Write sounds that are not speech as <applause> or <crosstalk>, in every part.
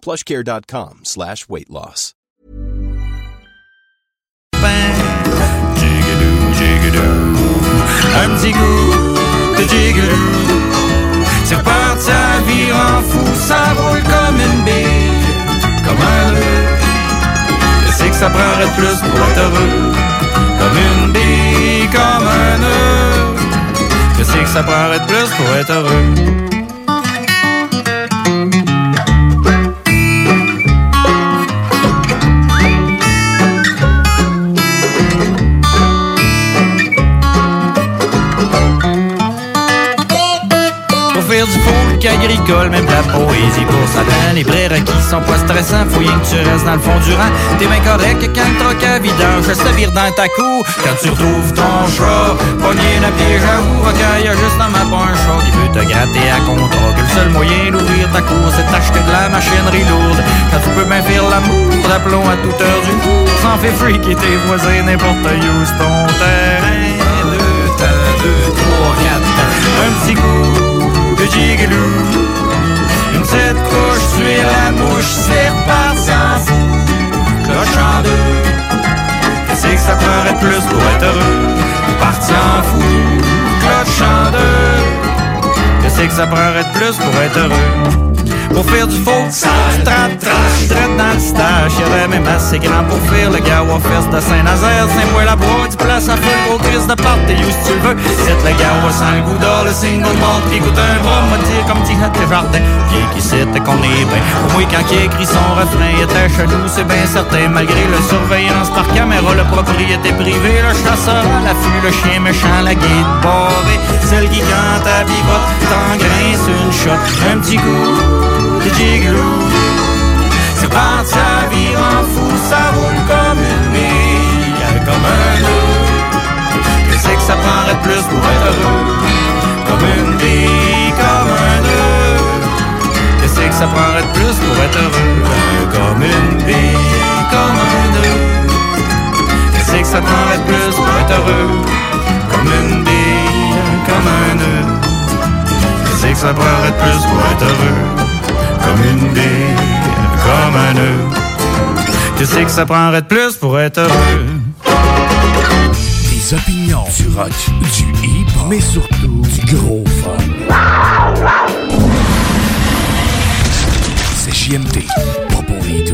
plushcare.com slash weight loss. Un petit coup de jigadoo. C'est reparti à vire en fou, ça roule comme une bille, comme un nœud. Je sais que ça prendrait plus pour être heureux, comme une bille, comme un nœud. Je sais que ça prendrait plus pour être heureux. Agricole, même la poésie pour Satan Les vrais requis sont pas stressants, faut que tu restes dans le fond du rang. T'es bien correct quand le troc à vidange se vire dans ta cou Quand tu retrouves ton chat, pogné le piège à vous Recueil, y'a juste dans ma un chat qui veut te gratter à contrat Que le seul moyen d'ouvrir ta cour, c'est d'acheter de la machinerie lourde. Quand tu peux bien faire l'amour, d'aplomb à toute heure du jour. Sans fait freaker tes voisins, n'importe où ton terrain. Deux temps, deux, trois, quatre. Un petit coup de gigaloo Une petite couche, tuer la mouche C'est reparti en Cloche en deux. Qu'est-ce que ça de plus pour être heureux? Parti en fou. Cloche deux. Qu'est-ce que ça prendrait plus pour être heureux? Pour faire du faux, ça trappe, trache, traite dans le stage. Y'aurait même assez grand pour faire le gars fest de Saint-Nazaire. Saint-Poil-la-Bois, du place à feu, gros Chris de part, t'es où si tu veux? C'est le gars sans le goût d'or, le single monte, pis écoute un bras, m'a dire comme dit tes jardins. Qui qui sait qu'on est bien? Au moins, quand il écrit son refrain, il était chelou, c'est bien certain. Malgré le surveillance par caméra, le propriété privée, le chasseur à l'affût, le chien méchant, la guide barrée. Celle qui cante à viva, t'engraisse une shot, un petit coup C'est parti à vire en fou, ça roule comme une mille, comme un nœud. Qu'est-ce que ça de plus pour être heureux? Comme une vie, comme un nœud. Qu'est-ce que ça de plus pour être heureux? Comme une vie, comme un nœud. Qu'est-ce que ça de plus pour être heureux? Comme une vie, comme un nœud. Qu'est-ce que ça de plus pour être heureux? Comme une bille, comme un nœud. Tu sais que ça prendrait de plus pour être heureux. Des opinions, du rock, du hip, mais surtout du gros fun. C'est JMT, pas pour les.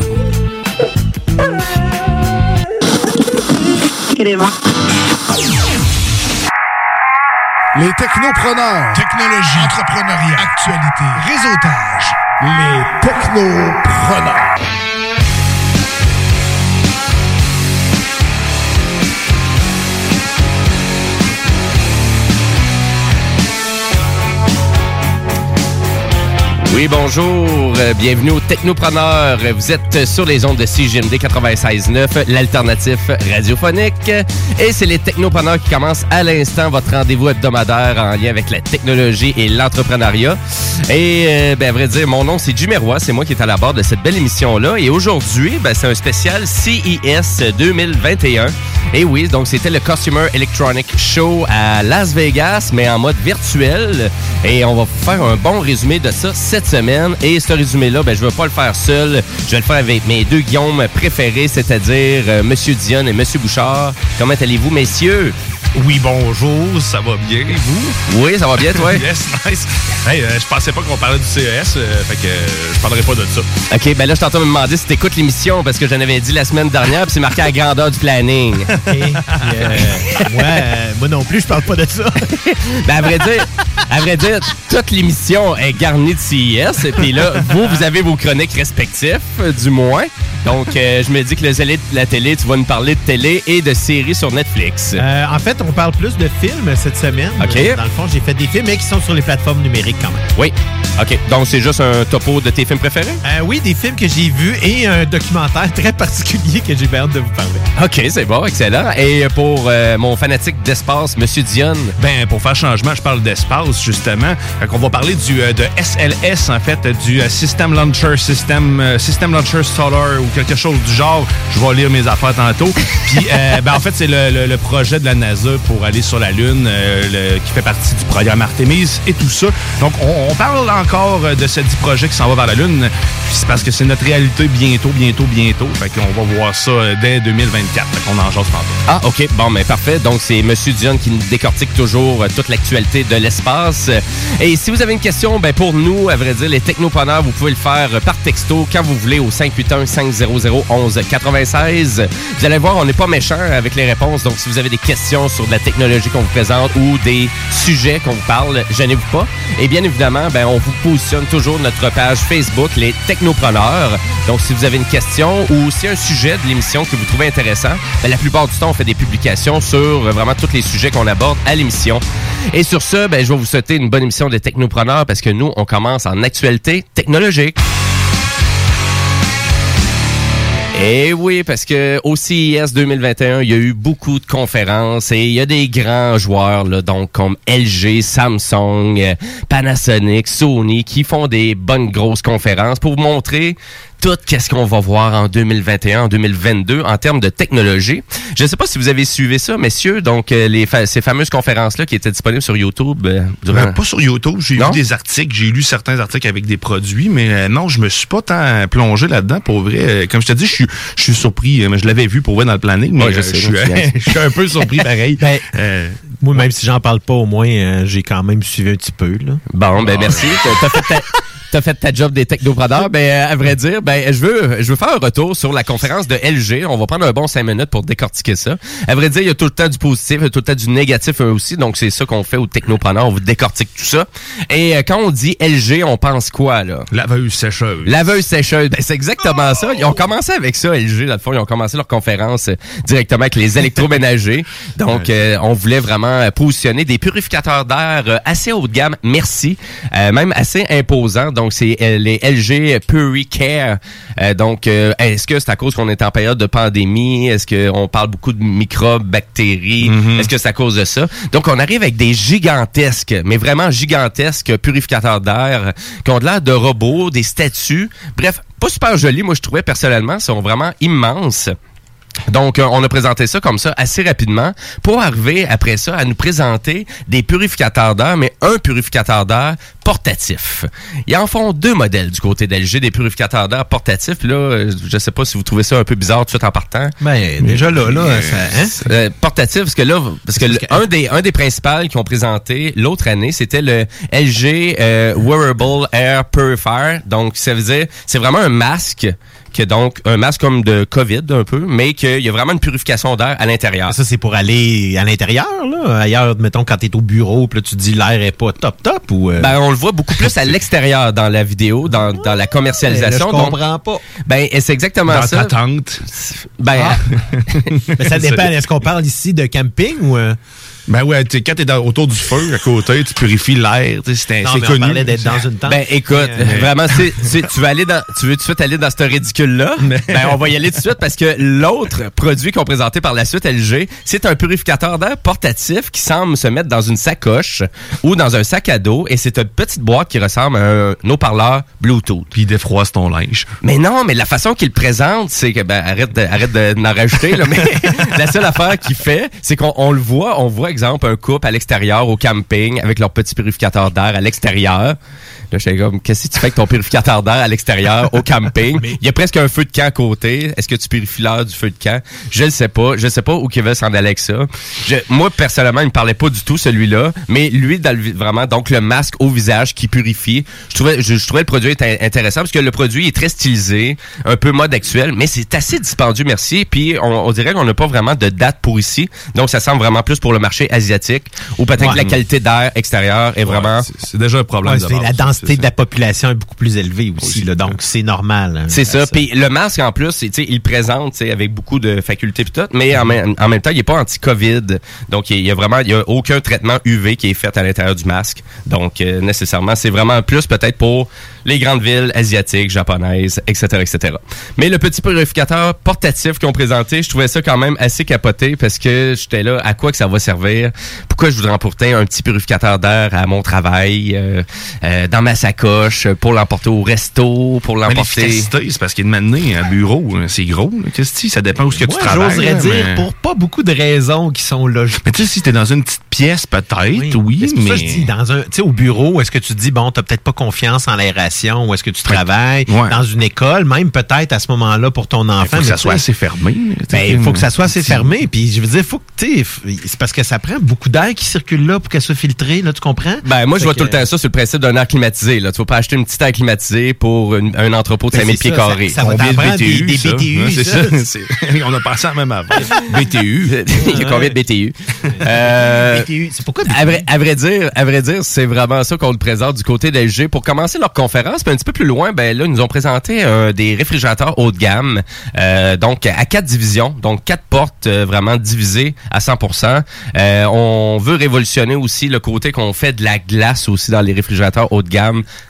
Les technopreneurs, technologie, entrepreneuriat, actualité, réseautage. Les technopreneurs. Oui, bonjour. euh, Bienvenue au Technopreneur. Vous êtes sur les ondes de CGMD 96.9, l'alternatif radiophonique. Et c'est les Technopreneurs qui commencent à l'instant votre rendez-vous hebdomadaire en lien avec la technologie et l'entrepreneuriat. Et, euh, ben, à vrai dire, mon nom, c'est Roy. C'est moi qui est à la barre de cette belle émission-là. Et aujourd'hui, ben, c'est un spécial CES 2021. Et oui, donc c'était le Consumer Electronic Show à Las Vegas, mais en mode virtuel. Et on va faire un bon résumé de ça cette semaine. Et ce résumé-là, ben, je ne vais pas le faire seul. Je vais le faire avec mes deux Guillaume préférés, c'est-à-dire euh, Monsieur Dion et Monsieur Bouchard. Comment allez-vous, messieurs? Oui, bonjour, ça va bien, et vous? Oui, ça va bien, toi? <laughs> yes, nice. Hey, euh, je pensais pas qu'on parlait du CES, euh, fait que euh, je parlerai pas de ça. OK, ben là, je t'entends me demander si t'écoutes l'émission, parce que j'en avais dit la semaine dernière, puis c'est marqué à la grandeur du planning. <laughs> Euh, moi, euh, moi non plus, je parle pas de ça. <laughs> Ben, à vrai dire, à vrai dire, toute l'émission est garnie de CIS. Et puis là, vous, vous avez vos chroniques respectifs, euh, du moins. Donc, je me dis que le zélé de la télé, tu vas nous parler de télé et de séries sur Netflix. En fait, on parle plus de films cette semaine. OK. Euh, Dans le fond, j'ai fait des films, mais qui sont sur les plateformes numériques quand même. Oui. OK. Donc, c'est juste un topo de tes films préférés? Euh, oui, des films que j'ai vus et un documentaire <laughs> très particulier que j'ai bien hâte de vous parler. OK, c'est bon, excellent. Et pour euh, mon fanatique d'espace, Monsieur Dion, Ben, pour faire changement, je parle d'espace, justement. Fait qu'on va parler du, euh, de SLS, en fait, du euh, System Launcher, System, euh, System Launcher Solar ou quelque chose du genre. Je vais lire mes affaires tantôt. <laughs> Puis, euh, ben, en fait, c'est le, le- le projet de la NASA pour aller sur la Lune, euh, qui fait partie du programme Artemis et tout ça. Donc, on, parle encore euh, de ce dit projet qui s'en va vers la Lune. C'est parce que c'est notre réalité bientôt, bientôt, bientôt. Fait qu'on va voir ça euh, dès 2024. Fait qu'on en jase. Ah, OK. Bon, mais parfait. Donc, c'est Monsieur Dion qui décortique toujours toute l'actualité de l'espace. Et si vous avez une question, ben, pour nous, à vrai dire, les technopreneurs, vous pouvez le faire par texto quand vous voulez au 581-500-1196. Vous allez voir, on n'est pas méchant avec les réponses. Donc, si vous avez des questions sur de la technologie qu'on vous présente ou des sujets qu'on vous parle, gênez-vous pas. Et bien évidemment, ben, on vous positionne toujours notre page Facebook, les technopreneurs. Donc, si vous avez une question ou si un sujet de l'émission que vous trouvez intéressant, ben, la plupart du temps, on fait des publications sur euh, vraiment tous les sujets qu'on aborde à l'émission. Et sur ce, ben, je vais vous souhaiter une bonne émission des technopreneurs parce que nous, on commence en actualité technologique. Eh oui, parce que au CES 2021, il y a eu beaucoup de conférences et il y a des grands joueurs, là, donc comme LG, Samsung, euh, Panasonic, Sony, qui font des bonnes grosses conférences pour montrer tout qu'est-ce qu'on va voir en 2021, en 2022 en termes de technologie. Je ne sais pas si vous avez suivi ça, messieurs, donc euh, les fa- ces fameuses conférences-là qui étaient disponibles sur YouTube. euh, durant- Ben, pas sur YouTube. J'ai lu des articles, j'ai lu certains articles avec des produits, mais euh, non, je me suis pas tant plongé là-dedans pour vrai. Euh, Comme je te dis, je suis, je suis surpris. euh, mais Je l'avais vu pour vrai dans le planning, mais Ouais, je euh, sais, je, suis, <laughs> je suis un peu surpris pareil. <laughs> Ben, Euh, Moi, même si j'en parle pas, au moins, euh, j'ai quand même suivi un petit peu. Là. Bon, ben merci. <laughs> T'as fait ta... T'as fait ta job des technopreneurs. Ben, euh, à vrai dire, ben, je veux, je veux faire un retour sur la conférence de LG. On va prendre un bon cinq minutes pour décortiquer ça. À vrai dire, il y a tout le temps du positif, il y a tout le temps du négatif eux aussi. Donc, c'est ça qu'on fait aux technopreneurs. On vous décortique tout ça. Et euh, quand on dit LG, on pense quoi, là? laveuse sécheuse. Laveuse sécheuse, ben c'est exactement ça. Ils ont commencé avec ça, LG, dans le fond. Ils ont commencé leur conférence euh, directement avec les <laughs> électroménagers. Donc, euh, on voulait vraiment positionner des purificateurs d'air assez haut de gamme, merci, euh, même assez imposants. Donc, c'est euh, les LG PuriCare. Euh, donc, euh, est-ce que c'est à cause qu'on est en période de pandémie? Est-ce qu'on parle beaucoup de microbes, bactéries? Est-ce que c'est à cause de ça? Donc, on arrive avec des gigantesques, mais vraiment gigantesques purificateurs d'air qui ont de l'air de robots, des statues. Bref, pas super jolis, moi je trouvais personnellement, sont vraiment immenses. Donc, on a présenté ça comme ça assez rapidement pour arriver après ça à nous présenter des purificateurs d'air, mais un purificateur d'air portatif. Ils en font deux modèles du côté d'LG, des purificateurs d'air portatifs. Là, euh, je sais pas si vous trouvez ça un peu bizarre tout de suite en partant. Ben, déjà là, là, ça, hein? Euh, portatif, parce que là, parce que un des un des principaux qui ont présenté l'autre année, c'était le LG euh, Wearable Air Purifier. Donc, ça veut dire, c'est vraiment un masque que donc un masque comme de Covid un peu, mais qu'il y a vraiment une purification d'air à l'intérieur. Ça, c'est pour aller à l'intérieur, là. Ailleurs, mettons, quand t'es au bureau, puis là, tu te dis l'air est pas top top ou. euh, Ben, on le voit beaucoup plus à <laughs> l'extérieur dans la vidéo, dans, dans la là, je commercialisation. Donc, comprends pas. ben, et c'est exactement Dans ça. ta tente. Ben, <laughs> Mais ça dépend. Est-ce qu'on parle ici de camping ou. Ben ouais, t'sais, quand t'es autour du feu, à côté, tu purifies l'air. C'est on connu. parlait d'être dans une tente. Ben écoute, Euh, <laughs> vraiment, tu veux aller dans, tu veux tout de suite aller dans ce ridicule-là? <laughs> Ben on va y aller tout de suite parce que l'autre produit qu'on présenté par la suite LG, c'est un purificateur d'air portatif qui semble se mettre dans une sacoche ou dans un sac à dos et c'est une petite boîte qui ressemble à un haut-parleur Bluetooth. Puis il défroisse ton linge. Mais non, mais la façon qu'il présente, c'est que ben arrête de, arrête de n'en rajouter là, mais <laughs> la seule affaire qu'il fait, c'est qu'on on le voit, on voit exemple un couple à l'extérieur au camping avec leur petit purificateur d'air à l'extérieur. Là, j'étais comme, qu'est-ce que tu fais avec ton purificateur d'air à l'extérieur, au camping? Il y a presque un feu de camp à côté. Est-ce que tu purifies l'air du feu de camp? Je ne sais pas. Je sais pas où Kevin s'en allait avec ça. Je- moi, personnellement, il me parlait pas du tout, celui-là. Mais lui, dans le vraiment, donc le masque au visage qui purifie, je trouvais, je, je trouvais le produit intéressant parce que le produit est très stylisé, un peu mode actuel, mais c'est assez dispendieux, merci. Puis on, on dirait qu'on n'a pas vraiment de date pour ici. Donc ça semble vraiment plus pour le marché asiatique ou peut-être Ouais. que la qualité d'air extérieur est vraiment... C'est- déjà un problème. Ouais, de la. De la population est beaucoup plus élevée aussi, là, donc c'est normal. hein, C'est ça. Puis le masque, en plus, c'est, tu sais, il présente avec beaucoup de facultés tout, mais en, même- en même temps, il est pas anti-COVID. Donc, il y a vraiment il y a aucun traitement UV qui est fait à l'intérieur du masque. Donc, euh, nécessairement, c'est vraiment plus peut-être pour les grandes villes asiatiques, japonaises, etc., etc. Mais le petit purificateur portatif qu'ils ont présenté, je trouvais ça quand même assez capoté parce que j'étais là, à quoi que ça va servir? Pourquoi je voudrais emporter un petit purificateur d'air à mon travail, euh, euh, dans ma sacoche, pour l'emporter au resto, pour l'emporter... c'est parce qu'il est de un bureau, là, c'est gros. Qu'est-ce que tu- ça dépend où ce que Moi, tu travailles. j'oserais dire mais- pour pas beaucoup de raisons qui sont logiques. Mais tu sais, si t'es dans une petite pièce, peut-être, oui, Mais mais... ça je dis, dans un, tu sais, au bureau, est-ce que tu te dis, bon, t'as peut-être pas confiance en l'aération, ou est-ce que tu travailles? Ouais. dans une école, même peut-être à ce moment-là pour ton enfant. Il faut que mais ça soit assez fermé. Ben, il faut que ça soit assez fermé. Puis, je veux dire, faut que, tu c'est parce que ça prend beaucoup d'air qui circule là pour qu'elle soit filtrée, là, tu comprends? Ben, moi, je vois que- tout le temps ça sur le principe d'un air climatisé. Là. Tu vas pas acheter une petite air climatisée pour une- un entrepôt de Ben, 5000 c'est pieds ça, ça- carrés. ça va Combien de BTU, des- des ça? BTU, ça. ça. <laughs> c'est- On a pensé à même avant. BTU. <laughs> Il y a combien de BTU? <laughs> Euh, BTU, c'est pourquoi à vrai, à vrai dire, à vrai dire, c'est vraiment ça qu'on le présente du côté d'LG. Pour commencer leur conférence, puis un petit peu plus loin, ben là, ils nous ont présenté euh, des réfrigérateurs haut de gamme, euh, donc à quatre divisions, donc quatre portes euh, vraiment divisées à 100%. Euh, on veut révolutionner aussi le côté qu'on fait de la glace aussi dans les réfrigérateurs haut de gamme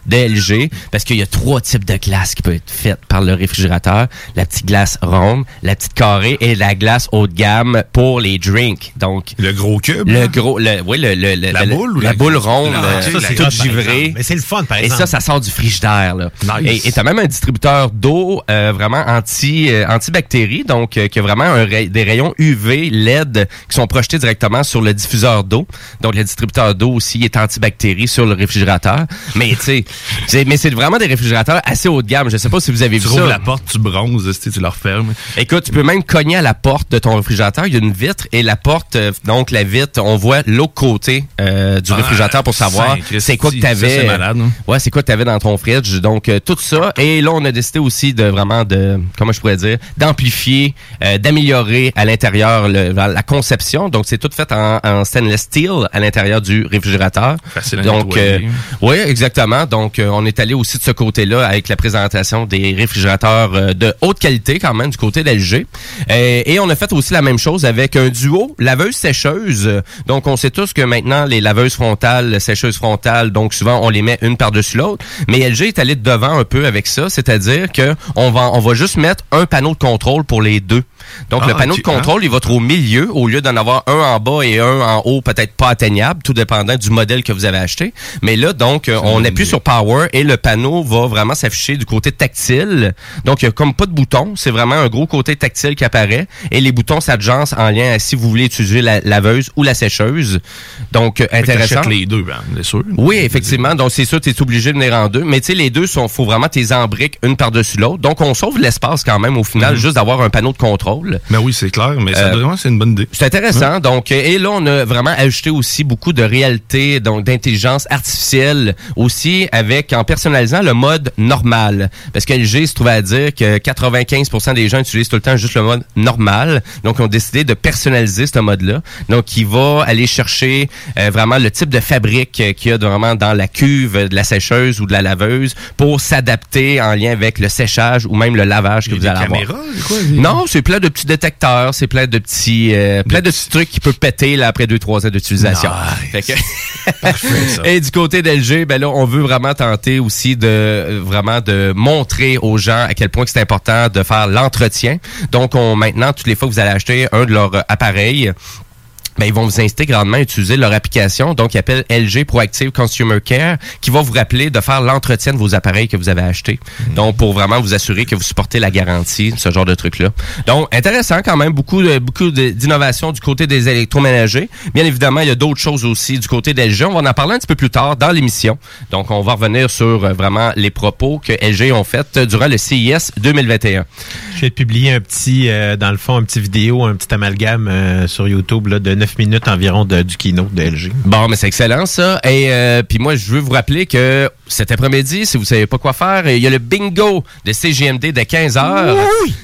d'LG, parce qu'il y a trois types de glace qui peuvent être faites par le réfrigérateur la petite glace ronde, la petite carrée et la glace haut de gamme pour les drinks. Donc Le gros cube. le là. gros, le, oui, le, le, le- La le- boule ou la la- boule ronde, Ah, euh, ça, tout c'est par givré. Mais c'est le fun, par Et exemple. ça, ça sort du frigidaire, là. Nice. Et tu as même un distributeur d'eau euh, vraiment anti euh, antibactérie, donc euh, qui a vraiment un ray- des rayons UV LED qui sont projetés directement sur le diffuseur d'eau. Donc le distributeur d'eau aussi est antibactérie sur le réfrigérateur. Mais tu sais, mais c'est vraiment des réfrigérateurs assez haut de gamme. Je sais pas si vous avez Tu vu ça. la porte, tu bronzes, tu sais, tu la refermes. Écoute, tu peux même cogner à la porte de ton réfrigérateur. Il y a une vitre et la porte, euh, donc la vitre, on voit l'autre côté euh, du Ah, réfrigérateur pour savoir c'est quoi que t'avais. c'est malade, hein? Ouais, c'est quoi que t'avais dans ton fridge. Donc euh, tout ça. Et là, on a décidé aussi de vraiment de, comment je pourrais dire, d'amplifier, euh, d'améliorer à l'intérieur la conception. Donc c'est tout fait en, en stainless steel à l'intérieur du réfrigérateur. Facile à Donc nettoyer. oui, exactement. Donc, euh, on est allé aussi de ce côté-là avec la présentation des réfrigérateurs euh, de haute qualité quand même du côté d'LG. Euh, et on a fait aussi la même chose avec un duo laveuse-sécheuse. Donc, on sait tous que maintenant, les laveuses frontales, sécheuses frontales, donc souvent, on les met une par-dessus l'autre. Mais LG est allé de devant un peu avec ça, c'est-à-dire que on va, on va juste mettre un panneau de contrôle pour les deux. Donc, Ah, le panneau ok. de contrôle, il va être au milieu, au lieu d'en avoir un en bas et un en haut, peut-être pas atteignable, tout dépendant du modèle que vous avez acheté. Mais là, donc, euh, on appuie sur Power et le panneau va vraiment s'afficher du côté tactile. Donc, il y a comme pas de bouton. C'est vraiment un gros côté tactile qui apparaît. Et les boutons s'adjancent en lien à si vous voulez utiliser la laveuse ou la sécheuse. Donc, euh, Fait intéressant. les deux, ben, bien sûr. Oui, effectivement. Donc, c'est sûr, tu es obligé de venir en deux. Mais tu sais, les deux, sont, faut vraiment tes embriques une par-dessus l'autre. Donc, on sauve l'espace quand même au final, juste d'avoir un panneau de contrôle. Ben oui, c'est clair, mais Euh, vraiment, c'est une bonne idée. C'est intéressant. Donc, et là, on a vraiment ajouté aussi beaucoup de réalité, donc d'intelligence artificielle aussi, avec en personnalisant le mode normal. Parce que LG se trouvait à dire que 95% des gens utilisent tout le temps juste le mode normal. Donc, ils ont décidé de personnaliser ce mode-là. Donc, il va aller chercher euh, vraiment le type de fabrique euh, qu'il y a vraiment dans la cuve de la sécheuse ou de la laveuse pour s'adapter en lien avec le séchage ou même le lavage que vous allez avoir. caméras, c'est quoi, Non, c'est plein de petits détecteurs, c'est plein de petits, euh, plein de petits trucs qui peuvent péter là, après deux trois ans d'utilisation. Nice. Fait que- Parfait, ça. <laughs> Et du côté d'LG, ben là, on veut vraiment tenter aussi de vraiment de montrer aux gens à quel point c'est important de faire l'entretien. Donc, on maintenant toutes les fois que vous allez acheter un de leurs appareils ben, ils vont vous inciter grandement à utiliser leur application, donc ils appellent LG Proactive Consumer Care, qui va vous rappeler de faire l'entretien de vos appareils que vous avez achetés. Donc, pour vraiment vous assurer que vous supportez la garantie, ce genre de truc-là. Donc, intéressant quand même, beaucoup de, beaucoup de- d'innovation du côté des électroménagers. Bien évidemment, il y a d'autres choses aussi du côté d'LG. On va en parler un petit peu plus tard dans l'émission. Donc, on va revenir sur euh, vraiment les propos que LG ont fait euh, durant le CIS 2021. J'ai publié un petit, euh, dans le fond, un petit vidéo, un petit amalgame euh, sur YouTube là, de 9 minutes environ de- du keynote de LG. Bon, mais c'est excellent ça. Et euh, puis moi, je veux vous rappeler que cet après-midi, si vous savez pas quoi faire, il y a le bingo de CGMD de 15 heures.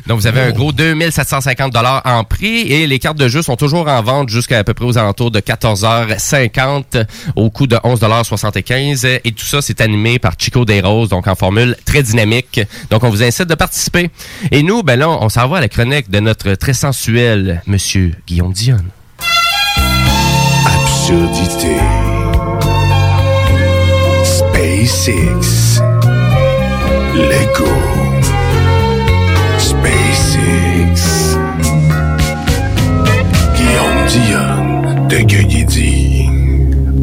Donc vous avez un gros 2750 dollars en prix et les cartes de jeu sont toujours en vente jusqu'à à peu près aux alentours de 14h50 au coût de 11,75 et tout ça c'est animé par Chico Des Roses donc en formule très dynamique. Donc on vous incite de participer. Et nous ben là, on s'en va à la chronique de notre très sensuel monsieur Guillaume Dionne. Absurdité. SpaceX. Lego. SpaceX. Guillaume Dion de Guigui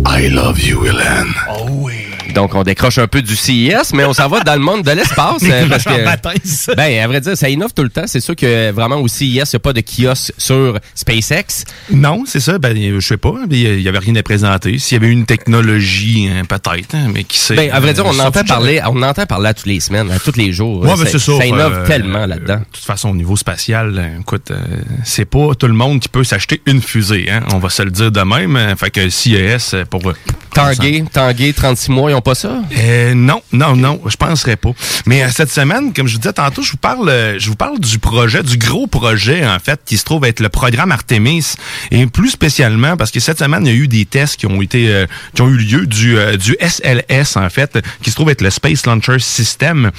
I love you, Hélène. Donc, on décroche un peu du CIS, mais on s'en va dans le monde de l'espace. euh, parce que, ben, à vrai dire, ça innove tout le temps. C'est sûr que vraiment au CIS, il n'y a pas de kiosque sur SpaceX. Non, c'est ça. Ben, je sais pas. Il y avait rien à présenter. S'il y avait une technologie, hein, peut-être, hein, mais qui sait. Ben, à vrai dire, on Euh, entend parler, on entend parler à tous les semaines, à tous les jours. Ouais, ben, c'est ça. Ça innove euh, tellement euh, là-dedans. De toute façon, au niveau spatial, écoute, euh, c'est pas tout le monde qui peut s'acheter une fusée. Hein? On va se le dire de même. Fait que CES, euh, pour... Tanguay, Tanguay, 36 mois, ils ont pas ça? Euh, non, non, non, je penserais pas. Mais euh, cette semaine, comme je vous disais tantôt, je vous parle, euh, je vous parle du projet, du gros projet en fait, qui se trouve être le programme Artemis, et plus spécialement parce que cette semaine, il y a eu des tests qui ont été, euh, qui ont eu lieu du euh, du SLS en fait, qui se trouve être le Space Launcher System,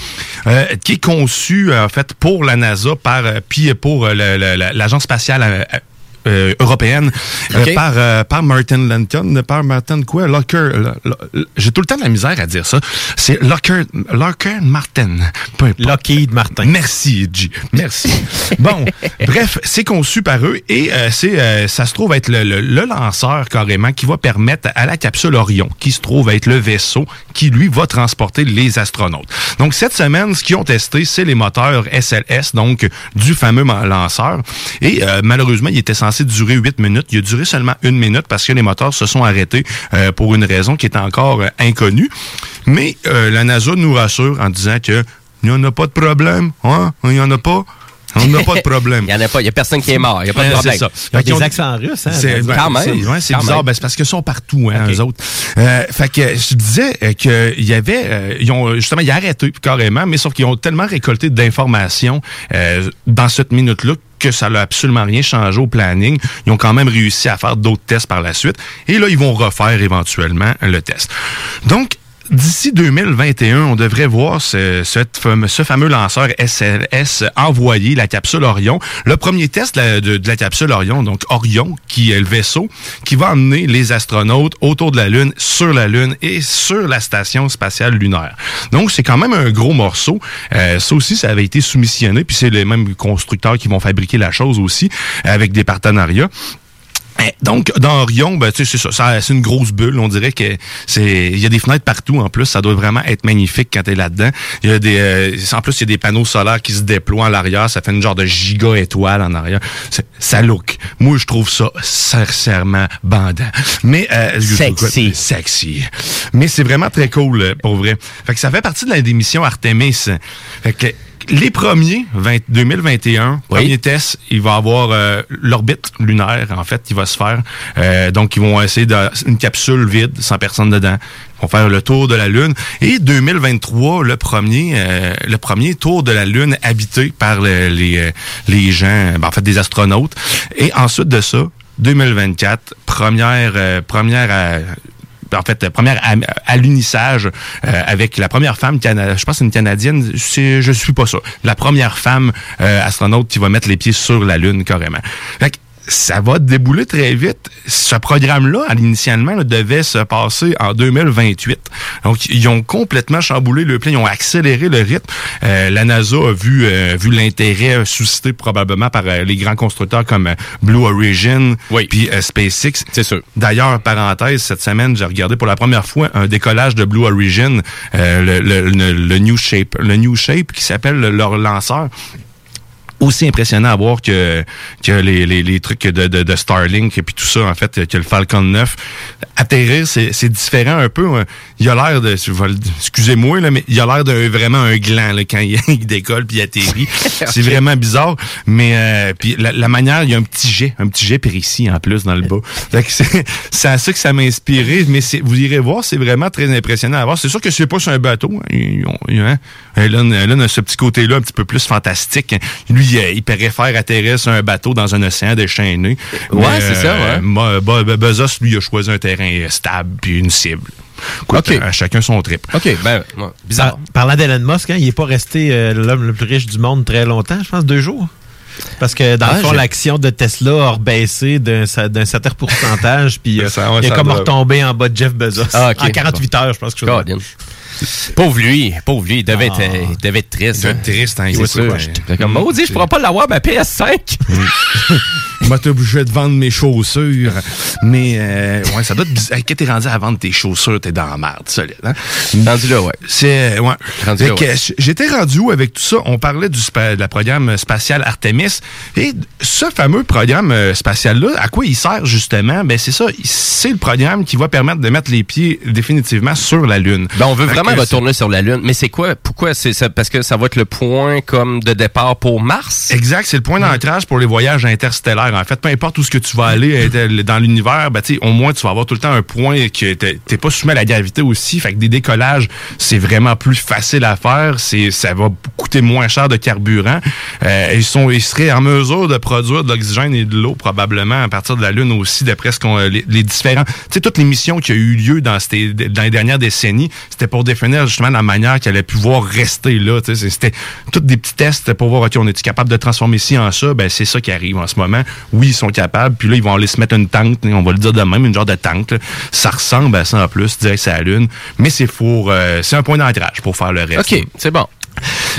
euh, qui est conçu en fait pour la NASA par puis pour l'agence spatiale. Euh, européenne euh, par euh, par Martin Lincoln par Martin quoi Locker Lo- Lo- j'ai tout le temps de la misère à dire ça c'est Locker Locker Martin. Lockheed Martin. Merci, G. Merci. <laughs> bon, bref, c'est conçu par eux et c'est ça se trouve être le, le- le lanceur carrément qui va permettre à la capsule Orion, qui se trouve être le vaisseau qui lui va transporter les astronautes. Donc cette semaine, ce qu'ils ont testé, c'est les moteurs SLS, donc du fameux lanceur. Et malheureusement, il était censé durer 8 minutes. Il a duré seulement une minute parce que les moteurs se sont arrêtés euh, pour une raison qui est encore euh, inconnue. Mais euh, la NASA nous rassure en disant que il n'y en a pas de problème. Hein? Il n'y en a pas? On n'a pas de problème. <laughs> Il y en a pas, il y a personne qui est mort, il y a pas de problème. c'est ça. Ont Fait qu'ils des ont- accents russes, hein? c'est Quand même. c'est- ouais, c'est Quand bizarre. Ben, c'est parce qu'ils sont partout, hein, Ok. eux autres. Euh, fait que je disais qu'il y avait, euh, ils ont justement, ils ont arrêté carrément, mais sauf qu'ils ont tellement récolté d'informations euh, dans cette minute-là que ça n'a absolument rien changé au planning. Ils ont quand même réussi à faire d'autres tests par la suite. Et là, ils vont refaire éventuellement le test. Donc, D'ici 2021, on devrait voir ce, fameux lanceur SLS envoyer la capsule Orion. Le premier test de la, de- de la capsule Orion, donc Orion, qui est le vaisseau, qui va emmener les astronautes autour de la Lune, sur la Lune et sur la station spatiale lunaire. Donc, c'est quand même un gros morceau. Euh, ça aussi, ça avait été soumissionné, puis c'est les mêmes constructeurs qui vont fabriquer la chose aussi, avec des partenariats. Eh, Donc, dans Orion, ben, tu sais, c'est ça, ça, c'est une grosse bulle. On dirait que c'est, il y a des fenêtres partout. En plus, ça doit vraiment être magnifique quand t'es là-dedans. Il y a des, euh, en plus, il y a des panneaux solaires qui se déploient à l'arrière. Ça fait une genre de giga étoile en arrière. Ça look. Moi, je trouve ça sincèrement bandant. Mais, euh, Sexy. sexy. Mais c'est vraiment très cool, euh, pour vrai. Fait que ça fait partie de la démission Artemis. Fait que, les premiers, 20 2021, Oui. premier test, il va avoir euh, l'orbite lunaire, en fait, qui va se faire. Euh, donc, ils vont essayer de, une capsule vide, sans personne dedans. Ils vont faire le tour de la Lune. Et 2023, le premier, euh, le premier tour de la Lune habité par le- les, euh, les gens, ben, en fait, des astronautes. Et ensuite de ça, 2024, première, euh, première euh, en fait, première alunissage euh, avec la première femme, cana- je pense c'est une Canadienne, je suis pas ça. La première femme euh, astronaute qui va mettre les pieds sur la Lune carrément. Fait que ça va débouler très vite. Ce programme-là, initialement, là, devait se passer en 2028. Donc, ils ont complètement chamboulé le plan, ils ont accéléré le rythme. Euh, la NASA a vu, euh, vu l'intérêt suscité probablement par euh, les grands constructeurs comme Blue Origin puis euh, SpaceX. C'est sûr. D'ailleurs, parenthèse, cette semaine, j'ai regardé pour la première fois un décollage de Blue Origin, euh, le, le- le- le New Shape, le New Shape qui s'appelle leur lanceur aussi impressionnant à voir que, que les, les, les trucs de, de, de Starlink et puis tout ça, en fait, que le Falcon 9. Atterrir, c'est c'est différent un peu. hein. Il a l'air de, excusez-moi, là, mais il a l'air d'un vraiment un gland là, quand il, <laughs> il décolle puis il atterrit. <laughs> C'est vraiment bizarre. Mais euh, puis la, la manière, il y a un petit jet, un petit jet périci en plus dans le bas. Fait que c'est c'est à ça que ça m'a inspiré. Mais vous irez voir, c'est vraiment très impressionnant à voir. C'est sûr que c'est pas sur un bateau. hein. Hein. Elon, Elon a ce petit côté-là un petit peu plus fantastique. Lui, euh, il préfère atterrir sur un bateau dans un océan déchaîné. Ouais, Mais, c'est ça, ouais. Bo- Bezos, lui, a choisi un terrain stable puis une cible. Écoute, OK. à chacun son trip. OK, ben, ouais, bizarre. Par- parlant d'Elon Musk, hein, il n'est pas resté euh, l'homme le plus riche du monde très longtemps, je pense deux jours. Parce que dans Ah, le fond, j'ai- l'action de Tesla a rebaissé d'un certain pourcentage, puis euh, <laughs> Ça, ouais, il est ça comme doit- retombé en bas de Jeff Bezos. Ah, ok. En 48 heures, je pense que je. Pauvre lui, pauvre lui, il devait, Ah. être, il devait être triste. Il doit être triste, hein, c'est sûr. comme, maudit, je pourrais pas l'avoir, ma PS5. Moi, t'es obligé de vendre mes chaussures. Mais, euh, ouais, ça doit être bizarre. Quand t'es rendu à vendre tes chaussures, t'es dans la merde, solide, hein? Rendu là, ouais. C'est, ouais. Rendu là, ouais. J'étais rendu où avec tout ça? On parlait du spa- de la programme spatial Artemis. Et ce fameux programme euh, spatial-là, à quoi il sert justement? Ben, c'est ça. C'est le programme qui va permettre de mettre les pieds définitivement sur la Lune. Ben, on veut Fait vraiment retourner sur la Lune. Mais c'est quoi? Pourquoi? C'est? Parce que ça va être le point comme de départ pour Mars? Exact, c'est le point d'ancrage pour les voyages interstellaires. En fait, peu importe où ce que tu vas aller euh, dans l'univers, ben, au moins tu vas avoir tout le temps un point que t'es pas soumis à la gravité aussi. Fait que des décollages, c'est vraiment plus facile à faire. C'est ça va coûter moins cher de carburant. Euh, ils sont ils seraient en mesure de produire de l'oxygène et de l'eau probablement à partir de la Lune aussi, d'après ce qu'on les, les différents. Tu sais, toutes les missions qui ont eu lieu dans, ces- dans les dernières décennies, c'était pour définir justement la manière qu'elle allait pouvoir rester là. C'était tous des petits tests pour voir, OK, on est capable de transformer ci en ça? Ben, c'est ça qui arrive en ce moment. Oui, ils sont capables. Puis là, ils vont aller se mettre une tente, on va le dire de même, une genre de tente. Ça ressemble à ça en plus, direct c'est la Lune. Mais c'est pour, euh, c'est un point d'ancrage pour faire le reste. OK, c'est bon.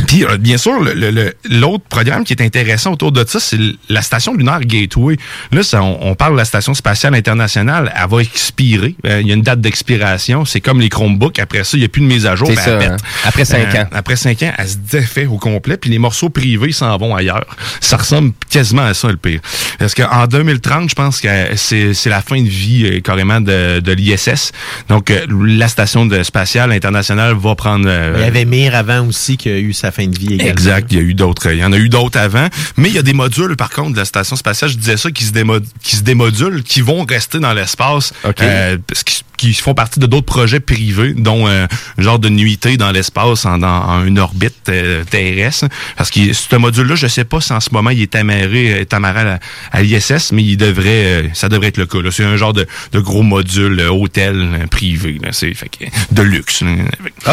Puis, euh, bien sûr, le- le- le- l'autre programme qui est intéressant autour de ça, c'est la station lunaire Gateway. Là, ça, on, on parle de la station spatiale internationale. Elle va expirer. Euh, Il y a une date d'expiration. C'est comme les Chromebooks. Après ça, il n'y a plus de mise à jour. C'est puis ça, hein. Après cinq Euh, ans. Après cinq ans, elle se défait au complet. Puis les morceaux privés s'en vont ailleurs. Ça ressemble quasiment à ça, le pire. Parce qu'en 2030, je pense que c'est c'est la fin de vie euh, carrément de, de l'ISS. Donc, euh, la station de spatiale internationale va prendre... euh, Il y avait Mir avant aussi qui a eu sa fin de vie également. Exact, il y a eu d'autres, il y en a eu d'autres avant, mais il y a des modules par contre de la station spatiale, je disais ça qui se démo- qui se démodulent, qui vont rester dans l'espace euh, parce qu'ils- qui font partie de d'autres projets privés dont euh, un genre de nuitée dans l'espace en, dans, en une orbite euh, terrestre parce que ce module là, je sais pas si en ce moment il est amarré est amarré à, l'ISS, mais il devrait euh, ça devrait être le cas c'est un genre de, de gros module euh, hôtel euh, privé là, c'est fait que, de luxe. là.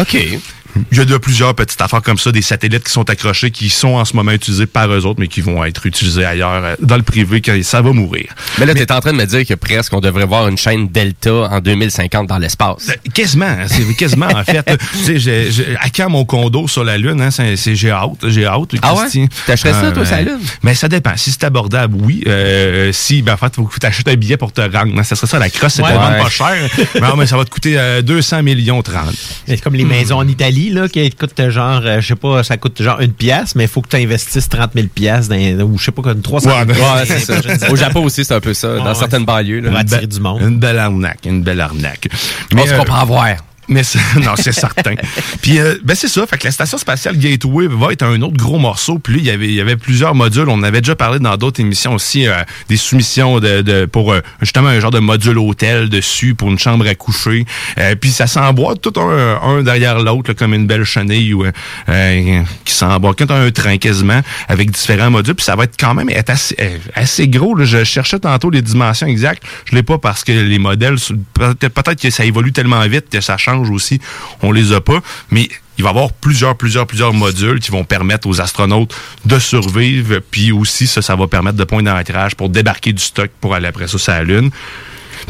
OK. Il y a de plusieurs petites affaires comme ça, des satellites qui sont accrochés, qui sont en ce moment utilisés par eux autres, mais qui vont être utilisés ailleurs, euh, dans le privé, quand ça va mourir. Mais là, t'es en train de me dire que presque on devrait voir une chaîne Delta en 2050 dans l'espace. Euh, Quasiment, hein, c'est quasiment en fait. <laughs> Tu sais, à quand mon condo sur la Lune, hein, c'est, j'ai hâte, j'ai hâte. Ah ouais? T'achèterais ça, toi, Euh, sur la Lune? Mais ça dépend. Si c'est abordable, oui. Euh, si, ben, en fait, faut que tu achètes un billet pour te rendre. hein, Ça serait ça, la crosse, c'est Ouais. pas cher. mais, non, mais ça va te coûter euh, 200 millions 30. C'est comme les maisons en Italie, là, qui coûtent genre, euh, je sais pas, ça coûte genre une pièce, mais il faut que tu investisses 30 000 pièces ou je sais pas, comme 300 Ouais, 000 Ouais, c'est ça. Au Japon aussi, c'est un peu ça. Dans ouais. certaines banlieues. Là. Une du monde. Une belle arnaque, une belle arnaque. On se euh, comprend à voir. Mais <laughs> non, c'est certain. Puis euh, ben c'est ça, fait que la station spatiale Gateway va être un autre gros morceau. Puis il y avait il y avait plusieurs modules, on avait déjà parlé dans d'autres émissions aussi euh, des soumissions de, de pour euh, justement un genre de module hôtel dessus pour une chambre à coucher. Euh, puis ça s'emboîte tout un, un derrière l'autre comme une belle chenille ou euh, qui s'emboîte comme un train quasiment avec différents modules. Puis ça va être quand même être assez, assez gros. là. Je cherchais tantôt les dimensions exactes. Je l'ai pas parce que les modèles peut-être peut-être que ça évolue tellement vite que ça change aussi, on les a pas. Mais il va y avoir plusieurs, plusieurs, plusieurs modules qui vont permettre aux astronautes de survivre. Puis aussi, ça, ça va permettre de points d'ancrage pour débarquer du stock pour aller après ça sur la Lune.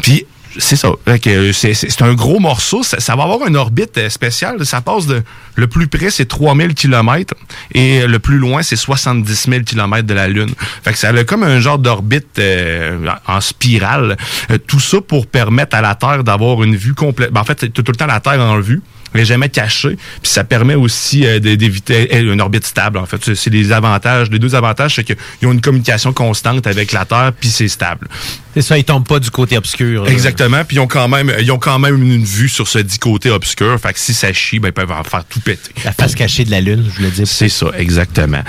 Puis c'est ça. C'est un gros morceau. Ça, va avoir une orbite euh, spéciale. Ça passe de. Le plus près, c'est 3000 km et le plus loin, c'est 70 000 km de la Lune. Fait que ça a comme un genre d'orbite euh, en spirale. Euh, tout ça pour permettre à la Terre d'avoir une vue complète. Ben, en fait, c'est tout le temps la Terre en vue n'est jamais caché. Puis ça permet aussi d'éviter une orbite stable. En fait, c'est les avantages. Les deux avantages, c'est qu'ils ont une communication constante avec la Terre, puis c'est stable. C'est ça, ils tombent pas du côté obscur. Exactement. Puis ils ont quand même, ils ont quand même une vue sur ce dit côté obscur. Fait que si ça chie, ben, ils peuvent en faire tout péter. La face cachée de la Lune, je voulais dire. C'est ça, exactement.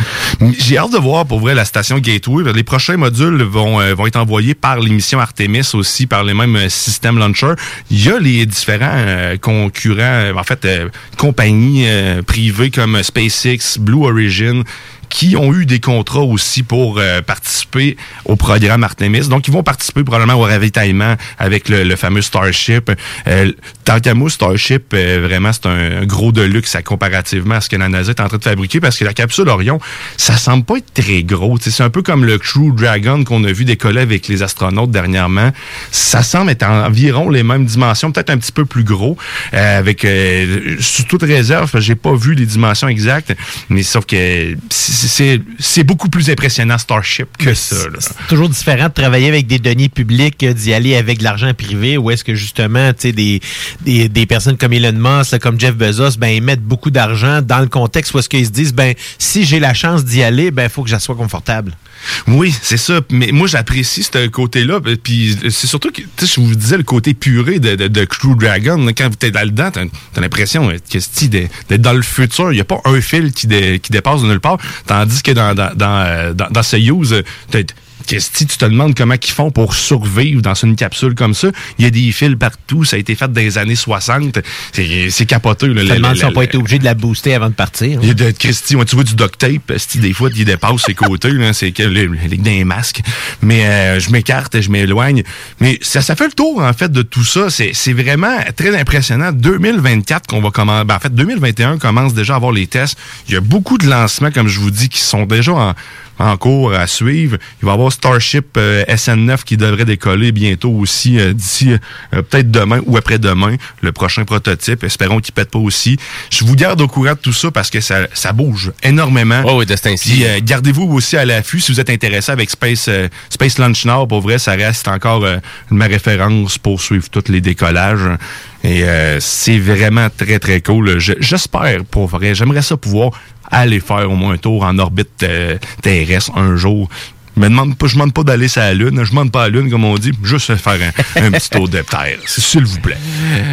J'ai hâte de voir pour vrai la station Gateway. Les prochains modules vont, euh, vont être envoyés par l'émission Artemis aussi, par les mêmes euh, systèmes launcher. Il y a les différents euh, concurrents, en fait, compagnies privées comme SpaceX, Blue Origin, qui ont eu des contrats aussi pour euh, participer au programme Artemis. Donc, ils vont participer probablement au ravitaillement avec le, fameux Starship. Euh, tant qu'à moi, Starship, euh, vraiment, c'est un, gros de luxe à, comparativement à ce que la NASA est en train de fabriquer parce que la capsule Orion, ça semble pas être très gros. C'est un peu comme le Crew Dragon qu'on a vu décoller avec les astronautes dernièrement. Ça semble être environ les mêmes dimensions, peut-être un petit peu plus gros. Euh, avec sous toute réserve, j'ai pas vu les dimensions exactes, mais sauf que c'est beaucoup plus impressionnant Starship que ça. C'est toujours différent de travailler avec des deniers publics, d'y aller avec de l'argent privé, ou est-ce que justement, tu sais, des, des, des, personnes comme Elon Musk, comme Jeff Bezos, ben ils mettent beaucoup d'argent dans le contexte où est-ce qu'ils se disent, ben si j'ai la chance d'y aller, ben il faut que j'assoie confortable. Oui, c'est ça. Mais moi, j'apprécie ce côté-là. Puis c'est surtout que, je vous disais le côté puré de, Crew Dragon. Quand vous êtes là-dedans, t'as as, l'impression d'être dans le futur. Il n'y a pas un fil qui, qui dépasse de nulle part. Tandis que dans, dans, dans, euh, dans, dans Si tu te demandes comment ils font pour survivre dans une capsule comme ça, il y a des fils partout, ça a été fait dans les années 60, c'est capoteux. Là, Tellement ils n'ont pas été obligés de la booster avant de partir. Il y a de Christy, tu vois du duct tape, des fois, il dépasse ses côtés, c'est que les, les, masques. Mais euh, je m'écarte, je m'éloigne. Mais ça, ça fait le tour, en fait, de tout ça. C'est vraiment très impressionnant. 2024 qu'on va commencer, ben, en fait, 2021 commence déjà à avoir les tests. Il y a beaucoup de lancements, comme je vous dis, qui sont déjà en en cours à suivre. Il va y avoir Starship euh, SN9 qui devrait décoller bientôt aussi euh, d'ici euh, peut-être demain ou après-demain, le prochain prototype. Espérons qu'il pète pas aussi. Je vous garde au courant de tout ça parce que ça, ça bouge énormément. Oh oui, de Puis gardez-vous aussi à l'affût si vous êtes intéressé avec Space Space Launch Now. Pour vrai, ça reste encore ma référence pour suivre tous les décollages. Et c'est vraiment très, très cool. J'espère, pour vrai, j'aimerais ça pouvoir aller faire au moins un tour en orbite euh, terrestre un jour. Je ne demande pas, je demande pas d'aller sur la Lune. Je demande pas à la Lune, comme on dit, juste faire un, petit tour de terre, s'il vous plaît.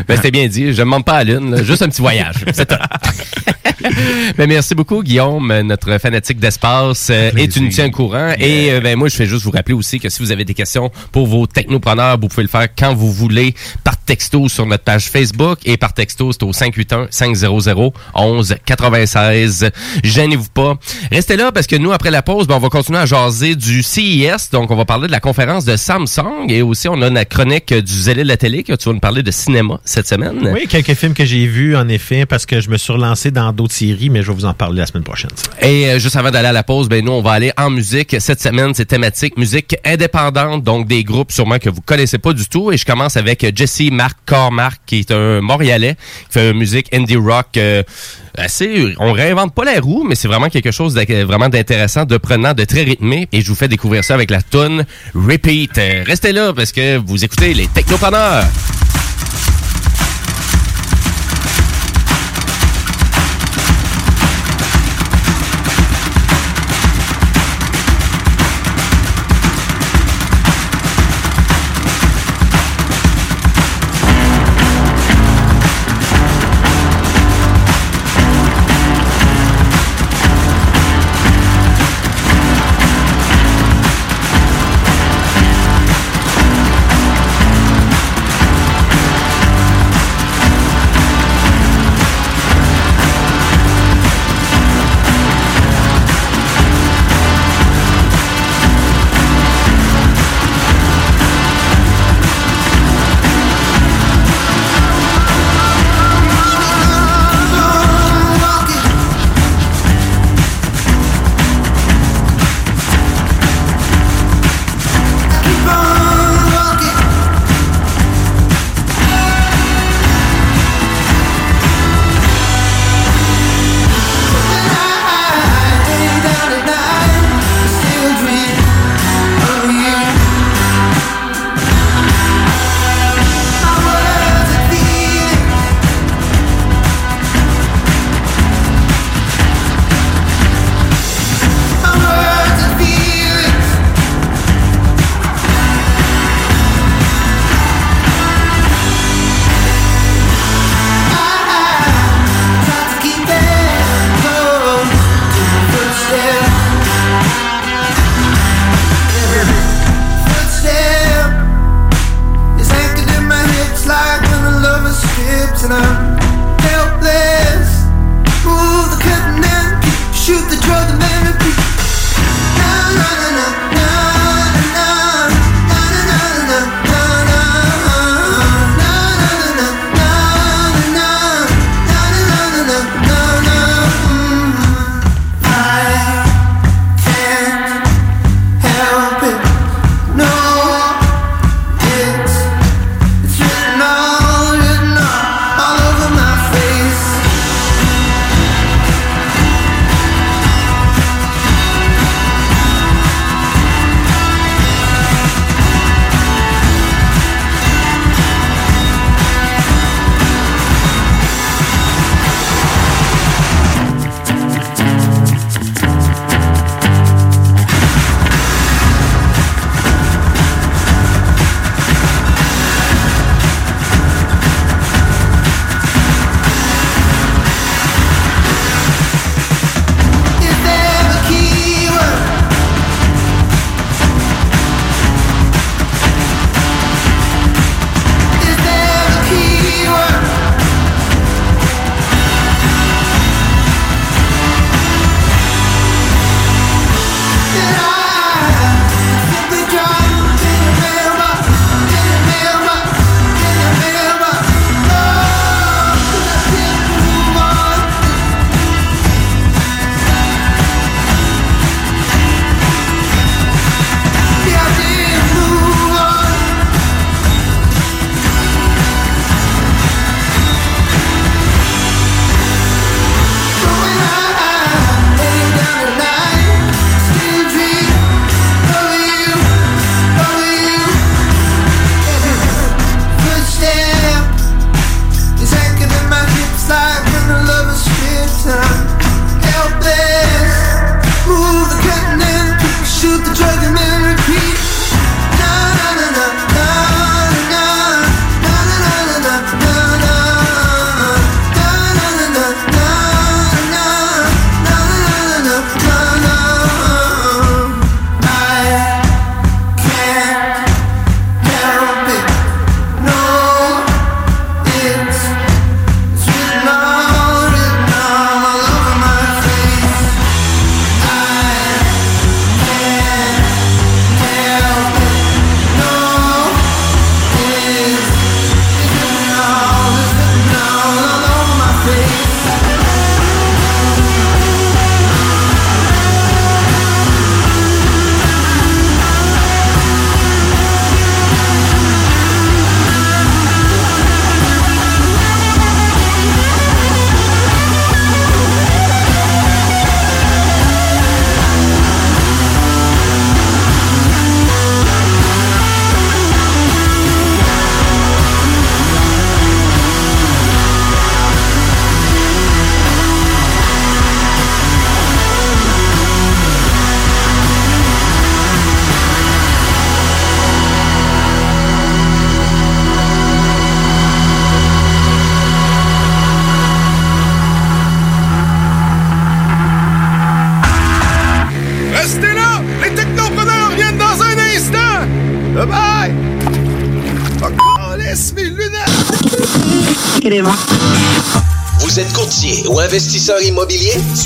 Ben, c'était bien dit. Je ne demande pas à la Lune, juste un petit voyage. C'est <laughs> ben, merci beaucoup, Guillaume, notre fanatique d'espace et tu nous tiens au courant. Et euh, ben, moi, je fais juste vous rappeler aussi que si vous avez des questions pour vos technopreneurs, vous pouvez le faire quand vous voulez par texto sur notre page Facebook et par texto, c'est au 581 500 11 96. Gênez-vous pas. Restez là parce que nous, après la pause, ben, on va continuer à jaser du CES. Donc, on va parler de la conférence de Samsung et aussi on a la chronique du zélé de la télé que tu vas nous parler de cinéma cette semaine. Oui, quelques films que j'ai vus en effet parce que je me suis relancé dans d'autres séries, mais je vais vous en parler la semaine prochaine. Et euh, juste avant d'aller à la pause, ben nous on va aller en musique. Cette semaine, c'est thématique musique indépendante, donc des groupes sûrement que vous connaissez pas du tout. Et je commence avec Jesse Mark Cormark, qui est un Montréalais, qui fait une musique indie rock. Euh, on réinvente pas la roue, mais c'est vraiment quelque chose d'intéressant, de prenant, de très rythmé. Et je vous fais découvrir ça avec la tune Repeat. Restez là parce que vous écoutez les Technopreneurs.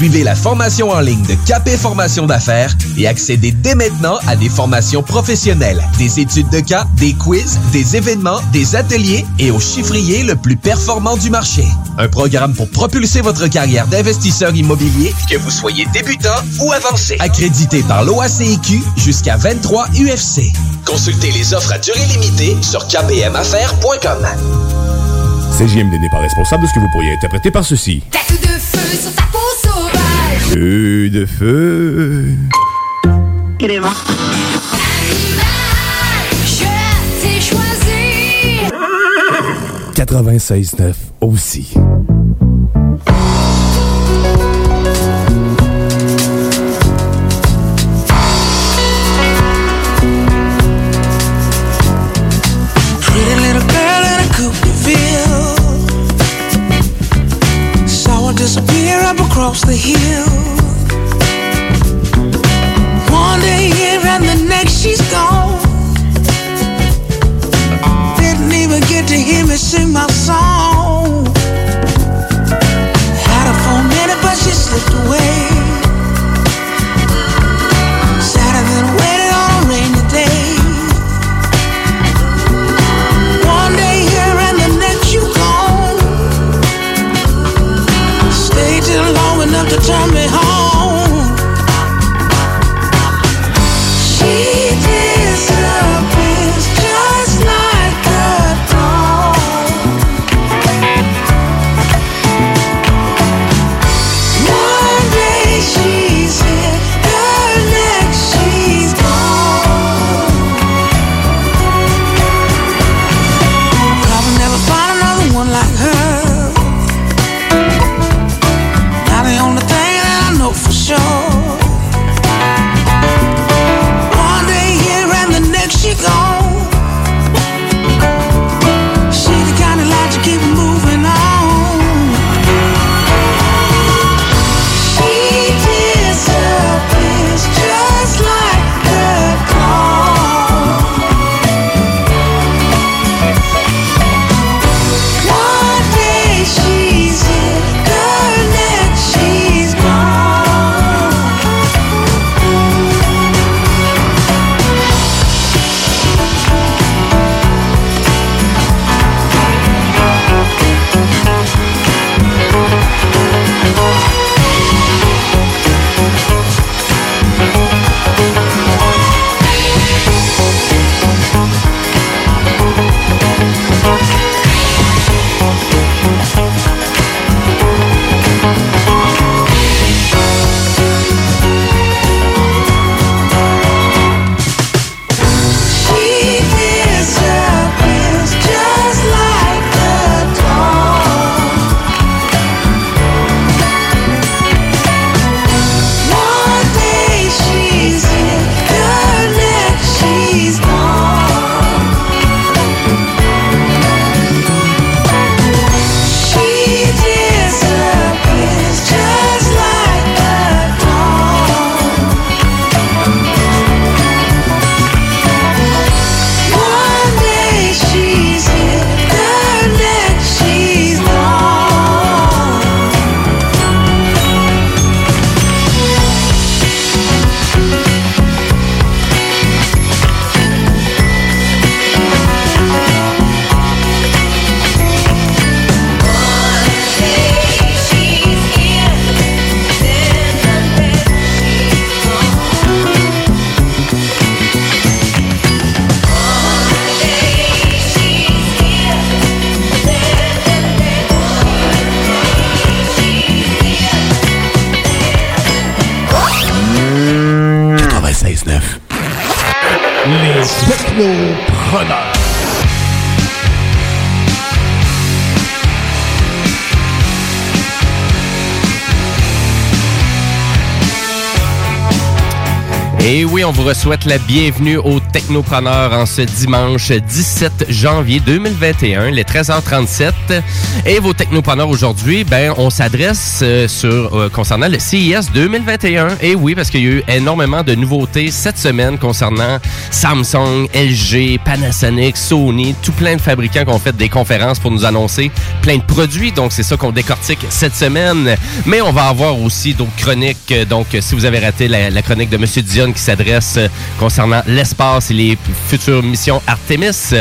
Suivez la formation en ligne de Capé Formation d'affaires et accédez dès maintenant à des formations professionnelles, des études de cas, des quiz, des événements, des ateliers et au chiffrier le plus performant du marché. Un programme pour propulser votre carrière d'investisseur immobilier, que vous soyez débutant ou avancé. Accrédité par l'OACIQ jusqu'à 23 UFC. Consultez les offres à durée limitée sur kpmaffaires.com. CJMD n'est pas responsable de ce que vous pourriez interpréter par ceci. Feu de feu. Animal, je t'ai choisi. 96.9 aussi. Et oui, on vous souhaite la bienvenue au Technopreneur en ce dimanche 17 janvier 2021, les 13h37. Et vos Technopreneurs aujourd'hui, ben, on s'adresse euh, sur euh, concernant le CIS 2021. Et oui, parce qu'il y a eu énormément de nouveautés cette semaine concernant Samsung, LG, Panasonic, Sony, tout plein de fabricants qui ont fait des conférences pour nous annoncer plein de produits. Donc, c'est ça qu'on décortique cette semaine. Mais on va avoir aussi d'autres chroniques. Donc, si vous avez raté la, la chronique de Monsieur Dion qui s'adresse euh, concernant l'espace et les futures missions Artemis.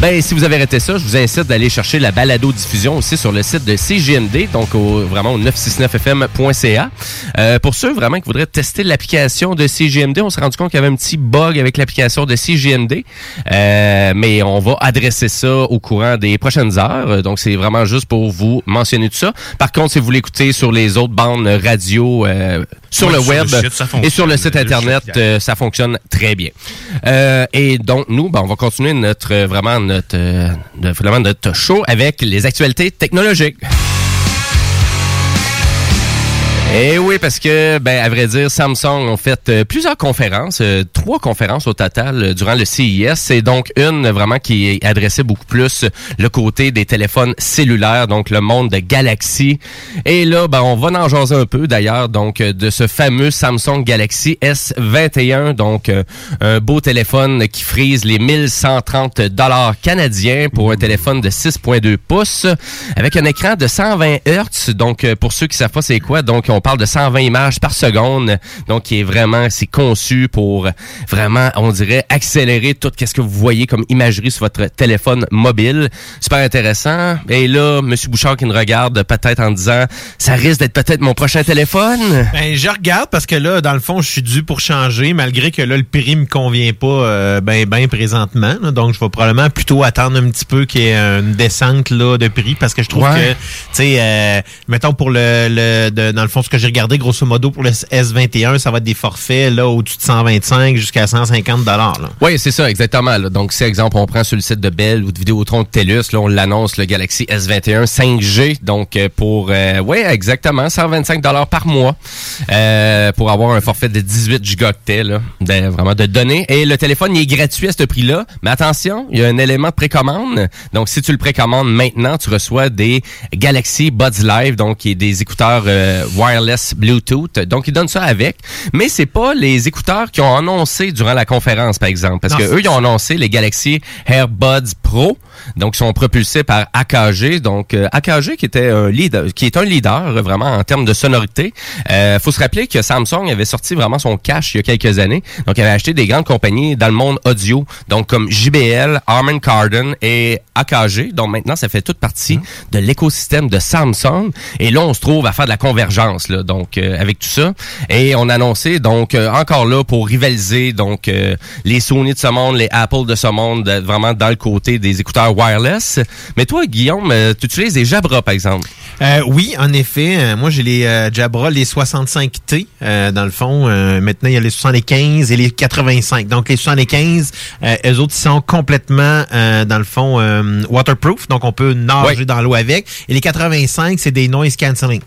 Ben, si vous avez arrêté ça, je vous incite d'aller chercher la balado-diffusion aussi sur le site de CGMD, donc au, vraiment au 969fm.ca. Euh, pour ceux vraiment qui voudraient tester l'application de CGMD, on s'est rendu compte qu'il y avait un petit bug avec l'application de CGMD, euh, mais on va adresser ça au courant des prochaines heures. Donc, c'est vraiment juste pour vous mentionner tout ça. Par contre, si vous l'écoutez sur les autres bandes radio euh, sur le sur le web site, et sur le site internet, euh, ça fonctionne très bien. Euh, et donc nous, ben, on va continuer notre euh, vraiment notre vraiment notre show avec les actualités technologiques. Et oui, parce que, ben, à vrai dire, Samsung ont fait euh, plusieurs conférences, euh, trois conférences au total euh, durant le CIS. C'est donc une vraiment qui adressait beaucoup plus le côté des téléphones cellulaires, donc le monde de Galaxy. Et là, ben, on va en un peu d'ailleurs, donc de ce fameux Samsung Galaxy S21, donc un beau téléphone qui frise les 1130 dollars canadiens pour un téléphone de 6.2 pouces avec un écran de 120 Hz. Donc, pour ceux qui savent pas c'est quoi, donc on parle de 120 images par seconde. Donc, qui est vraiment, c'est conçu pour vraiment, on dirait, accélérer tout ce que vous voyez comme imagerie sur votre téléphone mobile. Super intéressant. Et là, Monsieur Bouchard qui nous regarde peut-être en disant, ça risque d'être peut-être mon prochain téléphone. Ben, je regarde parce que là, dans le fond, je suis dû pour changer, malgré que là, le prix me convient pas euh, ben, ben présentement. là. donc, je vais probablement plutôt attendre un petit peu qu'il y ait une descente là, de prix parce que je trouve Ouais. que, tu sais, euh, mettons pour le, le de- dans le fond, ce que j'ai regardé, grosso modo, pour le S21, ça va être des forfaits là au-dessus de 125 jusqu'à 150 dollars. Oui, c'est ça, exactement. Donc, si, exemple, on prend sur le site de Bell ou de Vidéotron de TELUS, là, on l'annonce, le Galaxy S21 5G, donc euh, pour, euh, oui, exactement, 125 dollars par mois euh, pour avoir un forfait de 18 gigaoctets, là, de, vraiment de données. Et le téléphone, il est gratuit à ce prix-là, mais attention, il y a un élément de précommande. Donc, si tu le précommandes maintenant, tu reçois des Galaxy Buds Live, donc qui est des écouteurs euh, wireless Bluetooth. Donc, ils donnent ça avec. Mais c'est pas les écouteurs qui ont annoncé durant la conférence, par exemple. Parce Non, que eux, ils ont annoncé les Galaxy AirBuds Pro. Donc, ils sont propulsés par AKG. Donc, euh, AKG qui était un leader, qui est un leader euh, vraiment en termes de sonorité. Euh, faut se rappeler que Samsung avait sorti vraiment son cash il y a quelques années. Donc, il avait acheté des grandes compagnies dans le monde audio. Donc, comme JBL, Harman Kardon et AKG. Donc, maintenant, ça fait toute partie de l'écosystème de Samsung. Et là, on se trouve à faire de la convergence, là. Donc, euh, avec tout ça. Et on a annoncé, donc, euh, encore là, pour rivaliser, donc, les Sony de ce monde, les Apple de ce monde, vraiment dans le côté des écouteurs wireless. Mais toi, Guillaume, euh, tu utilises des Jabra, par exemple? Euh, oui, en effet. Euh, moi, j'ai les euh, Jabra, les 65T, euh, dans le fond. Maintenant, il y a les 75 et les 85. Donc, les 75, euh, eux autres, ils sont complètement, dans le fond, waterproof. Donc, on peut nager Oui. dans l'eau avec. Et les 85, c'est des noise cancelling.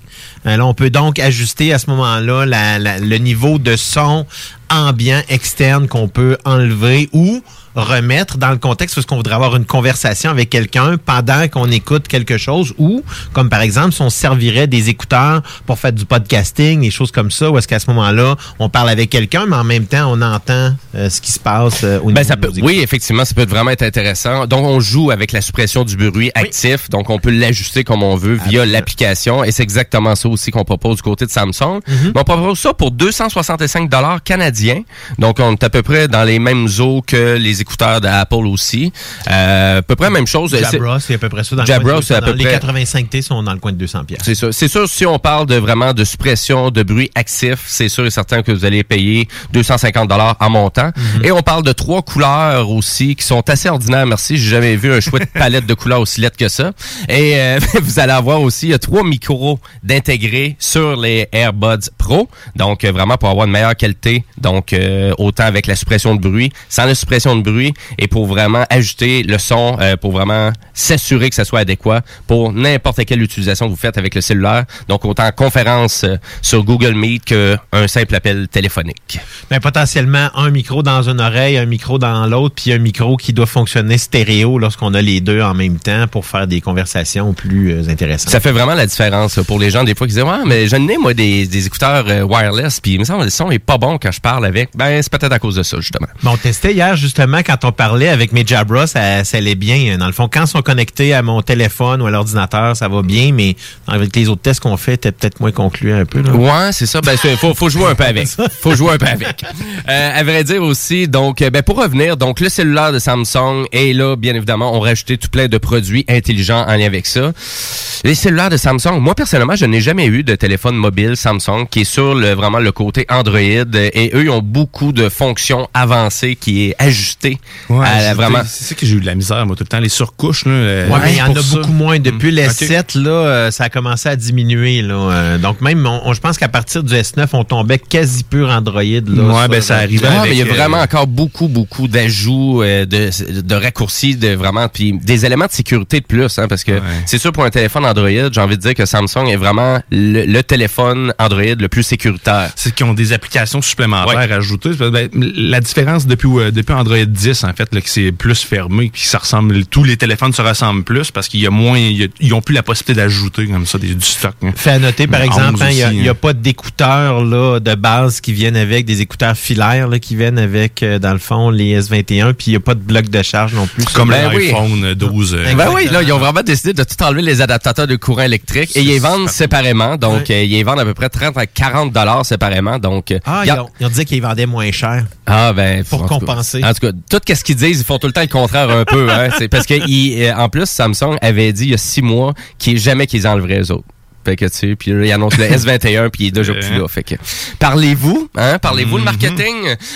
Là, on peut donc ajuster à ce moment-là la- la- le niveau de son ambiant externe qu'on peut enlever ou remettre dans le contexte parce qu'on voudrait avoir une conversation avec quelqu'un pendant qu'on écoute quelque chose ou comme par exemple si on servirait des écouteurs pour faire du podcasting des choses comme ça ou est-ce qu'à ce moment-là on parle avec quelqu'un mais en même temps on entend euh, ce qui se passe euh, au Ben, niveau ça de peut, écouteurs. oui, effectivement, ça peut vraiment être intéressant. Donc, on joue avec la suppression du bruit actif. Donc, on peut l'ajuster comme on veut via l'application. Et c'est exactement ça aussi qu'on propose du côté de Samsung. Mhm. Mais on propose ça pour 265 dollars canadiens. Donc, on est à peu près dans les mêmes eaux que les écouteurs d'Apple aussi. Euh, à peu près la même chose. Jabra c'est à peu près ça dans le coin de à 200. peu les près- 85T sont dans le coin de 200 pièces C'est sûr. C'est sûr, si on parle de vraiment de suppression de bruit actif, c'est sûr et certain que vous allez payer 250 dollars en montant. Et on parle de trois couleurs aussi qui sont assez ordinaires. Merci, j'ai jamais vu un chouette <laughs> palette de couleurs aussi lettre que ça. Et euh, <laughs> vous allez avoir aussi trois micros d'intégrer sur les AirBuds Pro. Donc euh, vraiment pour avoir une meilleure qualité donc euh, autant avec la suppression de bruit, sans la suppression de bruit, et pour vraiment ajouter le son, euh, pour vraiment s'assurer que ça soit adéquat pour n'importe quelle utilisation que vous faites avec le cellulaire. Donc autant en conférence euh, sur Google Meet qu'un simple appel téléphonique. Ben, potentiellement un micro dans une oreille, un micro dans l'autre, puis un micro qui doit fonctionner stéréo lorsqu'on a les deux en même temps pour faire des conversations plus euh, intéressantes. Ça fait vraiment la différence pour les gens des fois qui disent ouais mais j'en ai moi des, des écouteurs wireless puis il me semble le son est pas bon quand je parle avec. Ben c'est peut-être à cause de ça justement. Bon, on testait hier justement quand on parlait avec mes Jabra, ça, ça allait bien. Dans le fond, quand ils sont connectés à mon téléphone ou à l'ordinateur, ça va bien, mais avec les autres tests qu'on fait, t'es peut-être moins concluant un peu. Là. Ouais, c'est ça. Ben, faut, faut jouer un peu avec. <laughs> Faut jouer un peu avec. Euh, à vrai dire aussi, donc, euh, ben, pour revenir, donc, le cellulaire de Samsung est là, bien évidemment, on rajouté tout plein de produits intelligents en lien avec ça. Les cellulaires de Samsung, moi, personnellement, je n'ai jamais eu de téléphone mobile Samsung qui est sur le, vraiment le côté Android euh, et eux, ils ont beaucoup de fonctions avancées qui est ajustée Ouais, à la- c'est- vraiment. C'est ça que j'ai eu de la misère, moi, tout le temps. Les surcouches, là. euh, Ouais, mais il y en a ça. beaucoup moins. Depuis Mm. le Ok. S7, là, euh, ça a commencé à diminuer. Là. Euh, donc même, on- on- je pense qu'à partir du S9, on tombait quasi pur Android. Là, Ouais, ben, ça arrivait Ah, avec, mais il y a euh, vraiment encore beaucoup, beaucoup d'ajouts, euh, de, de raccourcis, de vraiment, puis des éléments de sécurité de plus, hein, parce que c'est sûr pour un téléphone Android, j'ai envie de dire que Samsung est vraiment le, le téléphone Android le plus sécuritaire. C'est qu'ils ont des applications supplémentaires ajoutées. Ben, la différence depuis, euh, depuis Android 10, en fait, là, que c'est plus fermé, puis ça ressemble, tous les téléphones se ressemblent plus parce qu'il y a moins, il y a- ils ont plus la possibilité d'ajouter comme ça des- du stock. hein. Fait à noter, par Mais exemple, 11 hein, il n'y a, hein. pas d'écouteurs là, de base qui viennent avec, des écouteurs filaires là, qui viennent avec, euh, dans le fond, les S21, puis il n'y a pas de bloc de charge non plus. Comme Ben oui. l'iPhone 12. euh, Ben oui, là, ils ont vraiment décidé de tout enlever les adaptateurs de courant électrique et ils les vendent séparément. Donc, euh, ils les vendent à peu près 30 à 40 dollars séparément. Donc, Ah, ils ont, ils ont dit qu'ils vendaient moins cher. Ah ben Pour compenser. en tout cas, tout ce qu'ils disent, ils font tout le temps le contraire un peu. Hein, c'est parce que ils, euh, en plus, Samsung avait dit il y a six mois qu'ils jamais qu'ils enleveraient les autres. Fait que tu sais, puis là, ils annoncent le S21 puis il est déjà <laughs> plus là. Fait que parlez-vous, hein, parlez-vous le marketing?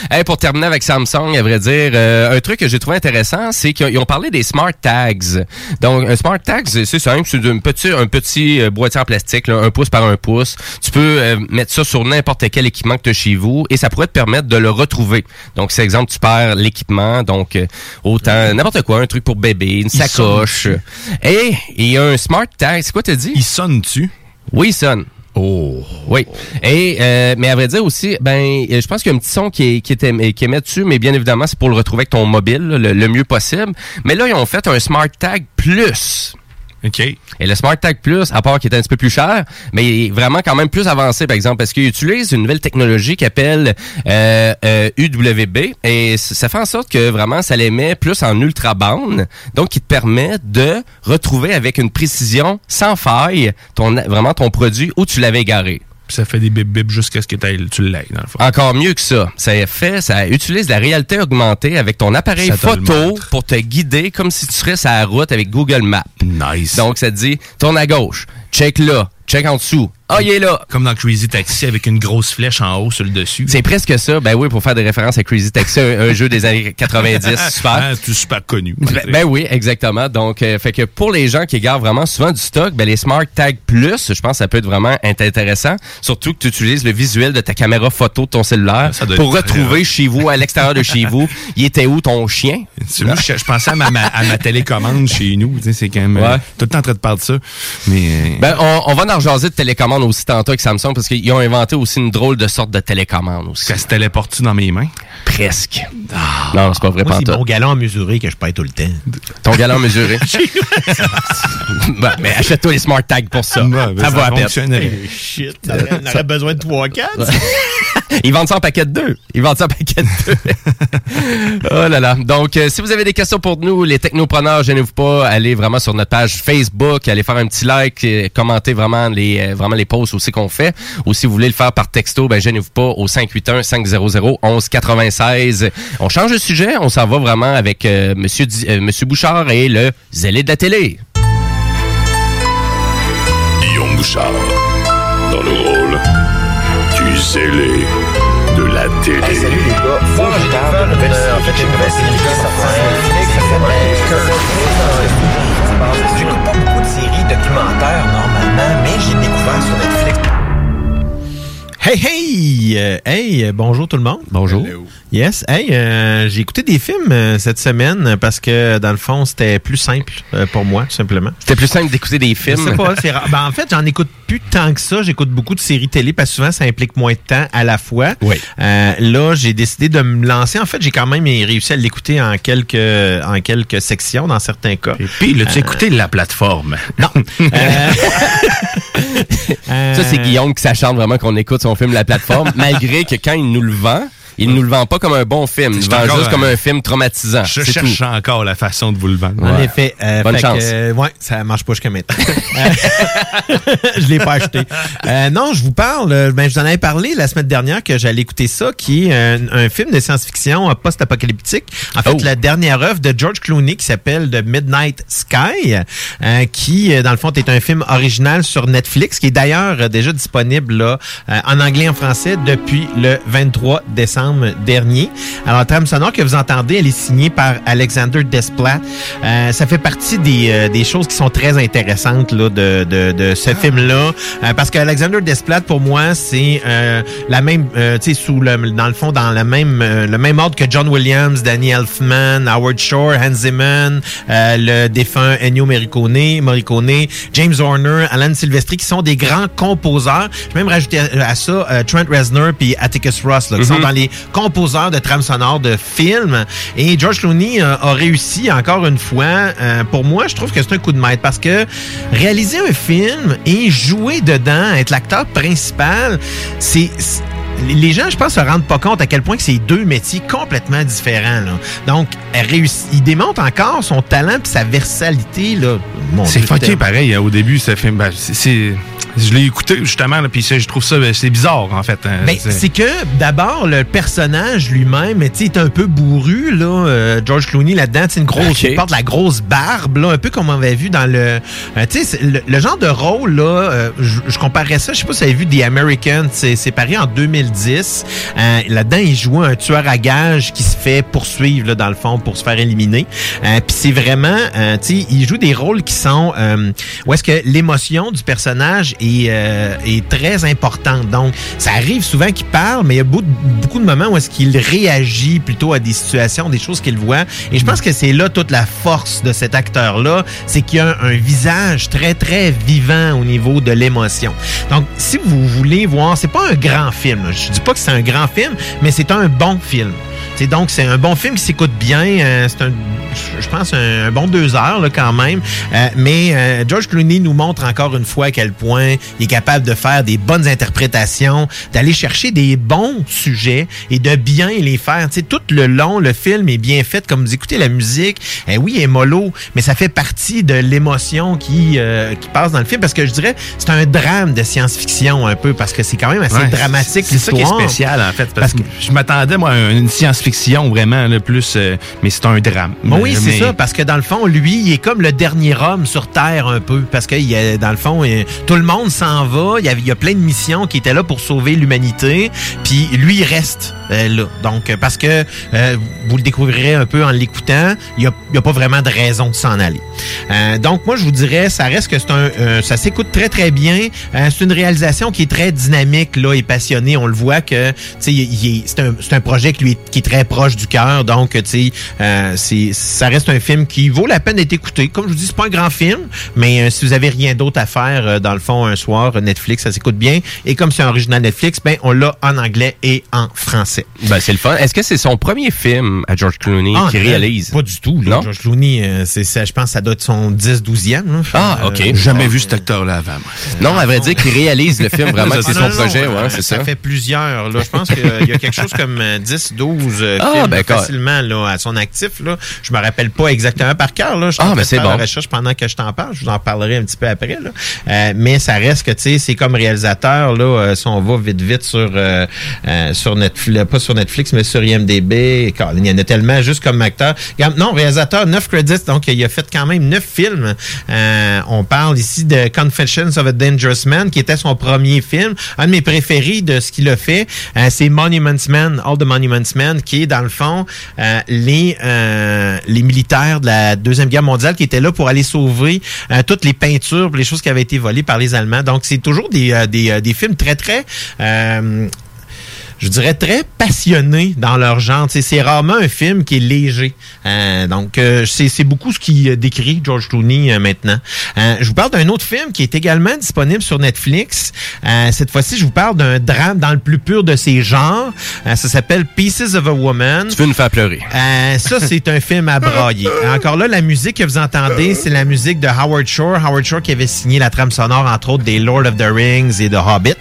Hey, pour terminer avec Samsung, à vrai dire, euh, un truc que j'ai trouvé intéressant, c'est qu'ils ont parlé des smart tags. Donc un smart tag, c'est simple, c'est un petit un petit euh, boîtier en plastique, là, un pouce par un pouce. Tu peux euh, mettre ça sur n'importe quel équipement que tu as chez vous et ça pourrait te permettre de le retrouver. Donc c'est exemple, tu perds l'équipement, donc euh, autant n'importe quoi, un truc pour bébé, une Il sacoche. Et il y a un smart tag, c'est quoi t'as dit? Il sonne-tu? Oui, sonne. Oh. Oui. Et euh, mais à vrai dire aussi, ben je pense qu'il y a un petit son qui est, qui est qui émet dessus, mais bien évidemment c'est pour le retrouver avec ton mobile là, le, le mieux possible. Mais là ils ont fait un Smart Tag Plus. OK. Et le Smart Tag Plus, à part qu'il est un petit peu plus cher, mais il est vraiment quand même plus avancé, par exemple, parce qu'il utilise une nouvelle technologie qui appelle euh, euh, UWB, et ça fait en sorte que vraiment ça l'émet plus en ultra bande, donc qui te permet de retrouver avec une précision sans faille ton vraiment ton produit où tu l'avais égaré. Puis ça fait des bip bip jusqu'à ce que tu l'aies, dans le fond. Encore mieux que ça. Ça fait, ça utilise la réalité augmentée avec ton appareil Ça photo pour te guider comme si tu serais sur la route avec Google Maps. Nice. Donc, ça te dit, tourne à gauche, check là, check en dessous. Ah, il est là. Comme dans Crazy Taxi avec une grosse flèche en haut sur le dessus. C'est presque ça. Ben oui, pour faire des références à Crazy Taxi, un, un jeu des années 90, <laughs> super. Ah, tout super connu. Ben, ben oui, exactement. Donc, euh, fait que pour les gens qui gardent vraiment souvent du stock, ben les Smart Tag Plus, je pense que ça peut être vraiment int- intéressant. Surtout que tu utilises le visuel de ta caméra photo de ton cellulaire Ça pour retrouver chez vous, à l'extérieur de chez vous, <laughs> il était où ton chien? Tu vois, je, je pensais à ma, ma- à ma télécommande chez nous. C'est quand même euh, Ouais. tout le temps en train de parler de ça. Mais euh, Ben, on, on va en rejaser de télécommande aussi tantôt avec Samsung parce qu'ils ont inventé aussi une drôle de sorte de télécommande aussi. ça se téléporte dans mes mains? Presque. Non, c'est pas vrai, Moi, c'est mon galon mesuré que je paye tout le temps. Ton galant mesuré. <laughs> ben, mais achète-toi les Smart Tags pour ça. Ben, ça va à peine. fonctionnerait. Shit, on aurait besoin de 3-4. <laughs> Ils vendent ça en paquet de deux. Ils vendent ça en paquet de deux. <laughs> oh là là. Donc, euh, si vous avez des questions pour nous, les technopreneurs, gênez-vous pas, allez vraiment sur notre page Facebook, allez faire un petit like, euh, commentez vraiment les euh, vraiment les posts aussi qu'on fait. Ou si vous voulez le faire par texto, ben gênez-vous pas au 581 500 1196. On change de sujet, on s'en va vraiment avec euh, monsieur Di- euh, monsieur Bouchard et le zélé de la télé. Guillaume Bouchard, dans le rôle zélé de la télé. salut les gars. Faut que je parle de nouvelle série. En fait, j'ai une nouvelle série qui est sortie sur Netflix. Ça s'appelle Curse. J'écoute pas beaucoup de séries documentaires normalement, mais j'ai découvert sur Netflix. Hey, hey! Euh, hey, bonjour tout le monde. Bonjour. Yes. Hey, euh, j'ai écouté des films euh, cette semaine parce que dans le fond, c'était plus simple euh, pour moi, tout simplement. C'était plus simple d'écouter des films. Je sais pas, c'est. Ben, en fait, j'en écoute plus tant que ça. J'écoute beaucoup de séries télé parce que souvent, ça implique moins de temps à la fois. Oui. Là, j'ai décidé de me lancer. En fait, j'ai quand même réussi à l'écouter en quelques, en quelques sections dans certains cas. Et puis, l'as-tu Euh, écouté la plateforme? Non. <laughs> <laughs> Ça, c'est Guillaume qui s'acharne vraiment qu'on écoute son film La Plateforme, <laughs> malgré que quand il nous le vend, il nous le vend pas comme un bon film. Il le vend juste comme un film traumatisant. Je C'est cherche tout. encore la façon de vous le vendre. En effet. euh, Bonne fait que, chance. euh, ouais, ça marche pas jusqu'à maintenant. <laughs> Je l'ai pas acheté. Euh, non, je vous parle. euh, Ben, je vous en avais parlé la semaine dernière que j'allais écouter ça, qui est un, un film de science-fiction post-apocalyptique. En fait, Oh. la dernière œuvre de George Clooney qui s'appelle The Midnight Sky, euh, qui, dans le fond, est un film original sur Netflix, qui est d'ailleurs déjà disponible là, en anglais et en français depuis le 23 décembre dernier. Alors, la trame sonore que vous entendez, elle est signée par Alexander Desplat. Euh, ça fait partie des, euh, des choses qui sont très intéressantes là, de, de, de ce film-là. Euh, parce qu'Alexander Desplat, pour moi, c'est euh, la même, euh, tu sais, sous le, dans le fond, dans le même, euh, le même ordre que John Williams, Danny Elfman, Howard Shore, Hans Zimmer, le défunt Ennio Morricone, Morricone, James Horner, Alan Silvestri, qui sont des grands composeurs. Je vais même rajouter à, ça Trent Reznor puis Atticus Ross, là, qui sont dans les composeurs de trames sonores de films. Et George Clooney euh, a réussi encore une fois. euh, pour moi, je trouve que c'est un coup de maître parce que réaliser un film et jouer dedans, être l'acteur principal, c'est les- gens, je pense, se rendent pas compte à quel point que c'est deux métiers complètement différents. là. Donc, réussit, il démontre encore son talent puis sa versalité. là. C'est fucké pareil hein, au début, ce film. Ben, c'est- je l'ai écouté justement, là, puis je trouve ça ben, c'est bizarre en fait. hein. Ben, c'est que d'abord le personnage lui-même, tu sais, est un peu bourru là. euh, George Clooney là-dedans, c'est une grosse, il porte la grosse barbe là, un peu comme on avait vu dans le, euh, tu sais, le, le genre de rôle là. euh, je, je comparerais ça. Je sais pas si vous avez vu The American, c'est c'est paru en 2010. Euh, là-dedans, il joue un tueur à gages qui se fait poursuivre là, dans le fond pour se faire éliminer. Euh, Puis c'est vraiment, euh, tu sais, il joue des rôles qui sont euh, où est-ce que l'émotion du personnage est, euh, très importante. Donc, ça arrive souvent qu'il parle, mais il y a beaucoup, de moments où est-ce qu'il réagit plutôt à des situations, des choses qu'il voit. Et je pense que c'est là toute la force de cet acteur-là, c'est qu'il a un, un visage très, très vivant au niveau de l'émotion. Donc, si vous voulez voir, c'est pas un grand film. là. Je dis pas que c'est un grand film, mais c'est un bon film. Donc c'est un bon film qui s'écoute bien. euh, c'est un, je pense un, un bon deux heures là, quand même. Euh, mais euh, George Clooney nous montre encore une fois à quel point il est capable de faire des bonnes interprétations, d'aller chercher des bons sujets et de bien les faire. Tu sais, tout le long, le film est bien fait. Comme vous écoutez la musique, eh oui, elle est mollo, mais ça fait partie de l'émotion qui euh, qui passe dans le film parce que je dirais c'est un drame de science-fiction un peu parce que c'est quand même assez Ouais, dramatique C'est ça qui est spécial en fait. Parce, Parce que je m'attendais moi à une science-fiction vraiment le plus, euh, mais c'est un drame. Oui, c'est Mais- ça, parce que dans le fond, lui, il est comme le dernier homme sur Terre un peu, parce que il dans le fond, il- tout le monde s'en va, il y, a, il y a plein de missions qui étaient là pour sauver l'humanité, puis lui, il reste euh, là. Donc, euh, parce que euh, vous le découvrirez un peu en l'écoutant, il n'y a, pas vraiment de raison de s'en aller. Euh, donc, moi, je vous dirais, ça reste que c'est un, euh, ça s'écoute très très bien. Euh, c'est une réalisation qui est très dynamique là et passionnée. On le voit que, c'est un, un projet qui lui qui est très proche du cœur. Donc, tu sais, euh, c'est, ça reste un film qui vaut la peine d'être écouté. Comme je vous dis, c'est pas un grand film, mais euh, si vous avez rien d'autre à faire euh, dans le fond un soir, Netflix, ça s'écoute bien. Et comme c'est un original Netflix, ben on l'a en anglais et en français. Ben, c'est le fun. Est-ce que c'est son premier film à George Clooney Ah, qui réalise? Pas du tout. Là. Non? George Clooney, euh, c'est, ça, je pense que ça doit être son 10-12e. là. Ah, OK. Jamais vu cet acteur-là avant. moi. Non, à vrai dire qu'il réalise le film vraiment, <laughs> c'est Ah, son non, projet, non, ouais, c'est ça. ça. fait plusieurs. Là. Je pense qu'il y a quelque chose comme euh, 10, 12 euh, Ah, films ben, facilement là, à son actif. Là. Je me rappelle pas exactement par cœur. Là. Je Ah, c'est faire bon. la recherche pendant que je t'en parle. Je vous en parlerai un petit peu après. Là. Euh, mais ça reste que tu sais, c'est comme réalisateur. Là, euh, si on va vite vite sur euh, sur Netflix, pas sur Netflix, mais sur IMDb. Il y en a tellement juste comme acteur. Non, réalisateur, 9 credits, donc il a fait quand même 9 films. On parle ici de Confessions of a Dangerous Man, qui était son premier film. Un de mes préférés de ce qu'il a fait, c'est Monuments Man, All the Monuments Man, qui est dans le fond euh, les euh, les militaires de la deuxième guerre mondiale qui étaient là pour aller sauver euh, toutes les peintures, les choses qui avaient été volées par les Allemands. Donc c'est toujours des films très très je dirais, très passionnés dans leur genre. C'est rarement un film qui est léger. Euh, donc, euh, c'est c'est beaucoup ce qui euh, décrit George Clooney euh, maintenant. Euh, je vous parle d'un autre film qui est également disponible sur Netflix. Euh, cette fois-ci, je vous parle d'un drame dans le plus pur de ses genres. Euh, ça s'appelle Pieces of a Woman. Tu veux nous faire pleurer. Euh, ça, c'est un film à brailler. Encore là, la musique que vous entendez, c'est la musique de Howard Shore. Howard Shore qui avait signé la trame sonore, entre autres, des Lord of the Rings et de Hobbit.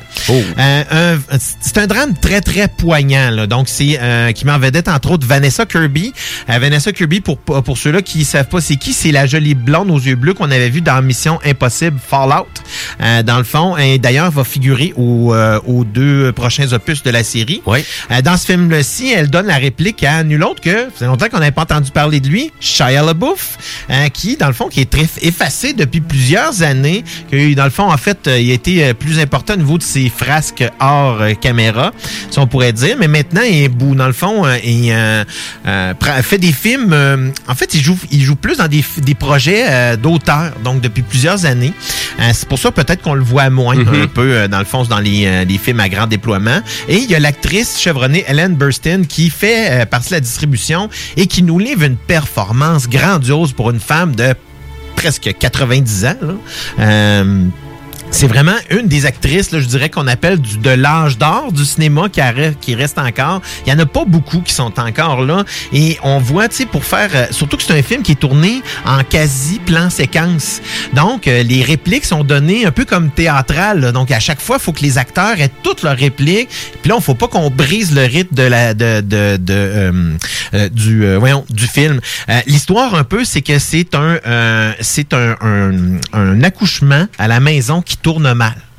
Euh, un- c'est un drame très, très poignant. Là. Donc, c'est euh, qui met en vedette, entre autres, Vanessa Kirby. Euh, Vanessa Kirby, pour, pour ceux-là qui savent pas c'est qui, c'est la jolie blonde aux yeux bleus qu'on avait vue dans Mission Impossible Fallout. Euh, dans le fond, et d'ailleurs, va figurer au, euh, aux deux prochains opus de la série. Euh, dans ce film-ci, elle donne la réplique à nul autre que, fait longtemps qu'on n'avait pas entendu parler de lui, Shia LaBeouf, qui, dans le fond, qui est très effacé depuis plusieurs années, que, dans le fond, en fait, il a été plus important au niveau de ses frasques hors caméra, on pourrait dire, mais maintenant, il est dans le fond, euh, il euh, fait des films, euh, en fait, il joue, il joue plus dans des, des projets euh, d'auteur, donc depuis plusieurs années. C'est pour ça peut-être qu'on le voit moins Mhm. un peu, dans le fond, dans les, les films à grand déploiement. Et il y a l'actrice chevronnée Ellen Burstyn qui fait partie de la distribution et qui nous livre une performance grandiose pour une femme de presque 90 ans. là. Euh, c'est vraiment une des actrices, là, je dirais, qu'on appelle du, de l'âge d'or du cinéma qui, arrête- qui reste encore. Il y en a pas beaucoup qui sont encore là. Et on voit, tu sais, pour faire... euh, surtout que c'est un film qui est tourné en quasi-plan séquence. Donc, euh, les répliques sont données un peu comme théâtrales. Donc, à chaque fois, il faut que les acteurs aient toutes leurs répliques. Puis là, il faut pas qu'on brise le rythme de la, de, de, de, euh, euh, du, euh, voyons, du film. L'histoire, un peu, c'est que c'est un, c'est un, un, un accouchement à la maison qui tourne mal.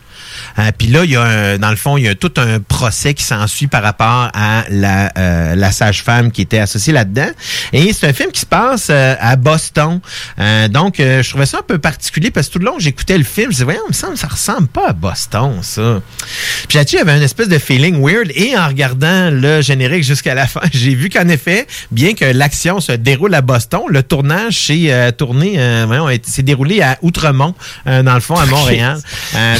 Euh, Puis là, il y a un- dans le fond, il y a tout un procès qui s'ensuit par rapport à la, euh, la sage-femme qui était associée là-dedans. Et c'est un film qui se passe euh, à Boston. Euh, donc, euh, je trouvais ça un peu particulier parce que tout le long j'écoutais le film, je disais, voyons, il me semble ça ressemble pas à Boston, ça. Puis là-dessus, il y avait une espèce de feeling weird. Et en regardant le générique jusqu'à la <laughs> fin, j'ai vu qu'en effet, bien que l'action se déroule à Boston, le tournage s'est tourné, voyons, s'est déroulé à Outremont, euh, dans le fond, à Montréal.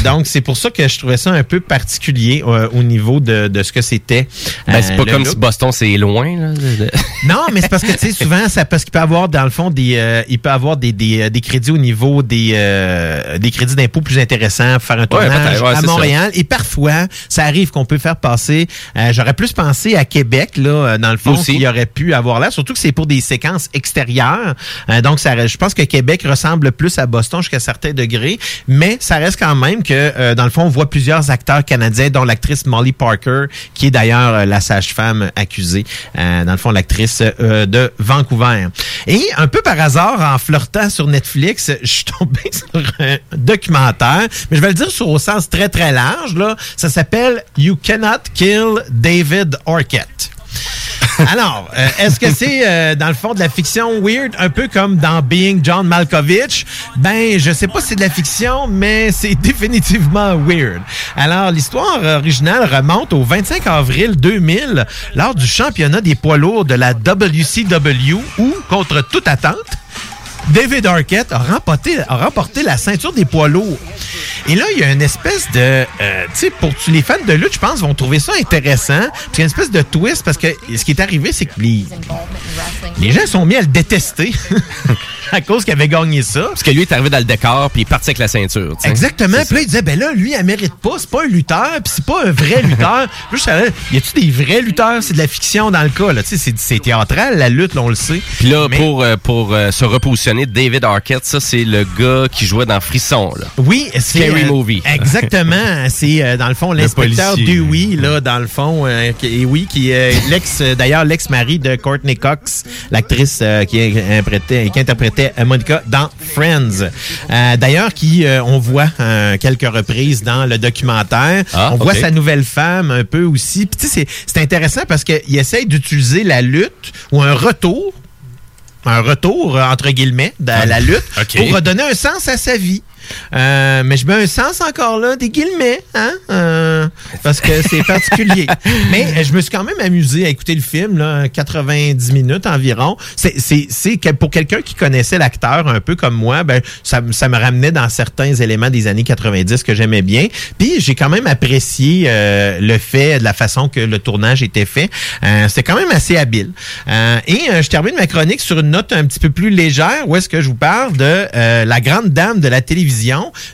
Donc, c'est pour ça que je trouvais ça un peu particulier euh, au niveau de, de ce que c'était. Ben, c'est euh, pas comme look. si Boston, c'est loin. Là, de- de- <laughs> Non, mais c'est parce que tu sais souvent ça parce qu'il peut avoir dans le fond des euh, il peut avoir des, des, des crédits au niveau des euh, des crédits d'impôt plus intéressants pour faire un tournage ouais, à Montréal et parfois ça arrive qu'on peut faire passer j'aurais plus pensé à Québec là dans le fond qu'il aurait pu avoir là surtout que c'est pour des séquences extérieures donc ça je pense que Québec ressemble plus à Boston jusqu'à certains degrés mais ça reste quand même que dans le fond on voit plusieurs acteurs canadiens dont l'actrice Molly Parker qui est d'ailleurs euh, la sage-femme accusée euh, dans le fond l'actrice euh, de Vancouver. Et un peu par hasard en flirtant sur Netflix, je suis tombé <laughs> sur un documentaire, mais je vais le dire sur au sens très très large là, ça s'appelle You Cannot Kill David Arquette. <laughs> Alors, euh, est-ce que c'est euh, dans le fond de la fiction weird, un peu comme dans Being John Malkovich? Ben, je sais pas si c'est de la fiction, mais c'est <laughs> définitivement weird. Alors, l'histoire originale remonte au 25 avril 2000, lors du championnat des poids lourds de la WCW, où, contre toute attente, David Arquette a remporté, a remporté la ceinture des poids lourds. Et là, il y a une espèce de... euh, tu sais, pour tous les fans de lutte, je pense, vont trouver ça intéressant. Puis il y a une espèce de twist parce que ce qui est arrivé, c'est que les, les gens sont mis à le détester <laughs> à cause qu'il avait gagné ça. Parce que lui est arrivé dans le décor puis il est parti avec la ceinture. Exactement. C'est Puis là, il disait, ben là, lui, elle mérite pas. C'est pas un lutteur, puis c'est pas un vrai <laughs> lutteur. Puis je savais, y a-tu des vrais lutteurs? C'est de la fiction dans le cas, là. Tu sais, c'est- c'est théâtral, la lutte, là, on le sait. Puis là, Mais- pour, euh, pour euh, se David Arquette, ça, c'est le gars qui jouait dans Frisson. Là. Oui, c'est Scary euh, Movie. <laughs> Exactement, c'est euh, dans le fond l'inspecteur. Dewey là dans le fond euh, qui- oui qui est l'ex euh, d'ailleurs l'ex-mari de Courtney Cox, l'actrice euh, qui, interprétait, qui interprétait Monica dans Friends. Euh, d'ailleurs qui euh, on voit euh, quelques reprises dans le documentaire. Ah, on voit sa nouvelle femme un peu aussi. Puis tu sais c'est c'est intéressant parce qu'il essaye d'utiliser la lutte ou un retour un retour, euh, entre guillemets, de la lutte OK. pour redonner un sens à sa vie. Euh, mais je mets un sens encore là, des guillemets, hein? euh, parce que c'est particulier. <laughs> mais euh, je me suis quand même amusé à écouter le film, là, 90 minutes environ. C'est, c'est, c'est que pour quelqu'un qui connaissait l'acteur un peu comme moi, ben, ça, me- ça me ramenait dans certains éléments des années 90 que j'aimais bien. Puis j'ai quand même apprécié euh, le fait, de la façon que le tournage était fait. Euh, c'était quand même assez habile. Euh, et euh, je termine ma chronique sur une note un petit peu plus légère, où est-ce que je vous parle de euh, la grande dame de la télévision,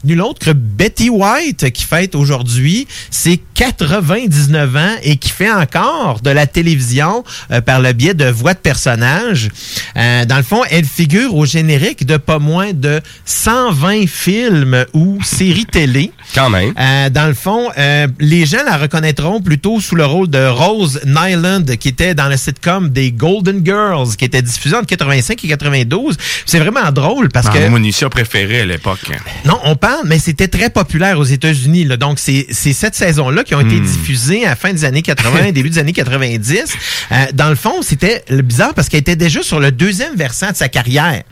nulle autre que Betty White, qui fête aujourd'hui ses 99 ans et qui fait encore de la télévision euh, par le biais de voix de personnages. Euh, dans le fond, elle figure au générique de pas moins de 120 films ou séries télé. Quand même. Euh, dans le fond, euh, les gens la reconnaîtront plutôt sous le rôle de Rose Nyland, qui était dans le sitcom des Golden Girls, qui était diffusé entre 85 et 92. C'est vraiment drôle parce Ah, que... Mon émission préférée à l'époque. Non, on parle, mais c'était très populaire aux États-Unis. Donc, c'est c'est cette saison-là qui ont été Hmm. diffusées à la fin des années 80, <laughs> début des années 90. Euh, dans le fond, c'était bizarre parce qu'elle était déjà sur le deuxième versant de sa carrière.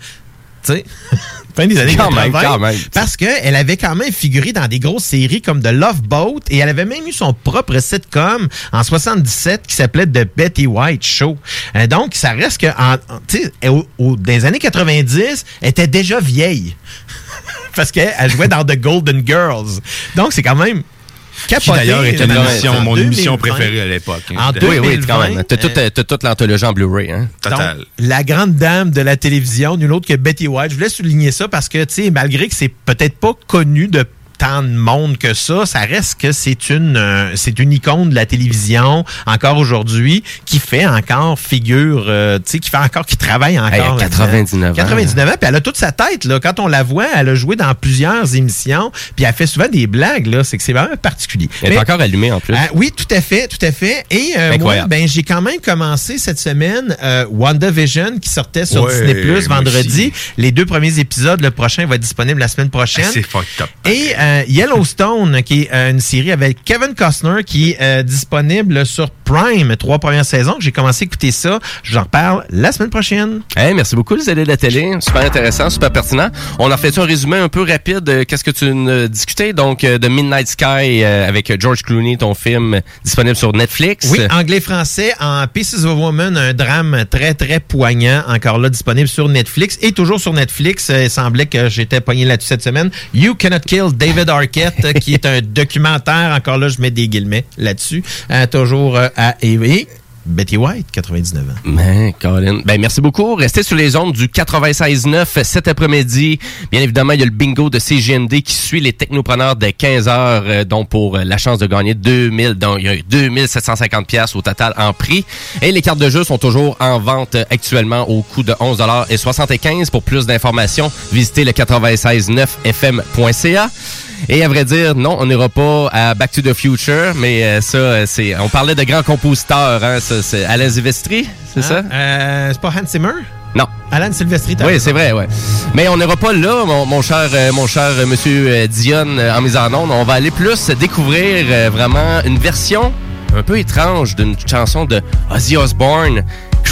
Tu sais, <laughs> fin des années Quand 80. même, quand même. Parce qu'elle avait quand même figuré dans des grosses séries comme The Love Boat et elle avait même eu son propre sitcom en 77 qui s'appelait The Betty White Show. Euh, donc, ça reste que, en, en- tu sais, au- au- dans les années 90, elle était déjà vieille. <laughs> Parce qu'elle jouait dans The Golden Girls. Donc, c'est quand même Qui capoté. d'ailleurs était émission, mon émission 2020. préférée à l'époque. En Oui, oui, 2020, quand même. T'as toute, euh, toute l'anthologie en Blu-ray, hein? Total. donc, la grande dame de la télévision, nulle autre que Betty White. Je voulais souligner ça parce que, tu sais, malgré que c'est peut-être pas connu de tant de monde que ça, ça reste que c'est une euh, c'est une icône de la télévision encore aujourd'hui qui fait encore figure euh, tu sais qui fait encore qui travaille encore là-dedans. 99 ans. 99 ans puis elle a toute sa tête là quand on la voit elle a joué dans plusieurs émissions puis elle fait souvent des blagues là c'est que c'est vraiment particulier Elle est encore allumée en plus. ah, oui, tout à fait, tout à fait. Et euh, moi, ben, j'ai quand même commencé cette semaine WandaVision qui sortait sur Ouais, Disney Plus vendredi. aussi. Les deux premiers épisodes, le prochain va être disponible la semaine prochaine. Ah, C'est fucked up. Et euh, Yellowstone, qui est euh, une série avec Kevin Costner, qui est euh, disponible sur Prime, trois premières saisons. J'ai commencé à écouter ça. Je vous en reparle la semaine prochaine. Hey, merci beaucoup, les allées de la télé. Super intéressant, super pertinent. On a fait un résumé un peu rapide de qu'est-ce que tu discutais. Donc, de Midnight Sky avec George Clooney, ton film disponible sur Netflix. Oui, anglais-français en Pieces of a Woman, un drame très, très poignant, encore là, disponible sur Netflix. Et toujours sur Netflix, il semblait que j'étais pogné là-dessus cette semaine, You Cannot Kill David Arquette, euh, qui est un documentaire, encore là, je mets des guillemets là-dessus, euh, toujours euh, à et Betty White, 99 ans. Ben, Colin. Ben, merci beaucoup. Restez sur les ondes du 96.9 cet après-midi. Bien évidemment, il y a le bingo de CGND qui suit les technopreneurs dès 15 heures, euh, donc pour euh, la chance de gagner 2000, donc il y a 2750 pièces au total en prix. Et les cartes de jeu sont toujours en vente euh, actuellement au coût de 11,75 Pour plus d'informations, visitez le 969fm.ca. Et à vrai dire, non, on n'ira pas à Back to the Future, mais euh, ça, euh, c'est. On parlait de grands compositeurs, hein, ça, c'est Alain Silvestri, c'est ça? Euh, c'est pas Hans Zimmer? Non. Alan Silvestri, t'as Oui, c'est vrai, ouais. Mais on n'ira pas là, mon, mon cher, euh, mon cher euh, monsieur euh, euh, en mise en onde. On va aller plus découvrir vraiment une version un peu étrange d'une chanson de Ozzy Osbourne,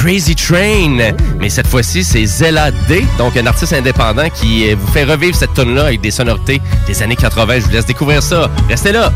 Crazy Train. Mais cette fois-ci, c'est Zella D, donc un artiste indépendant qui euh, vous fait revivre cette tune là avec des sonorités des années 80. Je vous laisse découvrir ça. Restez là.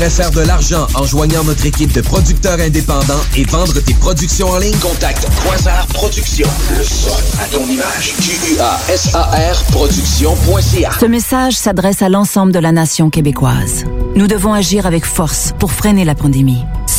T'aimerais faire de l'argent en joignant notre équipe de producteurs indépendants et vendre tes productions en ligne? Contacte Quasar Productions. Le son à ton image. Q-U-A-S-A-R Productions.ca Ce message s'adresse à l'ensemble de la nation québécoise. Nous devons agir avec force pour freiner la pandémie.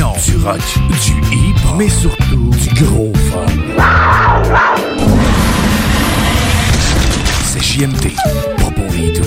Du rock, du hip, mais surtout du gros fun. C'est JMD, pas pour les doux.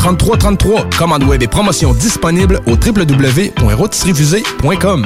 3333. Commande web et promotion disponible au www.rôtisseriefusée.com.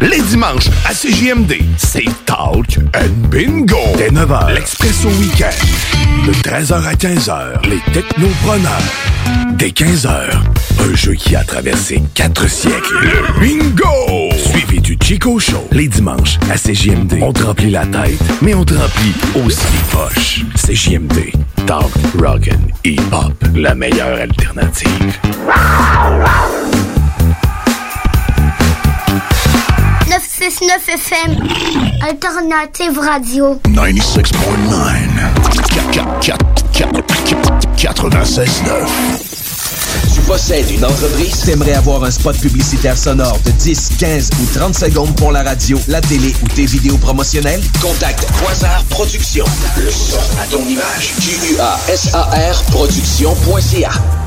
Les dimanches à CJMD, c'est Talk and Bingo. Dès 9h, l'Expresso Week-end. De 13h à 15h, les Technopreneurs. Dès 15h, un jeu qui a traversé quatre siècles. Le Bingo! Suivi du Chico Show. Les dimanches à CJMD, on te remplit la tête, mais on te remplit aussi les poches. CJMD, Talk, Rock'n, Hip-Hop, la meilleure alternative. 969 FM, Alternative Radio. 96.9. Tu possèdes une entreprise? T'aimerais avoir un spot publicitaire sonore de 10, 15 ou 30 secondes pour la radio, la télé ou tes vidéos promotionnelles? Contacte Quasar Productions. Le son à ton image. Q-U-A-S-A-R Productions.ca.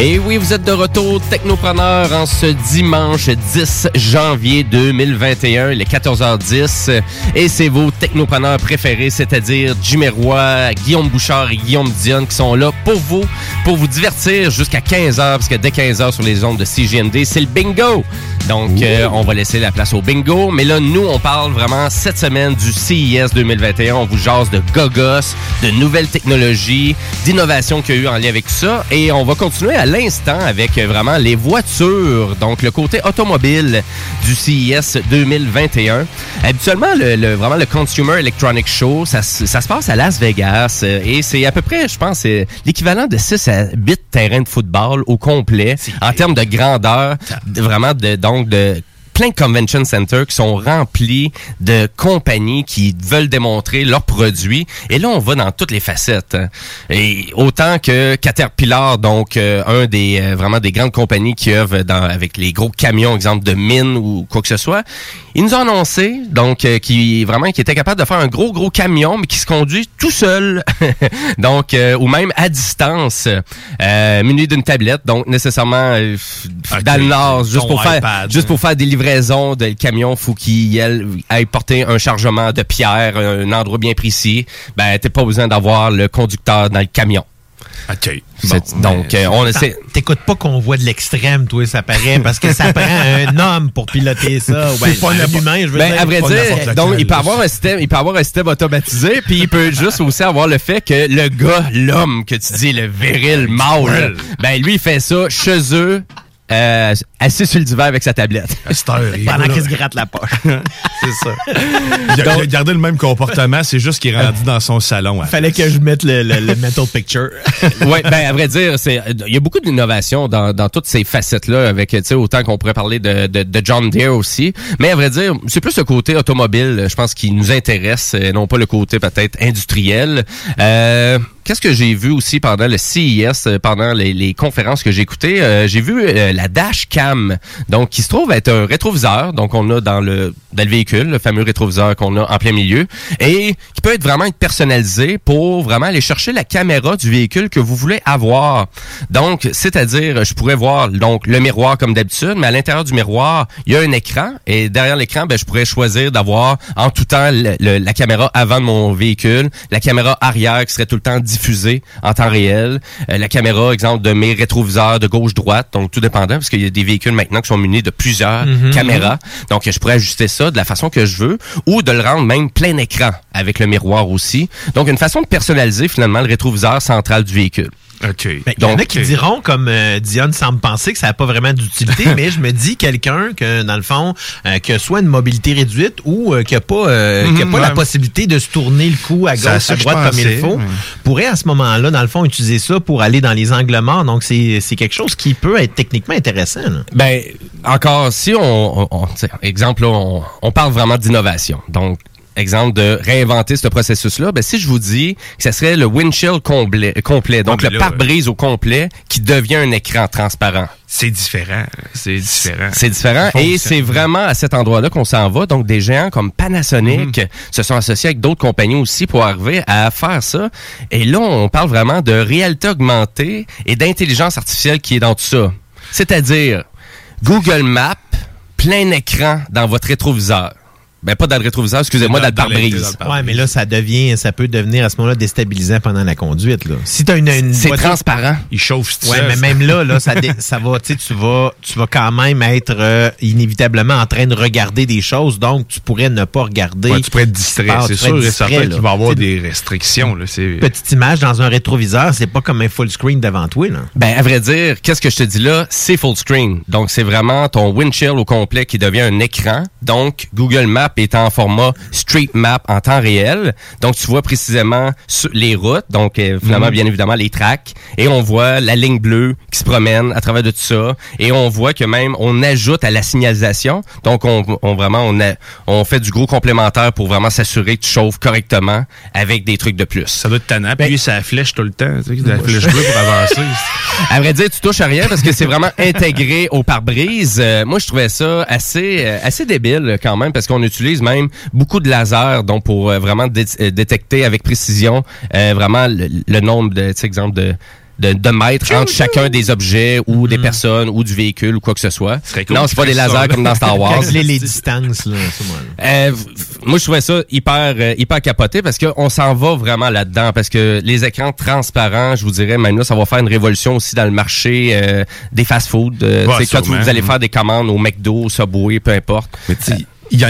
Et oui, vous êtes de retour Technopreneur en ce dimanche 10 janvier 2021, il est 14h10. Et c'est vos technopreneurs préférés, c'est-à-dire Jimmy Roy, Guillaume Bouchard et Guillaume Dion qui sont là pour vous, pour vous divertir jusqu'à 15h, parce que dès 15h sur les ondes de CGMD, c'est le bingo. Donc, euh, on va laisser la place au bingo. Mais là, nous, on parle vraiment cette semaine du CIS 2021. On vous jase de gogos, de nouvelles technologies, d'innovations qu'il y a eu en lien avec ça. Et on va continuer à l'instant avec vraiment les voitures, donc le côté automobile du CIS 2021. Habituellement, le, le- vraiment le Consumer Electronic Show, ça, se- ça se passe à Las Vegas euh, et c'est à peu près, je pense, l'équivalent de 6 à 8 terrains de football au complet en termes de grandeur, de- vraiment de, donc de plein de convention centers qui sont remplis de compagnies qui veulent démontrer leurs produits. Et là, on va dans toutes les facettes. Et autant que Caterpillar, donc euh, un des euh, vraiment des grandes compagnies qui œuvrent dans, avec les gros camions, exemple de mine ou quoi que ce soit, ils nous ont annoncé donc euh, qui vraiment qui était capable de faire un gros gros camion mais qui se conduit tout seul, <laughs> donc euh, ou même à distance, euh, muni d'une tablette, donc nécessairement euh, dans le nord, juste Ton pour faire juste pour faire des livraisons de le camion, faut qu'il aille, porter un chargement de pierre, un endroit bien précis. Ben t'es pas besoin d'avoir le conducteur dans le camion. OK. Donc, euh, on essaie. T'écoutes pas qu'on voit de l'extrême, toi, ça paraît, parce que ça <laughs> prend un homme pour piloter ça. ben, un humain, je veux Ben, dire. à vrai Pas dire, donc, il peut avoir un système, il peut avoir un système automatisé, puis il peut juste aussi avoir le fait que le gars, l'homme que tu dis, le viril mâle, ben, lui, il fait ça chez eux, euh, assis sur le divan avec sa tablette. Pendant qu'il se gratte la poche. <laughs> C'est ça. Il a, il a gardé le même comportement, c'est juste qu'il est rendu dans son salon. Fallait que je mette le, le, le mental picture. <laughs> ouais, ben à vrai dire, c'est il y a beaucoup d'innovation dans, dans toutes ces facettes-là, avec tu sais autant qu'on pourrait parler de, de, de John Deere aussi, mais à vrai dire, c'est plus le côté automobile, je pense, qui nous intéresse, et non pas le côté peut-être industriel. Euh, Qu'est-ce que j'ai vu aussi pendant le CES, euh, pendant les, conférences que j'ai écoutées? Euh, j'ai vu euh, la Dash Cam, donc qui se trouve être un rétroviseur, donc on a dans le, dans le véhicule, le fameux rétroviseur qu'on a en plein milieu, et qui peut être vraiment être personnalisé pour vraiment aller chercher la caméra du véhicule que vous voulez avoir. Donc, c'est-à-dire, je pourrais voir donc le miroir comme d'habitude, mais à l'intérieur du miroir, il y a un écran, et derrière l'écran, ben, je pourrais choisir d'avoir en tout temps la caméra avant de mon véhicule, la caméra arrière qui serait tout le temps diffusée en temps réel, euh, la caméra, exemple, de mes rétroviseurs de gauche-droite, donc tout dépendant, parce qu'il y a des véhicules maintenant qui sont munis de plusieurs Mhm. caméras. Donc, je pourrais ajuster ça de la façon que je veux, ou de le rendre même plein écran avec le miroir aussi. Donc, une façon de personnaliser finalement le rétroviseur central du véhicule. OK. Ben, Il y en a qui diront, comme euh, Diane semble penser, que ça n'a pas vraiment d'utilité, <laughs> mais je me dis quelqu'un que, dans le fond, euh, que soit une mobilité réduite ou euh, qui n'a pas, euh, qui a Mhm, pas la ouais. possibilité de se tourner le cou à gauche, ça à droite comme il faut, ouais. pourrait à ce moment-là, dans le fond, utiliser ça pour aller dans les angles morts. Donc, c'est c'est quelque chose qui peut être techniquement intéressant. là. Ben, encore, si on, on- on- exemple, là, on, on parle vraiment d'innovation. Donc, exemple de réinventer ce processus-là, ben, si je vous dis que ce serait le windshield complet, complet donc le pare-brise au complet qui devient un écran transparent. C'est différent. C'est différent. C'est différent et c'est vraiment à cet endroit-là qu'on s'en va. Donc, des géants comme Panasonic se sont associés avec d'autres compagnies aussi pour arriver à faire ça. Et là, on parle vraiment de réalité augmentée et d'intelligence artificielle qui est dans tout ça. C'est-à-dire Google Maps, plein écran dans votre rétroviseur. Ben, pas dans le rétroviseur, excusez-moi, dans, le pare-brise. Ouais, mais là, ça devient, ça peut devenir à ce moment-là déstabilisant pendant la conduite. Là. Si t'as une, une C'est transparent. Il chauffe Ouais, mais même là, là, ça, dé- ça va, tu sais, tu vas, tu vas quand même être euh, inévitablement en train de regarder des choses, donc tu pourrais ne pas regarder. Ouais, tu pourrais être distrait. Ah, c'est sûr et certain qu'il va y avoir des restrictions. Là. C'est... Petite image dans un rétroviseur, c'est pas comme un full screen devant toi, là. Ben, à vrai dire, qu'est-ce que je te dis là? C'est full screen. Donc, c'est vraiment ton windshield au complet qui devient un écran. Donc, Google Maps est en format Street Map en temps réel. Donc, tu vois précisément les routes. Donc, euh, finalement, Mhm. bien évidemment, les tracks. Et on voit la ligne bleue qui se promène à travers de tout ça. Et on voit que même, on ajoute à la signalisation. Donc, on, on vraiment, on, a, on fait du gros complémentaire pour vraiment s'assurer que tu chauffes correctement avec des trucs de plus. Ça doit être tannant. Puis ça flèche tout le temps. Tu sais, la flèche bleue pour avancer. <laughs> À vrai dire, tu touches à rien parce que c'est vraiment intégré au pare-brise. Euh, moi, je trouvais ça assez euh, assez débile quand même parce qu'on utilise même beaucoup de laser donc pour euh, vraiment dé- euh, détecter avec précision euh, vraiment le, le nombre de, exemple de de, de mètres entre chacun des objets ou des personnes ou du véhicule ou quoi que ce soit. cool non, c'est pas des ça, lasers comme dans Star <laughs> Wars. Calculer les distances, là, ce. Euh, moi, je trouvais ça hyper euh, hyper capoté parce qu'on s'en va vraiment là-dedans parce que les écrans transparents, je vous dirais, même là, ça va faire une révolution aussi dans le marché euh, des fast-food. Euh, Ouais, tu sais, quand vous, allez faire des commandes au McDo, au Subway, peu importe. Mais tu sais, il y,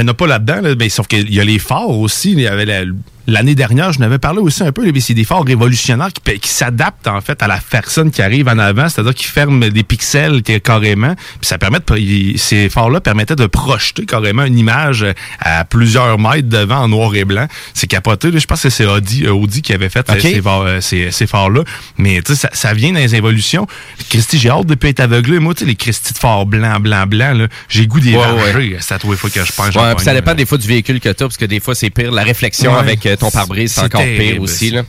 en- a pas là-dedans, là, mais sauf qu'il y a les phares aussi. Il y avait la- L'année dernière, je n'avais parlé aussi un peu, mais c'est des phares révolutionnaires qui, s'adaptent en fait à la personne qui arrive en avant, c'est-à-dire qui ferment des pixels carrément. Puis ça permet de, ces phares-là permettaient de projeter carrément une image euh, à plusieurs mètres devant en noir et blanc. C'est capoté. là. Je pense que c'est Audi, euh, Audi qui avait fait euh, ces, ces, phares-là. Mais tu sais, ça, ça vient dans les évolutions. Christy, j'ai hâte de plus être aveuglé. Moi, tu sais, les Christy de phares blancs, blancs, blancs, là, j'ai goût des Ouais. C'est à tous les fois que je pense. Ouais, ça dépend des fois du véhicule que tu as, parce que des fois, c'est pire. La réflexion Ouais. avec ton pare-brise, c'est encore terrible, pire aussi. Là.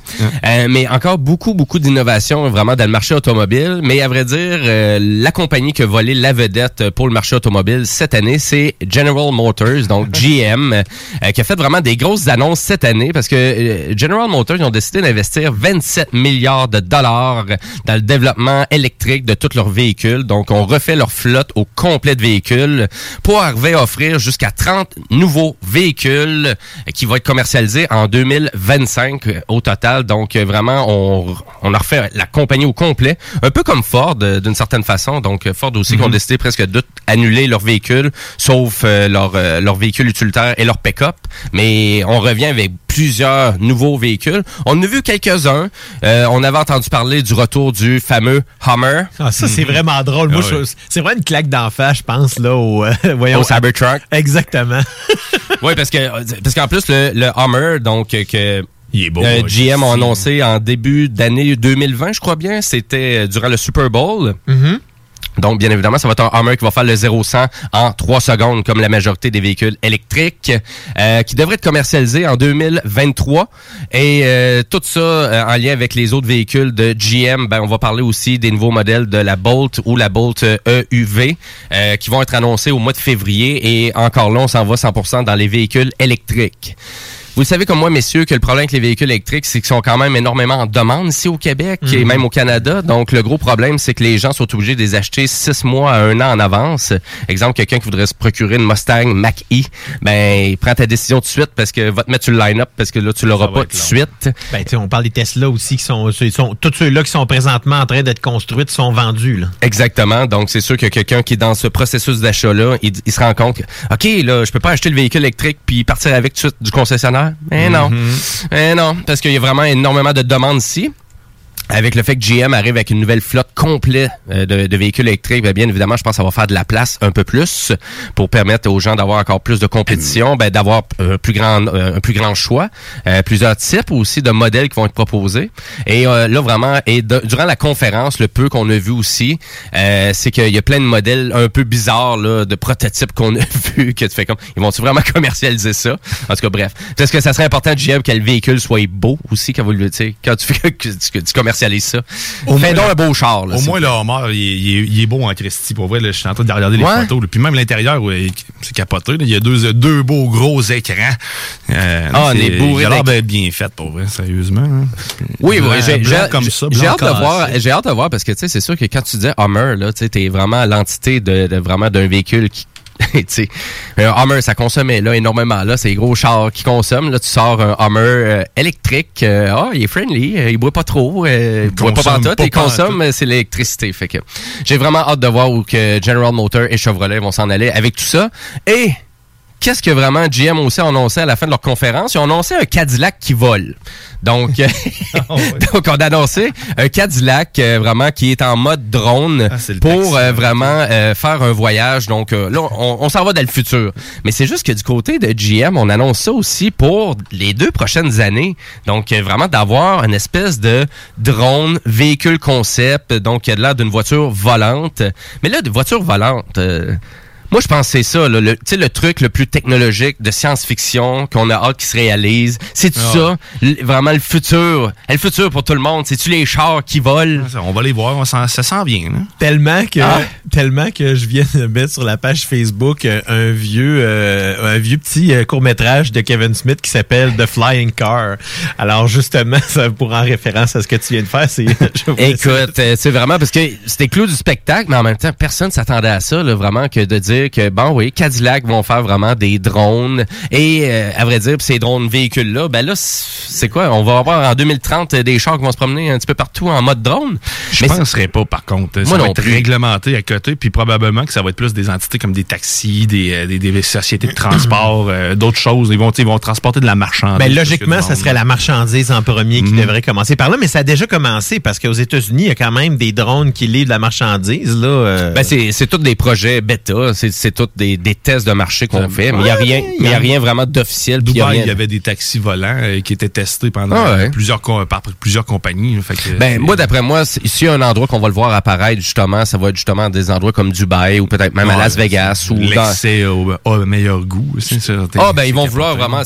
Euh, mais encore beaucoup, beaucoup d'innovation vraiment dans le marché automobile. Mais à vrai dire, euh, la compagnie qui a volé la vedette pour le marché automobile cette année, c'est General Motors, donc <laughs> GM, euh, qui a fait vraiment des grosses annonces cette année parce que euh, General Motors ils ont décidé d'investir 27 milliards de dollars dans le développement électrique de tous leurs véhicules. Donc, on refait leur flotte au complet de véhicules pour arriver à offrir jusqu'à 30 nouveaux véhicules qui vont être commercialisés en 2025 euh, au total. Donc euh, vraiment, on, on a refait la compagnie au complet, un peu comme Ford euh, d'une certaine façon. Donc Ford aussi qui ont Mhm. décidé presque d'annuler leurs véhicules, sauf euh, leur, euh, leurs véhicules utilitaires et leur pick-up. Mais on revient avec plusieurs nouveaux véhicules. On en a vu quelques-uns. Euh, on avait entendu parler du retour du fameux Hummer. Ah, ça, c'est vraiment drôle. Moi, Ah je- c'est vraiment une claque d'en face, je pense, là, au, euh, <laughs> voyons, Au Cybertruck. Exactement. <laughs> oui, parce que parce qu'en plus le, le Hummer, donc euh, que Il est beau. euh, GM a annoncé en début d'année 2020, je crois bien, c'était euh, durant le Super Bowl. Mhm. Donc, bien évidemment, ça va être un Hummer qui va faire le 0-100 en 3 secondes, comme la majorité des véhicules électriques, euh, qui devrait être commercialisé en 2023. Et euh, tout ça euh, en lien avec les autres véhicules de GM, ben, on va parler aussi des nouveaux modèles de la Bolt ou la Bolt EUV, euh, qui vont être annoncés au mois de février. Et encore là, on s'en va 100% dans les véhicules électriques. Vous le savez comme moi, messieurs, que le problème avec les véhicules électriques, c'est qu'ils sont quand même énormément en demande ici au Québec et Mhm. même au Canada. Donc, le gros problème, c'est que les gens sont obligés de les acheter six mois à un an en avance. Exemple, quelqu'un qui voudrait se procurer une Mustang Mach-E, ben, il prend ta décision tout de suite parce que va te mettre sur le line-up parce que là, tu l'auras pas tout de suite. Ben, tu sais, on parle des Tesla aussi qui sont, ils sont tous ceux-là qui sont présentement en train d'être construits sont vendus, là. Exactement. Donc, c'est sûr que quelqu'un qui est dans ce processus d'achat-là, il, il se rend compte que, OK, là, je peux pas acheter le véhicule électrique puis partir avec tout de suite du concessionnaire. Mais non. Mhm. Eh non, parce qu'il y a vraiment énormément de demandes ici. Avec le fait que GM arrive avec une nouvelle flotte complète euh, de, de véhicules électriques, ben, bien évidemment, je pense que ça va faire de la place un peu plus pour permettre aux gens d'avoir encore plus de compétition, ben, d'avoir un plus grand euh, un plus grand choix, euh, plusieurs types aussi de modèles qui vont être proposés. Et euh, là vraiment, et durant la conférence, le peu qu'on a vu aussi, euh, c'est qu'il y a plein de modèles un peu bizarres là, de prototypes qu'on a <laughs> vu que tu fais comme, ils vont-tu vraiment commercialiser ça? En tout cas, bref, parce que ça serait important GM que le véhicule soit beau aussi quand vous le, quand tu fais <laughs> que tu, que tu commercialises ça. Au Fais moins, donc un beau char. Là, Au moins, le. Hummer, il, est- il est- il est beau en Christie. Pour vrai, là, je suis en train de regarder les Ouais. photos. là. Puis même l'intérieur, ouais, c'est capoté. Il y a deux, deux beaux gros écrans. Euh, Ah, c'est- on est bourré Il a l'air bien fait, pour vrai, sérieusement. hein. Oui, oui, j'ai hâte de voir. J'ai hâte de voir parce que tu sais, c'est sûr que quand tu dis Hummer, là, tu t'es vraiment l'entité de, de vraiment d'un véhicule qui <laughs> un Hummer, ça consommait là énormément. Là, c'est les gros chars qui consomment. Là, tu sors un Hummer euh, électrique. euh, Ah, il est friendly. euh, il boit pas trop. euh, il boit pas pantoute. Il consomme, euh, c'est l'électricité. Fait que j'ai vraiment hâte de voir où que General Motors et Chevrolet vont s'en aller avec tout ça. Et qu'est-ce que vraiment GM aussi a annoncé à la fin de leur conférence? Ils ont annoncé un Cadillac qui vole. Donc, <laughs> euh, <laughs> donc on a annoncé un Cadillac euh, vraiment qui est en mode drone Ah, pour euh, vraiment euh, faire un voyage. Donc euh, là, on, on s'en va dans le futur. Mais c'est juste que du côté de GM, on annonce ça aussi pour les deux prochaines années. Donc euh, vraiment d'avoir une espèce de drone véhicule concept. Donc il y a de l'air d'une voiture volante. Mais là, de voiture volante. Euh, moi, je pense que c'est ça, là, le, tu sais, le truc le plus technologique de science-fiction qu'on a hâte qui se réalise. C'est Ah. ça, vraiment le futur. Et le futur pour tout le monde, c'est-tu les chars qui volent? On va les voir, on s'en- ça sent bien. là. Tellement que, Ah. tellement que je viens de mettre sur la page Facebook euh, un vieux, euh, un vieux petit court métrage de Kevin Smith qui s'appelle The Flying Car. Alors justement, <laughs> ça pour en référence à ce que tu viens de faire, c'est. <laughs> Écoute, euh, c'est vraiment parce que c'était clou du spectacle, mais en même temps, personne s'attendait à ça, là, vraiment, que de dire que, bon, oui, Cadillac vont faire vraiment des drones. Et, euh, à vrai dire, pis ces drones véhicules-là, ben là, c'est quoi? On va avoir en 2030 des chars qui vont se promener un petit peu partout en mode drone. Je Mais penserais pas, par contre. Moi ça va non être plus. réglementé à côté, puis probablement que ça va être plus des entités comme des taxis, des, euh, des, des sociétés de transport, euh, d'autres choses. Ils vont, ils vont transporter de la marchandise. Ben, logiquement, ça serait la marchandise en premier qui devrait commencer par là, mais ça a déjà commencé parce qu'aux États-Unis, il y a quand même des drones qui livrent de la marchandise. Là, euh. Ben c'est c'est tous des projets bêta, c'est c'est tous des, des tests de marché qu'on fait, mais il y a rien, il y a- rien vraiment d'officiel. Dubaï, il y avait des taxis volants euh, qui étaient testés pendant Ah ouais. plusieurs par plusieurs compagnies. là. Fait que, Ben, moi, d'après moi, s'il y a un endroit qu'on va le voir apparaître, justement, ça va être justement des endroits comme Dubaï ou peut-être même à Las Vegas ou dans... l'excès au, au meilleur goût. Ah, ben, ils vont vouloir vraiment...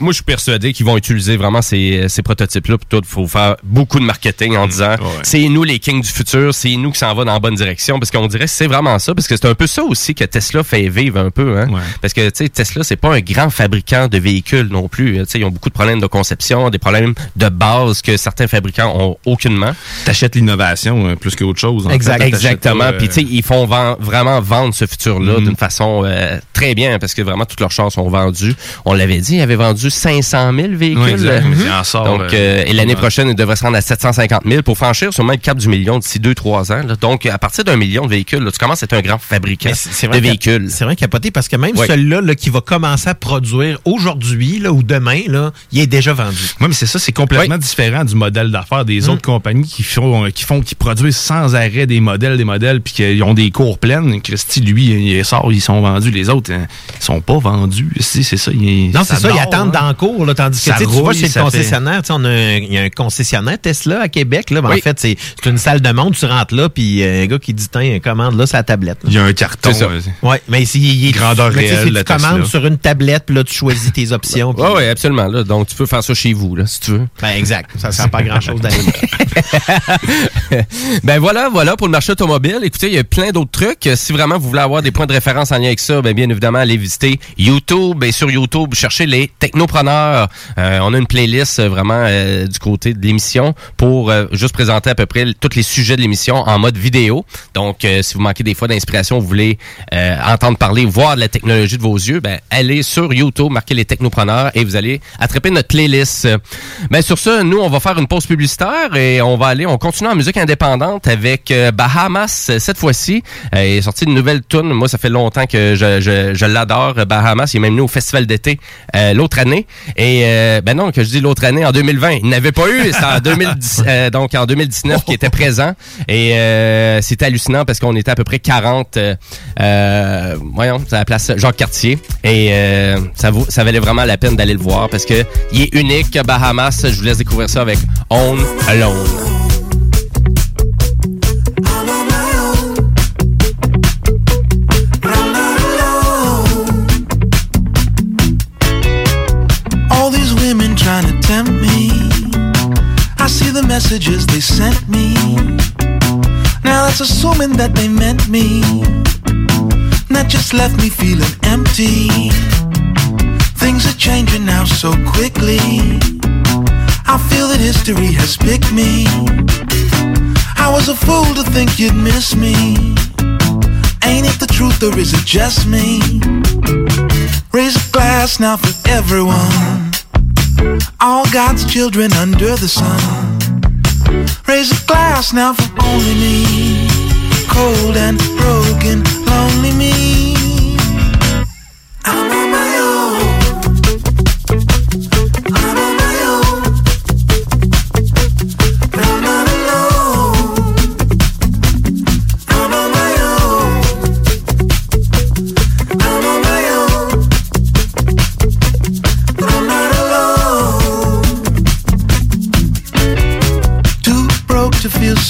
Moi, je suis persuadé qu'ils vont utiliser vraiment ces, ces prototypes-là. Puis tout, il faut faire beaucoup de marketing en disant c'est nous les kings du futur, c'est nous qui s'en va dans la bonne direction. Parce qu'on dirait que c'est vraiment ça. Parce que c'est un peu ça aussi que Tesla fait vivre un peu. Hein? Parce que Tesla, c'est pas un grand fabricant de véhicules non plus. Sais, Ils ont beaucoup de problèmes de conception, des problèmes de base que certains fabricants ont aucunement. T'achètes l'innovation euh, plus qu'autre chose. en fait. Exactement. euh, Puis sais, ils font ven- vraiment vendre ce futur-là d'une façon euh, très bien parce que vraiment toutes leurs chars sont vendus. On l'avait dit, ils avaient vendu vendu 500 000 véhicules. Ouais, exact. Mais il en sort, Donc, euh, euh, et l'année prochaine, il devrait se rendre à 750 000 pour franchir sûrement le cap du million d'ici 2-3 ans. là. Donc, à partir d'un million de véhicules, là, tu commences à être un grand fabricant de véhicules. C'est vrai capoté parce que même celui-là là, qui va commencer à produire aujourd'hui là, ou demain, là, il est déjà vendu. Oui, mais c'est ça, c'est complètement différent du modèle d'affaires des Mm. autres compagnies qui font, qui font, qui produisent sans arrêt des modèles, des modèles, puis qu'ils ont des cours pleines. Christy, lui, il sort, ils sont vendus. Les autres, hein, ils sont pas vendus. Si, c'est ça. il- Non, c'est ça, ils dort, attendent le cours, là, tandis que Ça tu vois, chez le concessionnaire, tu sais, on a un- il y a un concessionnaire Tesla à Québec. Là, Ben, Oui. En fait, c'est c'est une salle de monde, tu rentres là, puis euh, un gars qui dit, tiens, commande là, c'est la tablette. Il y a un carton. C'est ça. euh, Ouais, mais c'est il est Grandeur réelle, Tu commandes sur une tablette, puis là, tu choisis tes options. <laughs> Oui, oui, absolument. Là. Donc, tu peux faire ça chez vous, là, si tu veux. Ben, exact. Ça sert pas à grand-chose d'aller là. <laughs> ben voilà, voilà pour le marché automobile. Écoutez, il y a plein d'autres trucs. Si vraiment vous voulez avoir des points de référence en lien avec ça, ben bien évidemment, allez visiter YouTube. Et sur YouTube, cherchez les technopreneurs. Euh, on a une playlist euh, vraiment euh, du côté de l'émission pour juste présenter à peu près tous les sujets de l'émission en mode vidéo. Donc, si vous manquez des fois d'inspiration, vous voulez entendre parler, voir de la technologie de vos yeux, ben allez sur YouTube, marquez les technopreneurs et vous allez attraper notre playlist. Ben sur ça, nous on va faire une pause publicitaire et on va aller, on continue en musique indépendante avec Bahamas cette fois-ci. Il est sorti une nouvelle tune. Moi, ça fait longtemps que je, je, l'adore. Bahamas, il est même venu au festival d'été l'autre année. Et euh, ben non, que je dis l'autre année en 2020, il n'avait pas eu. C'est en 2010, <laughs> euh, donc en 2019 qui était présent. Et euh, c'était hallucinant parce qu'on était à peu près 40. euh, euh, voyons, c'est à la place Jacques Cartier. Et euh, ça, vaut, ça valait vraiment la peine d'aller le voir parce que il est unique. Bahamas, je vous laisse découvrir ça avec On Alone. Messages they sent me. Now that's assuming that they meant me. That just left me feeling empty. Things are changing now so quickly. I feel that history has picked me. I was a fool to think you'd miss me. Ain't it the truth or is it just me? Raise a glass now for everyone. All God's children under the sun. Raise a glass now for only me. Cold and broken, lonely me. I'm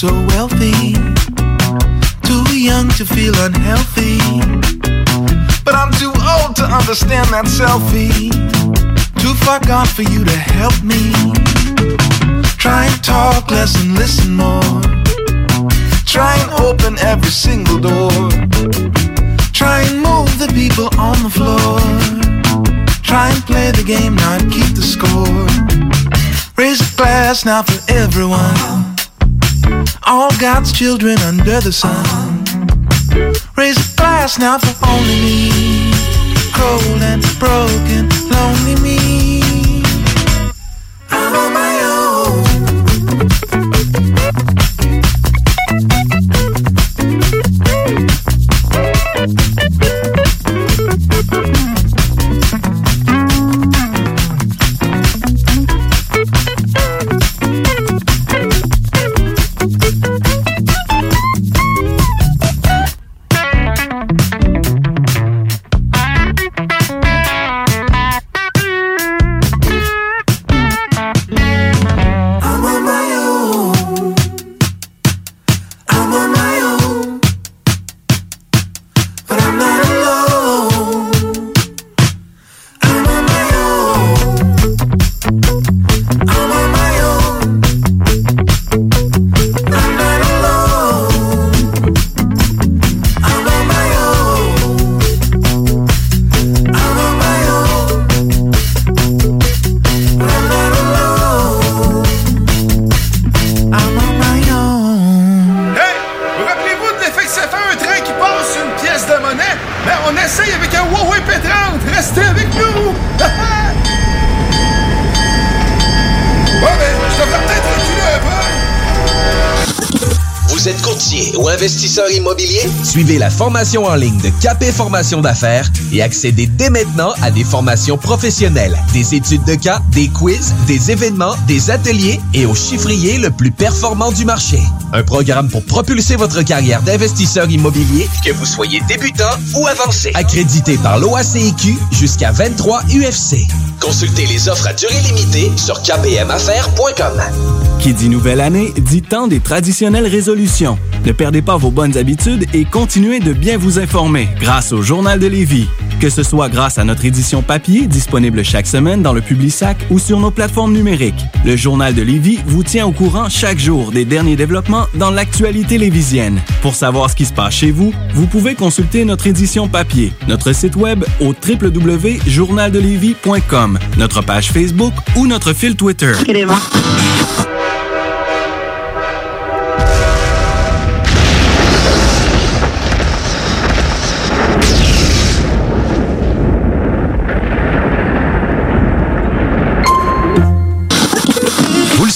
so wealthy. Too young to feel unhealthy. But I'm too old to understand that selfie. Too far gone for you to help me. Try and talk less and listen more. Try and open every single door. Try and move the people on the floor. Try and play the game, not keep the score. Raise a glass now for everyone. All God's children under the sun. Raise a glass now for only me. Cold and broken, lonely me. I'm on my Suivez la formation en ligne de Capé Formation d'affaires et accédez dès maintenant à des formations professionnelles, des études de cas, des quiz, des événements, des ateliers et au chiffrier le plus performant du marché. Un programme pour propulser votre carrière d'investisseur immobilier, que vous soyez débutant ou avancé. Accrédité par l'OACIQ jusqu'à 23 UFC. Consultez les offres à durée limitée sur kpmaffaires.com. Qui dit nouvelle année dit temps des traditionnelles résolutions. Ne perdez pas vos bonnes habitudes et continuez de bien vous informer grâce au Journal de Lévis. Que ce soit grâce à notre édition papier disponible chaque semaine dans le Publisac ou sur nos plateformes numériques, le Journal de Lévis vous tient au courant chaque jour des derniers développements dans l'actualité lévisienne. Pour savoir ce qui se passe chez vous, vous pouvez consulter notre édition papier, notre site web au www.journaldelévis.com, notre page Facebook ou notre fil Twitter.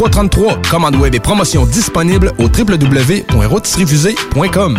3333. Commande web et promotion disponible au www.rotisseriefusée.com.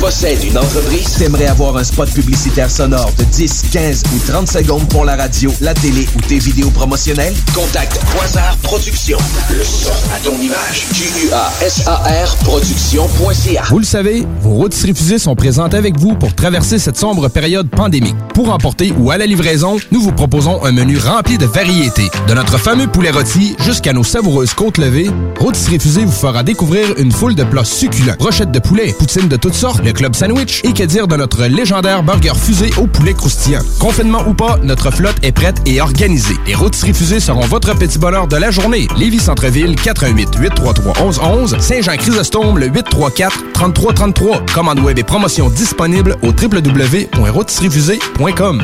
Possèdes une entreprise? T'aimerais avoir un spot publicitaire sonore de 10, 15 ou 30 secondes pour la radio, la télé ou tes vidéos promotionnelles? Contacte Quasar Productions. Le son à ton image. Q-U-A-S-A-R Productions.ca Vous le savez, vos routes refusées sont présentes avec vous pour traverser cette sombre période pandémique. Pour emporter ou à la livraison, nous vous proposons un menu rempli de variétés. De notre fameux poulet rôti jusqu'à nos savoureuses côtes levées, Rôtisserie Fusée vous fera découvrir une foule de plats succulents. Brochettes de poulet, poutines de toutes sortes, le club sandwich et que dire de notre légendaire burger fusé au poulet croustillant. Confinement ou pas, notre flotte est prête et organisée. Les Rôtisseries Fusées seront votre petit bonheur de la journée. Lévis Centreville, 418 833 1111 Saint-Jean-Chrysostome, le 834 3333. Commande web et promotion disponible au www.rôtisseriefusée.com.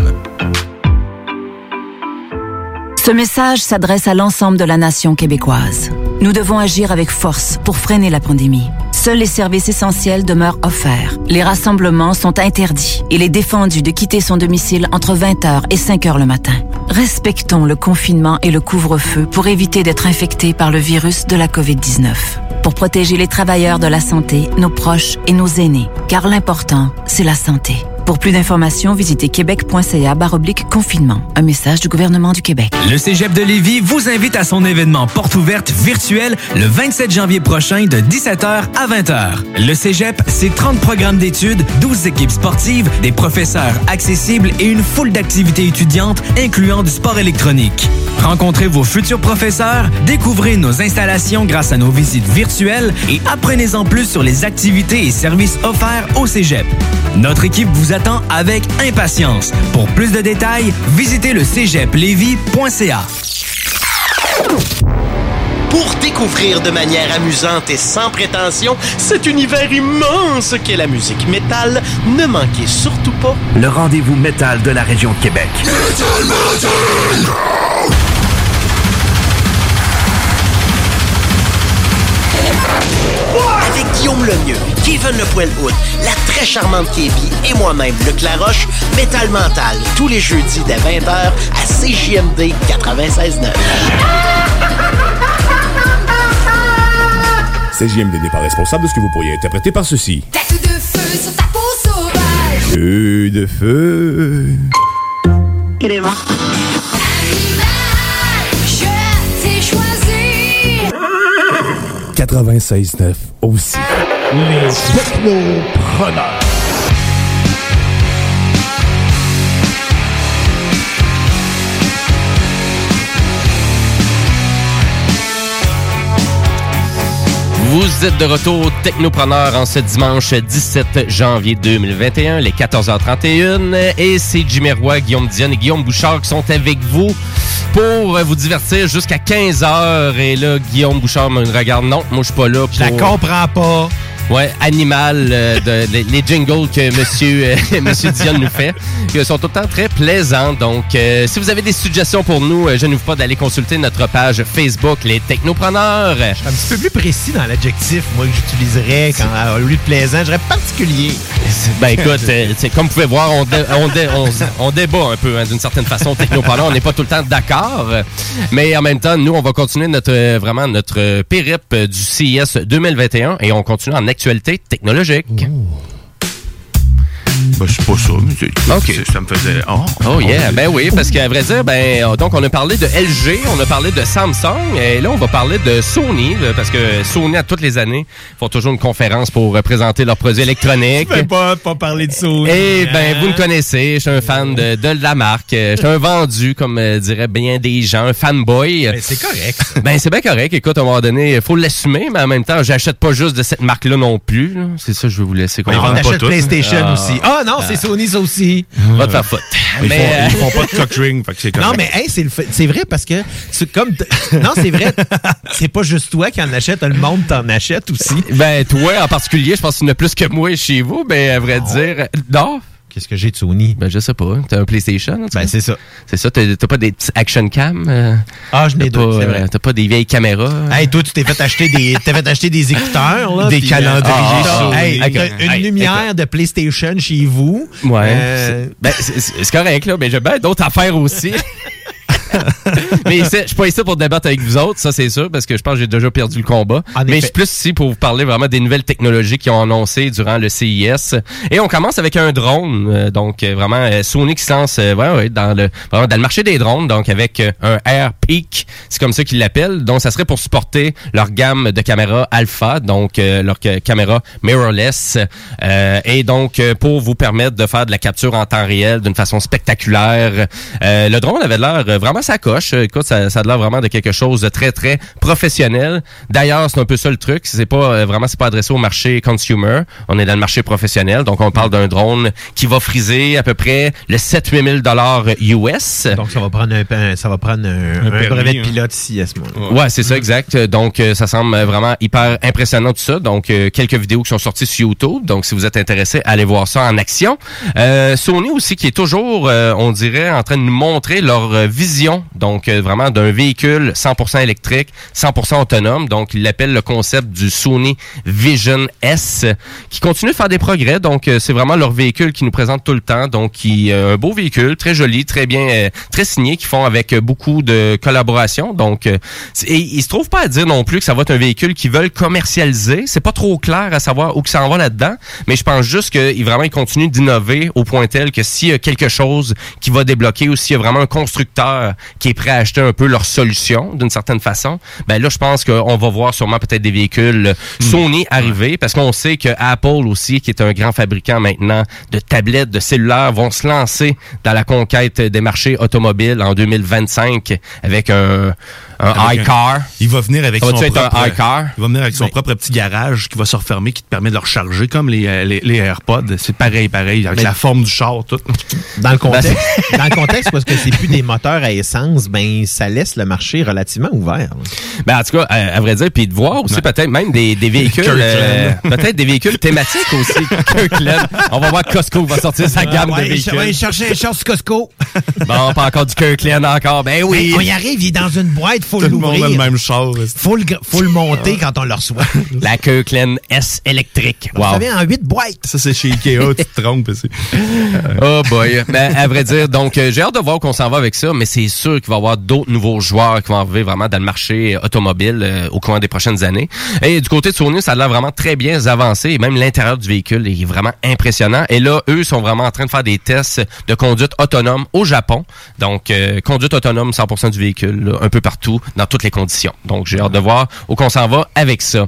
Ce message s'adresse à l'ensemble de la nation québécoise. Nous devons agir avec force pour freiner la pandémie. Seuls les services essentiels demeurent offerts. Les rassemblements sont interdits. Il est défendu de quitter son domicile entre 20h et 5h le matin. Respectons le confinement et le couvre-feu pour éviter d'être infectés par le virus de la COVID-19. Pour protéger les travailleurs de la santé, nos proches et nos aînés. Car l'important, c'est la santé. Pour plus d'informations, visitez québec.ca baroblique confinement. Un message du gouvernement du Québec. Le Cégep de Lévis vous invite à son événement porte ouverte virtuelle le 27 janvier prochain de 17h à 20h. Le Cégep, c'est 30 programmes d'études, 12 équipes sportives, des professeurs accessibles et une foule d'activités étudiantes incluant du sport électronique. Rencontrez vos futurs professeurs, découvrez nos installations grâce à nos visites virtuelles et apprenez-en plus sur les activités et services offerts au Cégep. Notre équipe vous attend avec impatience. Pour plus de détails, visitez le cégeplevy.ca. Pour découvrir de manière amusante et sans prétention cet univers immense qu'est la musique métal, ne manquez surtout pas Le rendez-vous métal de la région de Québec. Guillaume Lemieux, Kevin Le Poilhoud, la très charmante Kébi et moi-même, Luc Laroche, Métal Mental, tous les jeudis dès 20h à CJMD 96.9. CJMD n'est pas responsable de ce que vous pourriez interpréter par ceci. Tête de feu sur ta peau sauvage. Feu de feu. Je t'ai choisi. 96.9 aussi. Les technopreneurs. Vous êtes de retour Technopreneur en ce dimanche 17 janvier 2021, les 14h31. Et c'est Jimmy Roy, Guillaume Dion et Guillaume Bouchard qui sont avec vous pour vous divertir jusqu'à 15h. Et là, Guillaume Bouchard me regarde. Non, moi, je suis pas là. Je la comprends pas. Ouais, animal, euh, de, les, les jingles que Monsieur, euh, <laughs> Monsieur Dion nous fait, qui sont tout le temps très plaisants. Donc, euh, si vous avez des suggestions pour nous, euh, je n'oublie pas d'aller consulter notre page Facebook, les Technopreneurs. Un petit peu plus précis dans l'adjectif, moi, que j'utiliserais quand, au lieu de plaisant, je dirais particulier. Ben écoute, euh, comme vous pouvez voir, on, dé- on, dé- on, on débat un peu hein, d'une certaine façon technopreneur. On n'est pas tout le temps d'accord, mais en même temps, nous, on va continuer notre euh, vraiment notre euh, périple euh, du CIS 2021 et on continue en actualité technologique. Ben, c'est pas ça, mais c'est- c'est- ça me faisait. Oh, Oh yeah, ben oui, parce qu'à vrai dire, ben euh, donc on a parlé de LG, on a parlé de Samsung, et là on va parler de Sony, là, parce que Sony à toutes les années font toujours une conférence pour euh, présenter leurs produits électroniques. <laughs> Je pas, pas parler de Sony. Eh ben, hein? vous me connaissez, je suis un fan de, de la marque. Je suis un vendu, comme euh, diraient bien des gens, un fanboy. Ben, c'est correct. ça. Ben, c'est bien correct. Écoute, à un moment donné, il faut l'assumer, mais en même temps, j'achète pas juste de cette marque-là non plus. là. C'est ça, je vais vous laisser On comprendre. achète PlayStation Ah. aussi. Ah non, c'est Sony ça aussi. Va te faire foutre. Ils, Mais, font, euh, ils font pas de cock ring, fait que c'est correct. Non, mais hey, c'est le fait- c'est vrai parce que c'est comme <laughs> non, c'est vrai. C'est pas juste toi qui en achète, le monde t'en achète aussi. Ben, toi en particulier, je pense que tu n'as plus que moi chez vous, mais à vrai dire. Non? Qu'est-ce que j'ai de Sony? Ben, je sais pas. T'as un PlayStation? en tout Ben, c'est ça. C'est ça, t'as pas des petits action cam? euh? Ah, je n'ai pas, c'est vrai. euh, T'as pas des vieilles caméras? Hey, toi, tu t'es fait acheter des, t'as fait acheter des écouteurs, là. Des calendriers euh, ah, Hey, Ok. t'as une Hey, lumière de PlayStation chez vous. Ouais. Euh, C'est- Ben, c'est correct, là, mais j'ai bien d'autres affaires aussi. <laughs> <laughs> mais je suis pas ici pour débattre avec vous autres, ça c'est sûr, parce que je pense que j'ai déjà perdu le combat. En mais effet. je suis plus ici pour vous parler vraiment des nouvelles technologies qui ont annoncé durant le CIS. Et on commence avec un drone, euh, donc euh, vraiment euh, Sony qui se lance ouais, ouais, dans le vraiment dans le marché des drones, donc avec un Air Peak, c'est comme ça qu'ils l'appellent. Donc ça serait pour supporter leur gamme de caméras alpha, donc euh, leur ca- caméra mirrorless, euh, et donc pour vous permettre de faire de la capture en temps réel d'une façon spectaculaire. Euh, le drone avait l'air vraiment sa coche. Écoute, ça, ça a l'air vraiment de quelque chose de très très professionnel. D'ailleurs, c'est un peu ça le truc. C'est pas euh, vraiment c'est pas adressé au marché consumer. On est dans le marché professionnel, donc on parle d'un drone qui va friser à peu près le 7-8 000 dollars US. donc, ça va prendre un, un- ça va prendre un, un permis, brevet de hein. pilote ici à ce moment Ouais, c'est ça, exact. Donc, euh, ça semble vraiment hyper impressionnant tout ça. Donc, euh, quelques vidéos qui sont sorties sur YouTube. Donc, si vous êtes intéressé, allez voir ça en action. Euh, Sony aussi qui est toujours, euh, on dirait, en train de nous montrer leur euh, Donc, euh, vraiment d'un véhicule 100% électrique, 100% autonome. Donc, ils l'appellent le concept du Sony Vision S, qui continue de faire des progrès. Donc, euh, c'est vraiment leur véhicule qui nous présente tout le temps. Donc, qui euh, un beau véhicule, très joli, très bien, euh, très signé, qui font avec euh, beaucoup de collaboration. Donc, euh, et ils se trouvent pas à dire non plus que ça va être un véhicule qu'ils veulent commercialiser. C'est pas trop clair à savoir où que ça en va là-dedans. Mais je pense juste qu'ils vraiment ils continuent d'innover au point tel que s'il y a quelque chose qui va débloquer ou s'il y a vraiment un constructeur qui est prêt à acheter un peu leur solution d'une certaine façon, ben là je pense qu'on va voir sûrement peut-être des véhicules Sony arriver parce qu'on sait que Apple aussi, qui est un grand fabricant maintenant de tablettes, de cellulaires, vont se lancer dans la conquête des marchés automobiles en 2025 avec un, un iCar. Il va venir avec Ça son un propre, iCar? Il va venir avec son Mais- propre petit garage qui va se refermer, qui te permet de le recharger comme les, euh, les, les AirPods. C'est pareil, pareil, avec Mais- la forme du char, tout. Dans le contexte, <laughs> dans le contexte parce que c'est plus des moteurs à essence, ben ça laisse le marché relativement ouvert. Ben, en tout cas, à, à vrai dire, puis de voir aussi peut-être même des, des véhicules, euh, peut-être des véhicules thématiques aussi. <laughs> Kirkland. On va voir Costco va sortir sa gamme Ouais, de véhicules. ouais, chercher un short Costco. Bon, pas encore du Kirkland encore. Ben oui. On y arrive, il est dans une boîte, faut Tout le monde a le l'ouvrir. même char. Faut le, gra- faut le monter quand on le reçoit. <laughs> La Kirkland S électrique. Wow. Ça vient en 8 boîtes. Ça, c'est chez Ikea, tu te trompes. <laughs> Oh boy. Ben, à vrai dire, donc euh, j'ai hâte de voir qu'on s'en va avec ça, mais c'est sûr qu'il va y avoir d'autres nouveaux joueurs qui vont arriver vraiment dans le marché automobile euh, au cours des prochaines années. Et du côté de Sony, ça a l'air vraiment très bien avancé. Et même l'intérieur du véhicule est vraiment impressionnant. Et là, eux sont vraiment en train de faire des tests de conduite autonome au Japon. Donc, euh, conduite autonome 100% du véhicule, là, un peu partout dans toutes les conditions. Donc, j'ai hâte de voir où qu'on s'en va avec ça.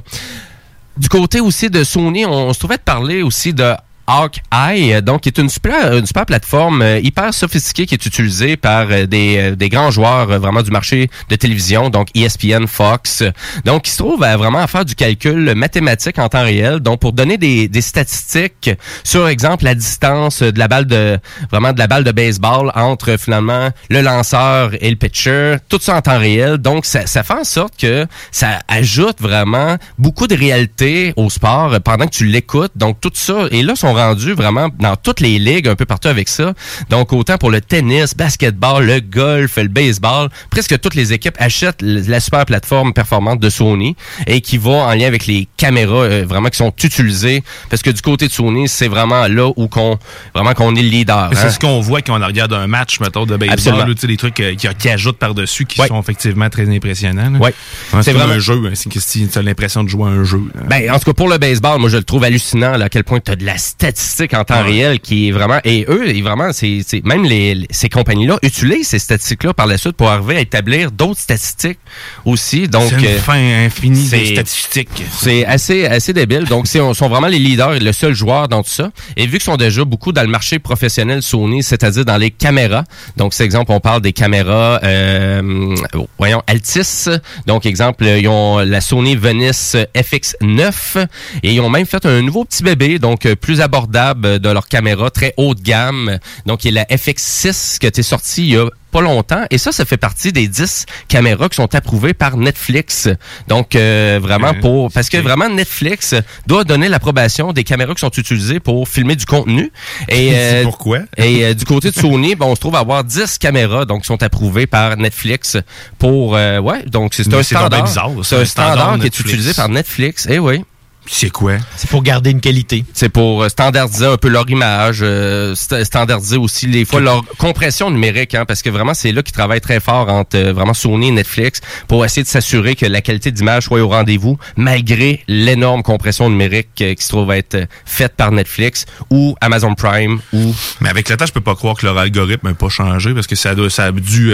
Du côté aussi de Sony, on, on se trouvait de parler aussi de Hawk Eye, donc qui est une super, une super plateforme euh, hyper sophistiquée qui est utilisée par euh, des, euh, des grands joueurs euh, vraiment du marché de télévision, donc ESPN, Fox, donc qui se trouve à vraiment à faire du calcul mathématique en temps réel, donc pour donner des, des statistiques sur exemple la distance de la balle de vraiment de la balle de baseball entre finalement le lanceur et le pitcher, tout ça en temps réel, donc ça, ça fait en sorte que ça ajoute vraiment beaucoup de réalité au sport euh, pendant que tu l'écoutes, donc tout ça et là sont rendus vraiment dans toutes les ligues un peu partout avec ça. Donc autant pour le tennis, basketball, le golf, le baseball, presque toutes les équipes achètent la super plateforme performante de Sony et qui va en lien avec les caméras euh, vraiment qui sont utilisées parce que du côté de Sony, c'est vraiment là où qu'on vraiment qu'on est le leader. C'est hein. ce qu'on voit quand on regarde un match, mettons, de baseball. Absolument. là, tu sais, des trucs euh, qui, qui ajoutent par-dessus qui sont effectivement très impressionnants. Ouais, C'est vraiment- un jeu. hein, C'est que si tu as l'impression de jouer à un jeu. là. Ben, en tout cas, pour le baseball, moi, je le trouve hallucinant, là, à quel point tu as de la statistique en temps réel qui est vraiment, et eux, et vraiment, c'est, même les, les- ces compagnies-là utilisent ces statistiques-là par la suite pour arriver à établir d'autres statistiques aussi. Donc, C'est une euh, fin infinie de statistiques. c'est assez, assez débile. Donc, c'est, on sont vraiment les leaders et le seul joueur dans tout ça. Et vu qu'ils sont déjà beaucoup dans le marché professionnel Sony, c'est-à-dire dans les caméras. Donc, c'est exemple, on parle des caméras, euh, voyons, Altis. Donc, exemple, ils ont la Sony Venice FX9 et ils ont même fait un nouveau petit bébé, donc euh, plus abordable de leur caméra, très haut de gamme. Donc, il y a la FX6 qui a été sortie il y a pas longtemps. Et ça, ça fait partie des 10 caméras qui sont approuvées par Netflix. Donc, euh, vraiment pour... Parce que vraiment, Netflix doit donner l'approbation des caméras qui sont utilisées pour filmer du contenu. Et, <laughs> pourquoi? <laughs> Et euh, du côté de Sony, ben, on se trouve à avoir 10 caméras donc qui sont approuvées par Netflix pour... euh, ouais, donc c'est un standard. C'est un standard qui est utilisé par Netflix. Eh oui. C'est quoi? C'est pour garder une qualité. C'est pour euh, standardiser un peu leur image, euh, sta- standardiser aussi des fois leur compression numérique, hein, parce que vraiment c'est là qu'ils travaillent très fort entre euh, vraiment Sony et Netflix pour essayer de s'assurer que la qualité d'image soit au rendez-vous, malgré l'énorme compression numérique euh, qui se trouve être faite par Netflix ou Amazon Prime ou Mais avec le temps, je peux pas croire que leur algorithme n'a pas changé parce que ça, doit, ça a dû.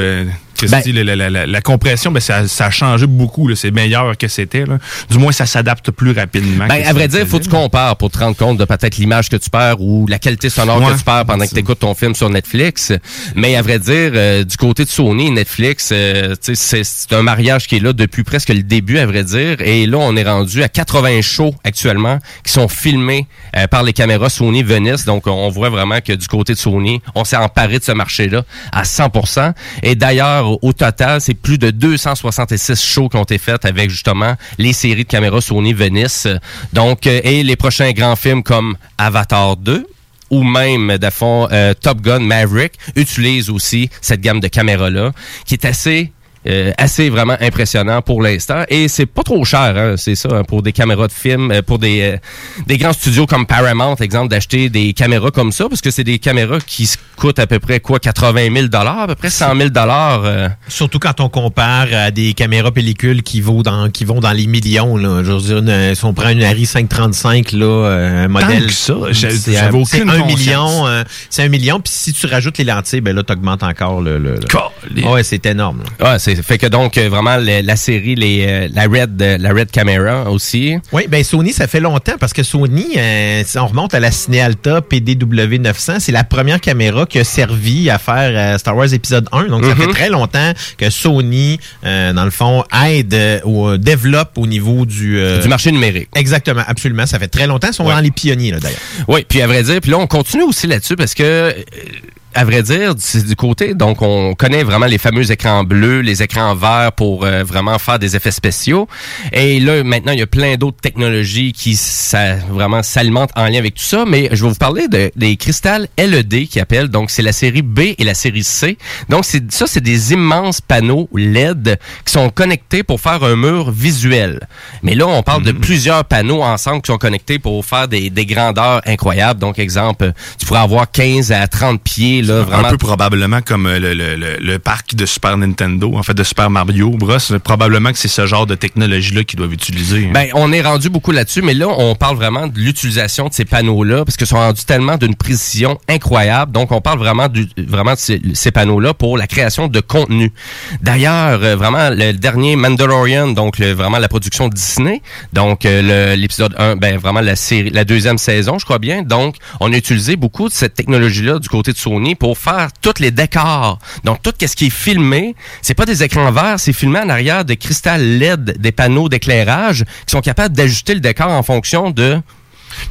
Ben- la, la- la- la compression, ben, ça, ça a changé beaucoup. C'est meilleur que c'était. Du moins, ça s'adapte plus rapidement. Ben, à vrai dire, faisait. faut que tu compares pour te rendre compte de peut-être l'image que tu perds ou la qualité sonore Ouais, que tu perds pendant que tu écoutes ton film sur Netflix. Mais à vrai dire, euh, du côté de Sony et Netflix, euh, c'est un mariage qui est là depuis presque le début, à vrai dire. Et là, on est rendu à 80 shows actuellement qui sont filmés euh, par les caméras Sony Venice. Donc, on voit vraiment que du côté de Sony, on s'est emparé de ce marché-là à 100%. Et d'ailleurs, au- total, c'est plus de 266 shows qui ont été faits avec justement les séries de caméras Sony Venice. Donc, euh, et les prochains grands films comme Avatar 2 ou même, de euh, Top Gun Maverick utilisent aussi cette gamme de caméras-là, qui est assez euh, assez vraiment impressionnant pour l'instant et c'est pas trop cher hein, c'est ça hein, pour des caméras de film euh, pour des euh, des grands studios comme Paramount exemple d'acheter des caméras comme ça parce que c'est des caméras qui se coûtent à peu près quoi 80 000 dollars à peu près 100 000 dollars euh, Surtout quand on compare à des caméras pellicules qui vont dans qui vont dans les millions là. Je veux dire, une- si on prend une Arri 535 là, euh, un modèle, que ça, c'est un conscience. million, euh, c'est un million. Puis si tu rajoutes les lentilles, ben là t'augmentes encore le. le, le- Ouais, c'est énorme. là. ouais c'est fait que donc euh, vraiment la série les euh, la red euh, la red camera aussi Oui, ben Sony, ça fait longtemps parce que Sony, euh, si on remonte à la Cinealta PDW 900, c'est la première caméra qui a servi à faire euh, Star Wars épisode 1. Donc, ça Mhm. fait très longtemps que Sony, euh, dans le fond, aide ou développe au niveau du... du marché numérique Exactement, absolument. Ça fait très longtemps. Ils sont dans les pionniers, là, d'ailleurs. Oui, puis à vrai dire, puis là on continue aussi là-dessus parce que à vrai dire, c'est du côté, donc on connaît vraiment les fameux écrans bleus, les écrans verts pour euh, vraiment faire des effets spéciaux. Et là, maintenant, il y a plein d'autres technologies qui ça, vraiment s'alimentent en lien avec tout ça. Mais je vais vous parler de, des cristals LED qui appellent. Donc, c'est la série B et la série C. Donc, c'est ça, c'est des immenses panneaux LED qui sont connectés pour faire un mur visuel. Mais là, on parle de plusieurs panneaux ensemble qui sont connectés pour faire des, des grandeurs incroyables. Donc, exemple, tu pourrais avoir 15 à 30 pieds là, vraiment. Un peu probablement comme euh, le, le- le- le parc de Super Nintendo, en fait, de Super Mario Bros. Probablement que c'est ce genre de technologie-là qu'ils doivent utiliser. hein. Ben, on est rendu beaucoup là-dessus, mais là, on parle vraiment de l'utilisation de ces panneaux-là, parce qu'ils sont rendus tellement d'une précision incroyable. Donc, on parle vraiment, du, vraiment de ces, ces panneaux-là pour la création de contenu. D'ailleurs, euh, vraiment, le dernier Mandalorian, donc le- vraiment la production Disney, donc euh, l'épisode 1, ben vraiment la série, la deuxième saison, je crois bien. Donc, on a utilisé beaucoup de cette technologie-là du côté de Sony pour faire tous les décors. Donc, tout ce qui est filmé, c'est pas des écrans verts, c'est filmé en arrière de cristal LED, des panneaux d'éclairage qui sont capables d'ajuster le décor en fonction de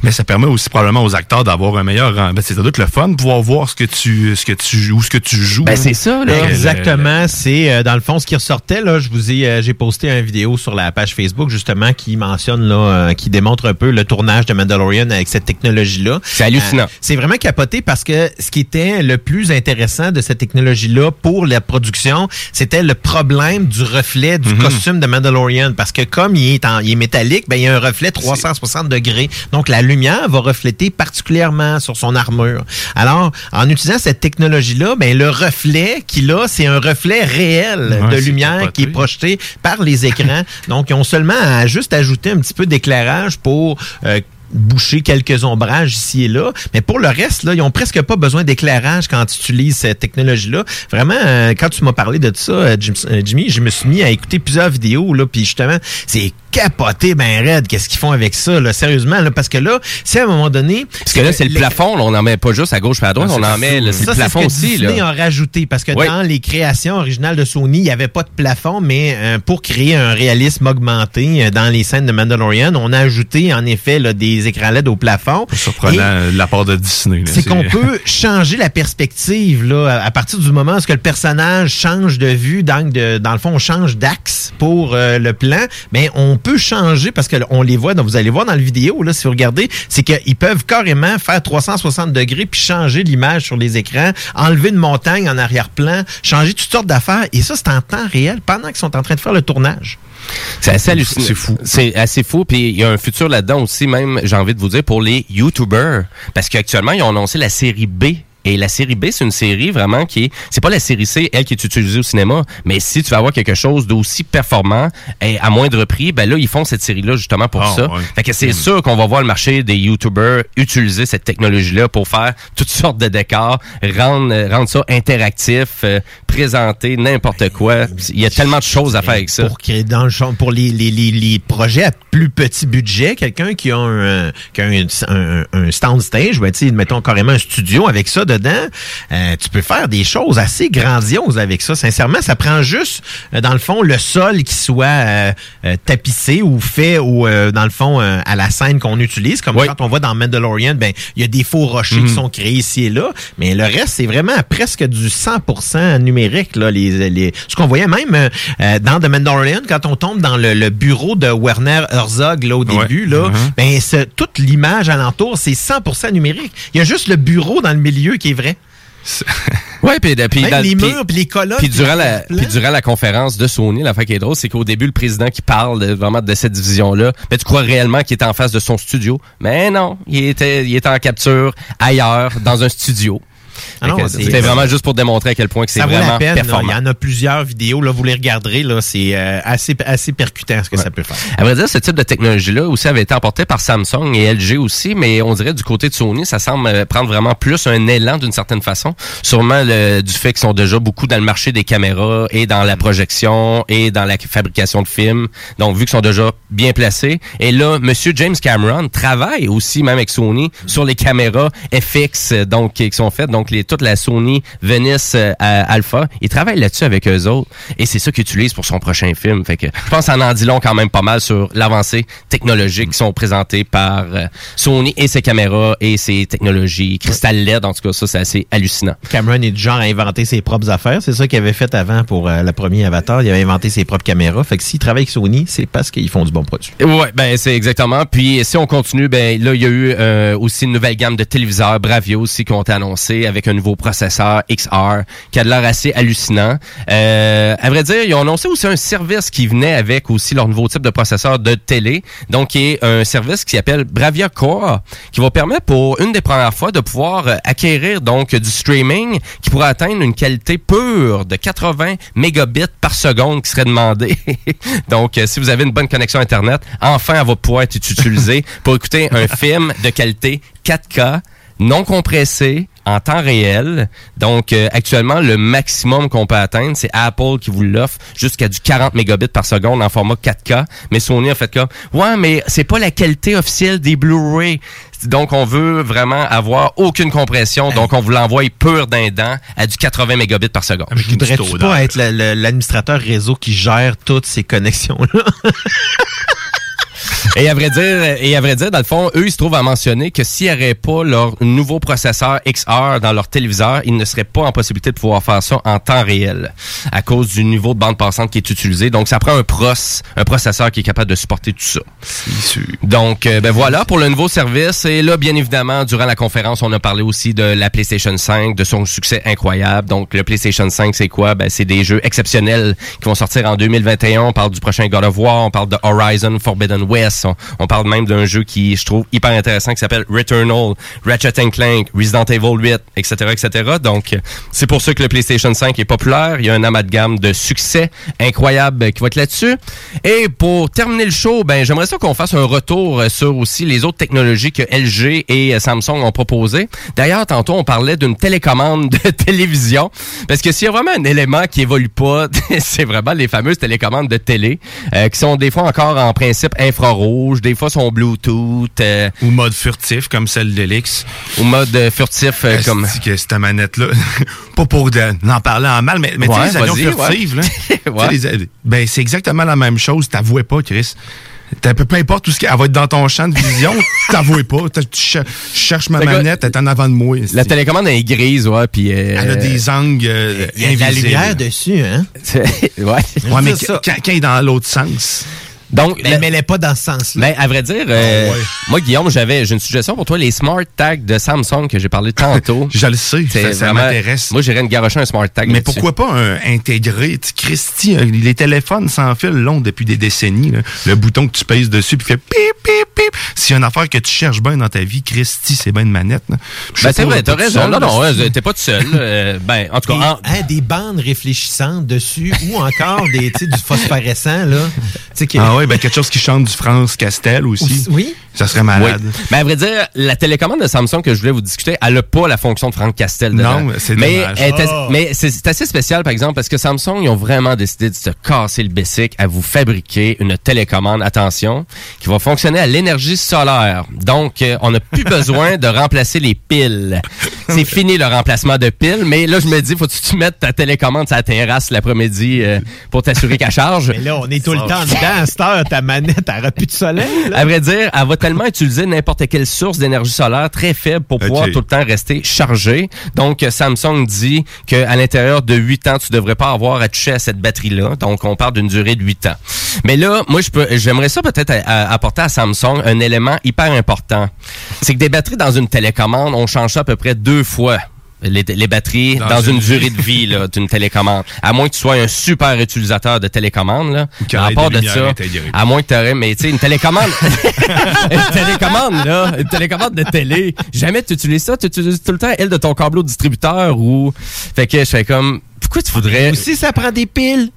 Mais ça permet aussi probablement aux acteurs d'avoir un meilleur. Ben, c'est doute le fun de pouvoir voir ce que tu, ce que tu joues, ce que tu joues. Ben, c'est ça, que le- Exactement, c'est euh, dans le fond ce qui ressortait là. Je vous ai, euh, j'ai posté une vidéo sur la page Facebook justement qui mentionne là, euh, qui démontre un peu le tournage de Mandalorian avec cette technologie là. C'est hallucinant. c'est vraiment capoté parce que ce qui était le plus intéressant de cette technologie là pour la production, c'était le problème du reflet du Mhm. costume de Mandalorian parce que comme il est, en, il est métallique, ben il y a un reflet 360 degrés. Donc la lumière va refléter particulièrement sur son armure. Alors, en utilisant cette technologie-là, ben le reflet qu'il a, c'est un reflet réel Ouais, de lumière qui est projeté par les écrans. <laughs> Donc, ils ont seulement à juste ajouter un petit peu d'éclairage pour euh, boucher quelques ombrages ici et là. Mais pour le reste, là, ils ont presque pas besoin d'éclairage quand tu utilises cette technologie-là. Vraiment, euh, quand tu m'as parlé de ça, euh, Jim- euh, Jimmy, je me suis mis à écouter plusieurs vidéos, là, puis justement, c'est capoté ben raide, qu'est-ce qu'ils font avec ça, là, sérieusement, là, parce que là, si à un moment donné... Parce que là, c'est le plafond, là, on n'en met pas juste à gauche et à droite, on en met, c'est Ça, le plafond ce que aussi. Disney Là. a rajouté parce que Oui. dans les créations originales de Sony, il n'y avait pas de plafond, mais pour créer un réalisme augmenté dans les scènes de Mandalorian, on a ajouté en effet là, des écrans LED au plafond. Surprenant de la part de Disney. c'est qu'on peut changer la perspective là, à partir du moment où que le personnage change de vue, de, dans le fond, on change d'axe pour euh, le plan, mais on peut changer parce que on les voit, donc vous allez voir dans la vidéo, là, si vous regardez, c'est qu'ils peuvent carrément faire 360 degrés puis changer l'image sur les écrans, enlever une montagne en arrière-plan, changer toutes sortes d'affaires, et ça, c'est en temps réel pendant qu'ils sont en train de faire le tournage. C'est assez hallucinant. C'est fou. C'est assez fou. Puis il y a un futur là-dedans aussi, même, j'ai envie de vous dire, pour les YouTubers. Parce qu'actuellement, ils ont annoncé la série B. Et la série B, c'est une série vraiment qui est... C'est pas la série C, elle, qui est utilisée au cinéma. Mais si tu vas avoir quelque chose d'aussi performant et à moindre prix, ben là, ils font cette série-là justement pour Ah, ça. ouais. Fait que c'est sûr qu'on va voir le marché des YouTubers utiliser cette technologie-là pour faire toutes sortes de décors, rendre, euh, rendre ça interactif, euh, présenter n'importe quoi. Il y a tellement de choses à faire avec ça. Pour créer dans le champ, pour les, les, les, les projets à plus petit budget, quelqu'un qui a un, qui a un, un, un stand stage, ben, mettons carrément un studio avec ça dedans, euh, tu peux faire des choses assez grandioses avec ça. Sincèrement, ça prend juste, euh, dans le fond, le sol qui soit euh, euh, tapissé ou fait ou euh, dans le fond euh, à la scène qu'on utilise. Comme quand on voit dans Mandalorian, ben il y a des faux rochers qui Mhm. sont créés ici et là, mais le reste c'est vraiment presque du 100% numérique là. Les, les ce qu'on voyait même dans The Mandalorian quand on tombe dans le, le bureau de Werner Herzog là au début là, ben c'est- toute l'image alentour c'est 100% numérique. Il y a juste le bureau dans le milieu qui est vrai. <laughs> Ouais, puis les puis- murs puis les colonnes. Puis durant la durant la conférence de Sony, la qui est drôle, c'est qu'au début le président qui parle de- vraiment de cette division là, ben tu crois réellement qu'il était en face de son studio, mais non, il était il était en capture ailleurs dans un studio. Ah C'était vraiment juste pour démontrer à quel point que c'est vraiment la peine. là. performant. Il y en a plusieurs vidéos. Là, vous les regarderez. Là, c'est euh, assez, assez percutant ce que ça peut faire. À vrai dire, ce type de technologie-là aussi avait été emporté par Samsung et LG aussi, mais on dirait du côté de Sony, ça semble euh, prendre vraiment plus un élan d'une certaine façon. Sûrement le, du fait qu'ils sont déjà beaucoup dans le marché des caméras et dans la projection et dans la fabrication de films. Donc, vu qu'ils sont déjà bien placés. Et là, Monsieur James Cameron travaille aussi, même avec Sony, sur les caméras FX, euh, donc, qui sont faites, donc les, toute la Sony Venice euh, Alpha. Il travaille là-dessus avec eux autres. Et c'est ça qu'il utilise pour son prochain film. Fait que je pense que ça en dit long quand même pas mal sur l'avancée technologique qui sont présentées par euh, Sony et ses caméras et ses technologies. Cristal LED, en tout cas, ça, c'est assez hallucinant. Cameron est du genre à inventer ses propres affaires. C'est ça qu'il avait fait avant pour euh, le premier Avatar. Il avait inventé ses propres caméras. Fait que s'il travaille avec Sony, c'est parce qu'ils font du bon produit. Ouais, ben c'est exactement. Puis si on continue, ben là il y a eu euh, aussi une nouvelle gamme de téléviseurs Bravio aussi qui ont été annoncés avec un nouveau processeur XR qui a de l'air assez hallucinant. Euh, à vrai dire, ils ont annoncé aussi un service qui venait avec aussi leur nouveau type de processeur de télé, donc qui est un service qui s'appelle Bravia Core, qui va permettre pour une des premières fois de pouvoir euh, acquérir donc du streaming qui pourrait atteindre une qualité pure de 80 mégabits par seconde qui serait demandé. <laughs> donc, euh, si vous avez une bonne connexion Internet, enfin, elle va pouvoir être utilisée pour écouter un <laughs> film de qualité 4K non compressé en temps réel. Donc euh, actuellement le maximum qu'on peut atteindre, c'est Apple qui vous l'offre jusqu'à du 40 mégabits par seconde en format 4K, mais Sony a fait comme "Ouais, mais c'est pas la qualité officielle des Blu-ray." Donc on veut vraiment avoir aucune compression, donc on vous l'envoie pur d'un dent à du 80 mégabits par seconde. Je voudrais-tu pas être l'administrateur réseau qui gère toutes ces connexions-là? <laughs> <laughs> Et à vrai dire, et à vrai dire, dans le fond, eux, ils se trouvent à mentionner que s'il n'y aurait pas leur nouveau processeur XR dans leur téléviseur, ils ne seraient pas en possibilité de pouvoir faire ça en temps réel à cause du niveau de bande passante qui est utilisé. Donc, ça prend un pros, un processeur qui est capable de supporter tout ça. Donc, euh, ben voilà pour le nouveau service. Et là, bien évidemment, durant la conférence, on a parlé aussi de la PlayStation 5, de son succès incroyable. Donc, le PlayStation 5, c'est quoi? Ben, c'est des jeux exceptionnels qui vont sortir en 2021. On parle du prochain God of War, on parle de Horizon Forbidden West, on, parle même d'un jeu qui, je trouve, hyper intéressant qui s'appelle Returnal, Ratchet Clank, Resident Evil 8, etc., etc. Donc, c'est pour ça que le PlayStation 5 est populaire. Il y a un amalgame de succès incroyable qui va être là-dessus. Et pour terminer le show, ben, j'aimerais ça qu'on fasse un retour sur aussi les autres technologies que LG et euh, Samsung ont proposées. D'ailleurs, tantôt, on parlait d'une télécommande de <laughs> télévision. Parce que s'il y a vraiment un élément qui évolue pas, <laughs> c'est vraiment les fameuses télécommandes de télé, euh, qui sont des fois encore en principe infrarouge, des fois sont Bluetooth. euh, Ou mode furtif, comme celle d'Elix. Ou mode euh, furtif, euh, comme... que cette manette-là, <laughs> pas pour de- d'en parler en mal, mais, mais tu Ouais, sais, les avions furtives, <laughs> ouais. là, les- ben, c'est exactement la même chose. T'avouais pas, Chris. T'as- Peu, peu importe tout ce qui elle va être dans ton champ de vision, <laughs> t'avouais pas. T'as- Tu cher- je cherche ma manette, elle est en avant de moi. La télécommande elle est grise, ouais, puis... euh, Elle a des angles euh, Il y a de la invisibles. lumière dessus, hein? ouais. Ouais, mais ça. quand, quand elle est dans l'autre sens. Donc, elle n'est pas dans ce sens-là. Ben, à vrai dire, euh, Ah ouais. moi, Guillaume, j'avais, j'ai une suggestion pour toi. Les smart tags de Samsung que j'ai parlé tantôt. <laughs> Je le sais, ça, m'intéresse. Moi, j'irais une garocher un smart tag. Mais pourquoi pas un intégré? Christy, euh, les téléphones sans fil longs depuis des décennies. là. Le bouton que tu pèses dessus puis fait pip, pip, pip. S'il y a une affaire que tu cherches bien dans ta vie, Christy, c'est bien une manette. là. Ben, c'est vrai, t'as raison. seul, non, non, t'es pas tout seul. euh, ben, en tout cas, en- hein, des bandes réfléchissantes dessus ou encore des, du phosphorescent, là. Qui- Ah ouais, ben quelque chose qui chante du France Castel aussi. Oui. Ça serait malade. Oui. Mais à vrai dire, la télécommande de Samsung que je voulais vous discuter, elle n'a pas la fonction de Franck Castel dedans. Non, c'est mais Ah. Mais c'est assez spécial, par exemple, parce que Samsung, ils ont vraiment décidé de se casser le bessic à vous fabriquer une télécommande, attention, qui va fonctionner à l'énergie solaire. Donc, euh, on n'a plus <laughs> besoin de remplacer les piles. C'est fini le remplacement de piles, mais là, je me dis, faut que tu mettes ta télécommande sur la terrasse l'après-midi euh, pour t'assurer qu'elle charge? Mais là, on est tout le temps dedans. À cette heure, ta manette, elle plus de soleil. là. À vrai dire, elle va tellement utiliser n'importe quelle source d'énergie solaire très faible pour pouvoir tout le temps rester chargée. Donc, Samsung dit qu'à l'intérieur de 8 ans, tu devrais pas avoir à toucher à cette batterie-là. Donc, on parle d'une durée de 8 ans. Mais là, moi, je peux, j'aimerais ça peut-être apporter à Samsung un élément hyper important. C'est que des batteries dans une télécommande, on change ça à peu près deux fois. Les, les batteries dans, Dans une, une durée de vie là, d'une télécommande. À moins que tu sois un super utilisateur de télécommande. Là. À part de ça, intégrées. à moins que tu aurais, mais tu sais, une télécommande. <laughs> une télécommande, là. Une télécommande de télé. Jamais tu utilises ça. Tu utilises tout le temps elle de ton câble au distributeur ou. Fait que je fais comme. Pourquoi tu voudrais. Aussi, ça prend des piles.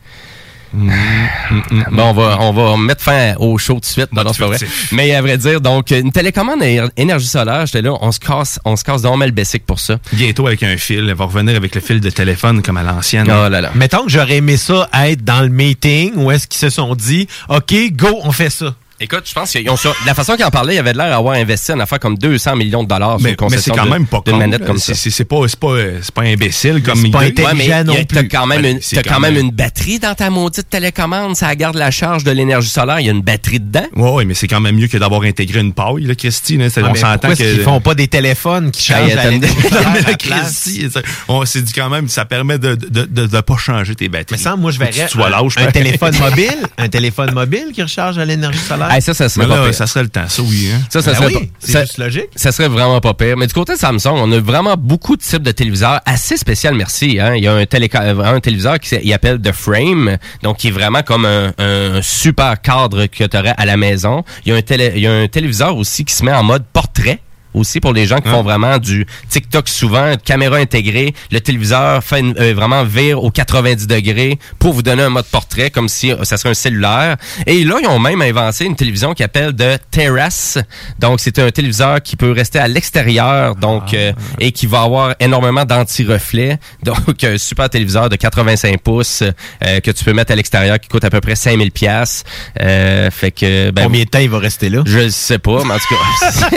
Bon, on va, on va mettre fin au show tout de suite. Non, non, c'est pas vrai. furtif. Mais à vrai dire, donc, une télécommande à énergie solaire, j'étais là, on se casse, on se casse dans le bessic pour ça. Bientôt avec un fil. Elle va revenir avec le fil de téléphone comme à l'ancienne. Oh là là. Mettons que j'aurais aimé ça être dans le meeting où est-ce qu'ils se sont dit, OK, go, on fait ça. Écoute, je pense qu'ils ont sur- la façon qu'ils en parlaient, il avait l'air d'avoir investi en affaire comme 200 millions de dollars sur Mais, une mais c'est quand de- même pas con. manette comme C'est- ça. C'est c'est pas, c'est pas, c'est pas imbécile comme c'est pas idée. intelligent. Ouais, y a- non t'as plus. quand même, une, t'as quand quand même même- une batterie dans ta maudite télécommande. Ça garde la charge de l'énergie solaire. Il y a une batterie dedans. Ouais, ouais, mais c'est quand même mieux que d'avoir intégré une paille, là, Christy. Là. Ah, on s'entend que. qu'ils font pas des téléphones qui changent la Non? <laughs> Christy, on s'est dit quand même, ça permet de de, de, de pas changer tes batteries. Mais ça, moi, je verrais un, pareil. téléphone <laughs> mobile, un téléphone mobile qui recharge à l'énergie solaire. Hey, ça, ça serait Mais là, pas pire. ça serait le temps, ça, oui. Hein? Ça, ça Ben serait oui, pas- c'est ça- juste logique. Ça serait vraiment pas pire. Mais du côté de Samsung, on a vraiment beaucoup de types de téléviseurs assez spécial, merci. Hein. Il y a un, téléca- euh, un téléviseur qui s'appelle appelle The Frame, donc qui est vraiment comme un, un super cadre que tu aurais à la maison. Il y, a un télé- il y a un téléviseur aussi qui se met en mode portrait aussi pour les gens qui font vraiment du TikTok souvent, caméra intégrée, le téléviseur fait une- euh, vraiment vire au 90 degrés pour vous donner un mode portrait comme si euh, ça serait un cellulaire. Et là, ils ont même inventé une télévision qui appelle de Terrace. Donc, c'est un téléviseur qui peut rester à l'extérieur donc euh, et qui va avoir énormément d'anti-reflets. <laughs> Donc, un super téléviseur de 85 pouces euh, que tu peux mettre à l'extérieur qui coûte à peu près 5000 pièces. fait que ben, Combien de temps il va rester là? je sais pas, mais en tout cas.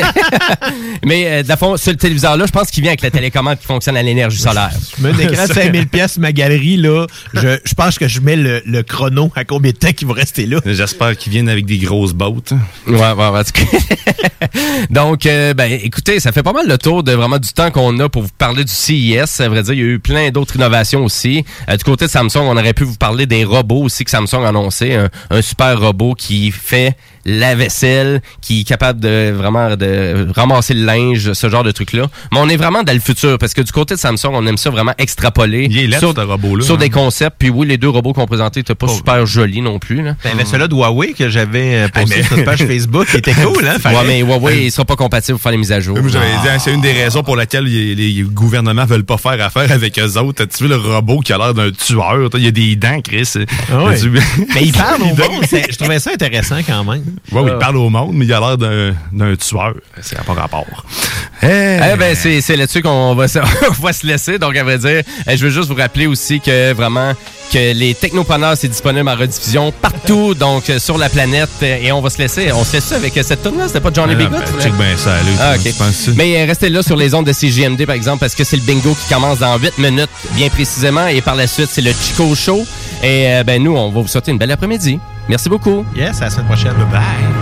<laughs> <laughs> mais euh, de la fond, ce téléviseur-là, je pense qu'il vient avec la télécommande qui fonctionne à l'énergie solaire. Je mets un écran de 5000 pièces ma galerie, là. Je, je pense que je mets le, le chrono à combien de temps qu'il va rester là. J'espère qu'ils viennent avec des grosses bottes. Ouais, ouais, ouais. <laughs> Donc, euh, ben, écoutez, ça fait pas mal le tour de vraiment du temps qu'on a pour vous parler du CIS. À vrai dire, il y a eu plein d'autres innovations aussi. Euh, du côté de Samsung, on aurait pu vous parler des robots aussi que Samsung a annoncé. Un, un super robot qui fait la vaisselle, qui est capable de vraiment de ramasser le linge, ce genre de truc-là. Mais on est vraiment dans le futur parce que du côté de Samsung, on aime ça vraiment extrapoler Il est laid, sur, ce robot-là, sur hein. des concepts. Puis oui, les deux robots qu'on présentait étaient pas super jolis non plus. Là. Ben, mais celui-là de Huawei que j'avais euh, posté sur notre page Facebook, il était cool, hein? <laughs> Ouais, mais Huawei, il sera pas compatible pour faire les mises à jour. Hein, c'est une des raisons pour laquelle les, les gouvernements veulent pas faire affaire avec eux autres. Tu vois le robot qui a l'air d'un tueur? toi, Il y a des dents, Chris. Ah <laughs> Mais il <laughs> parle au c'est- Je trouvais ça intéressant quand même. Ouais, oui, il parle au monde, mais il a l'air d'un tueur. C'est pas rapport. Eh ben, c'est, là-dessus qu'on va, se, <laughs> on va se laisser. Donc, à vrai dire, euh, je veux juste vous rappeler aussi que vraiment, que les technopreneurs, c'est disponible en rediffusion partout, donc euh, sur la planète. Et on va se laisser. On se laisse ça avec euh, cette tune là C'était pas Johnny Ah, B. ben, check bien ça, allez, Ah? Mais euh, restez là sur les ondes de CGMD, par exemple, parce que c'est le bingo qui commence dans 8 minutes, bien précisément. Et par la suite, c'est le Chico Show. Et ben, nous, on va vous souhaiter une belle après-midi. Merci beaucoup. Yes, à la semaine prochaine. Bye. Way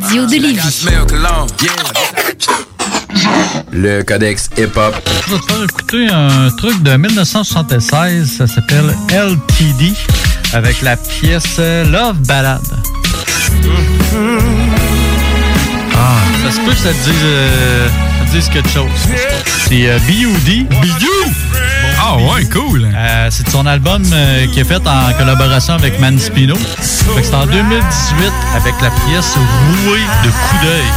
radio de Lévis. Le codex hip-hop. Je vais te faire écouter un truc de 1976, ça s'appelle LTD, avec la pièce Love Ballad. Ah, ça se peut que ça te dise, euh, ça te dise quelque chose. C'est euh, B.U.D. B.U. Ah ouais, cool. Euh, c'est son album euh, qui est fait en collaboration avec Man Spino. Fait que C'est en 2018 avec la pièce Rouée de coup d'œil.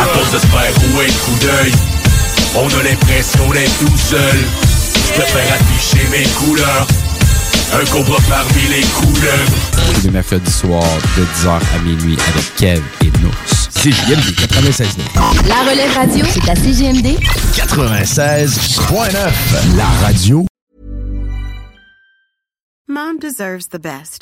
À force de se faire rouer le coup d'œil, on a l'impression d'être tout seul. Je préfère afficher mes couleurs. Un cobra parmi les couleurs. Tous les mercredis soirs de 10h à minuit avec Kev et Nous. CJMD 96 La relève radio, c'est à CJMD 96.9. La radio. Mom deserves the best,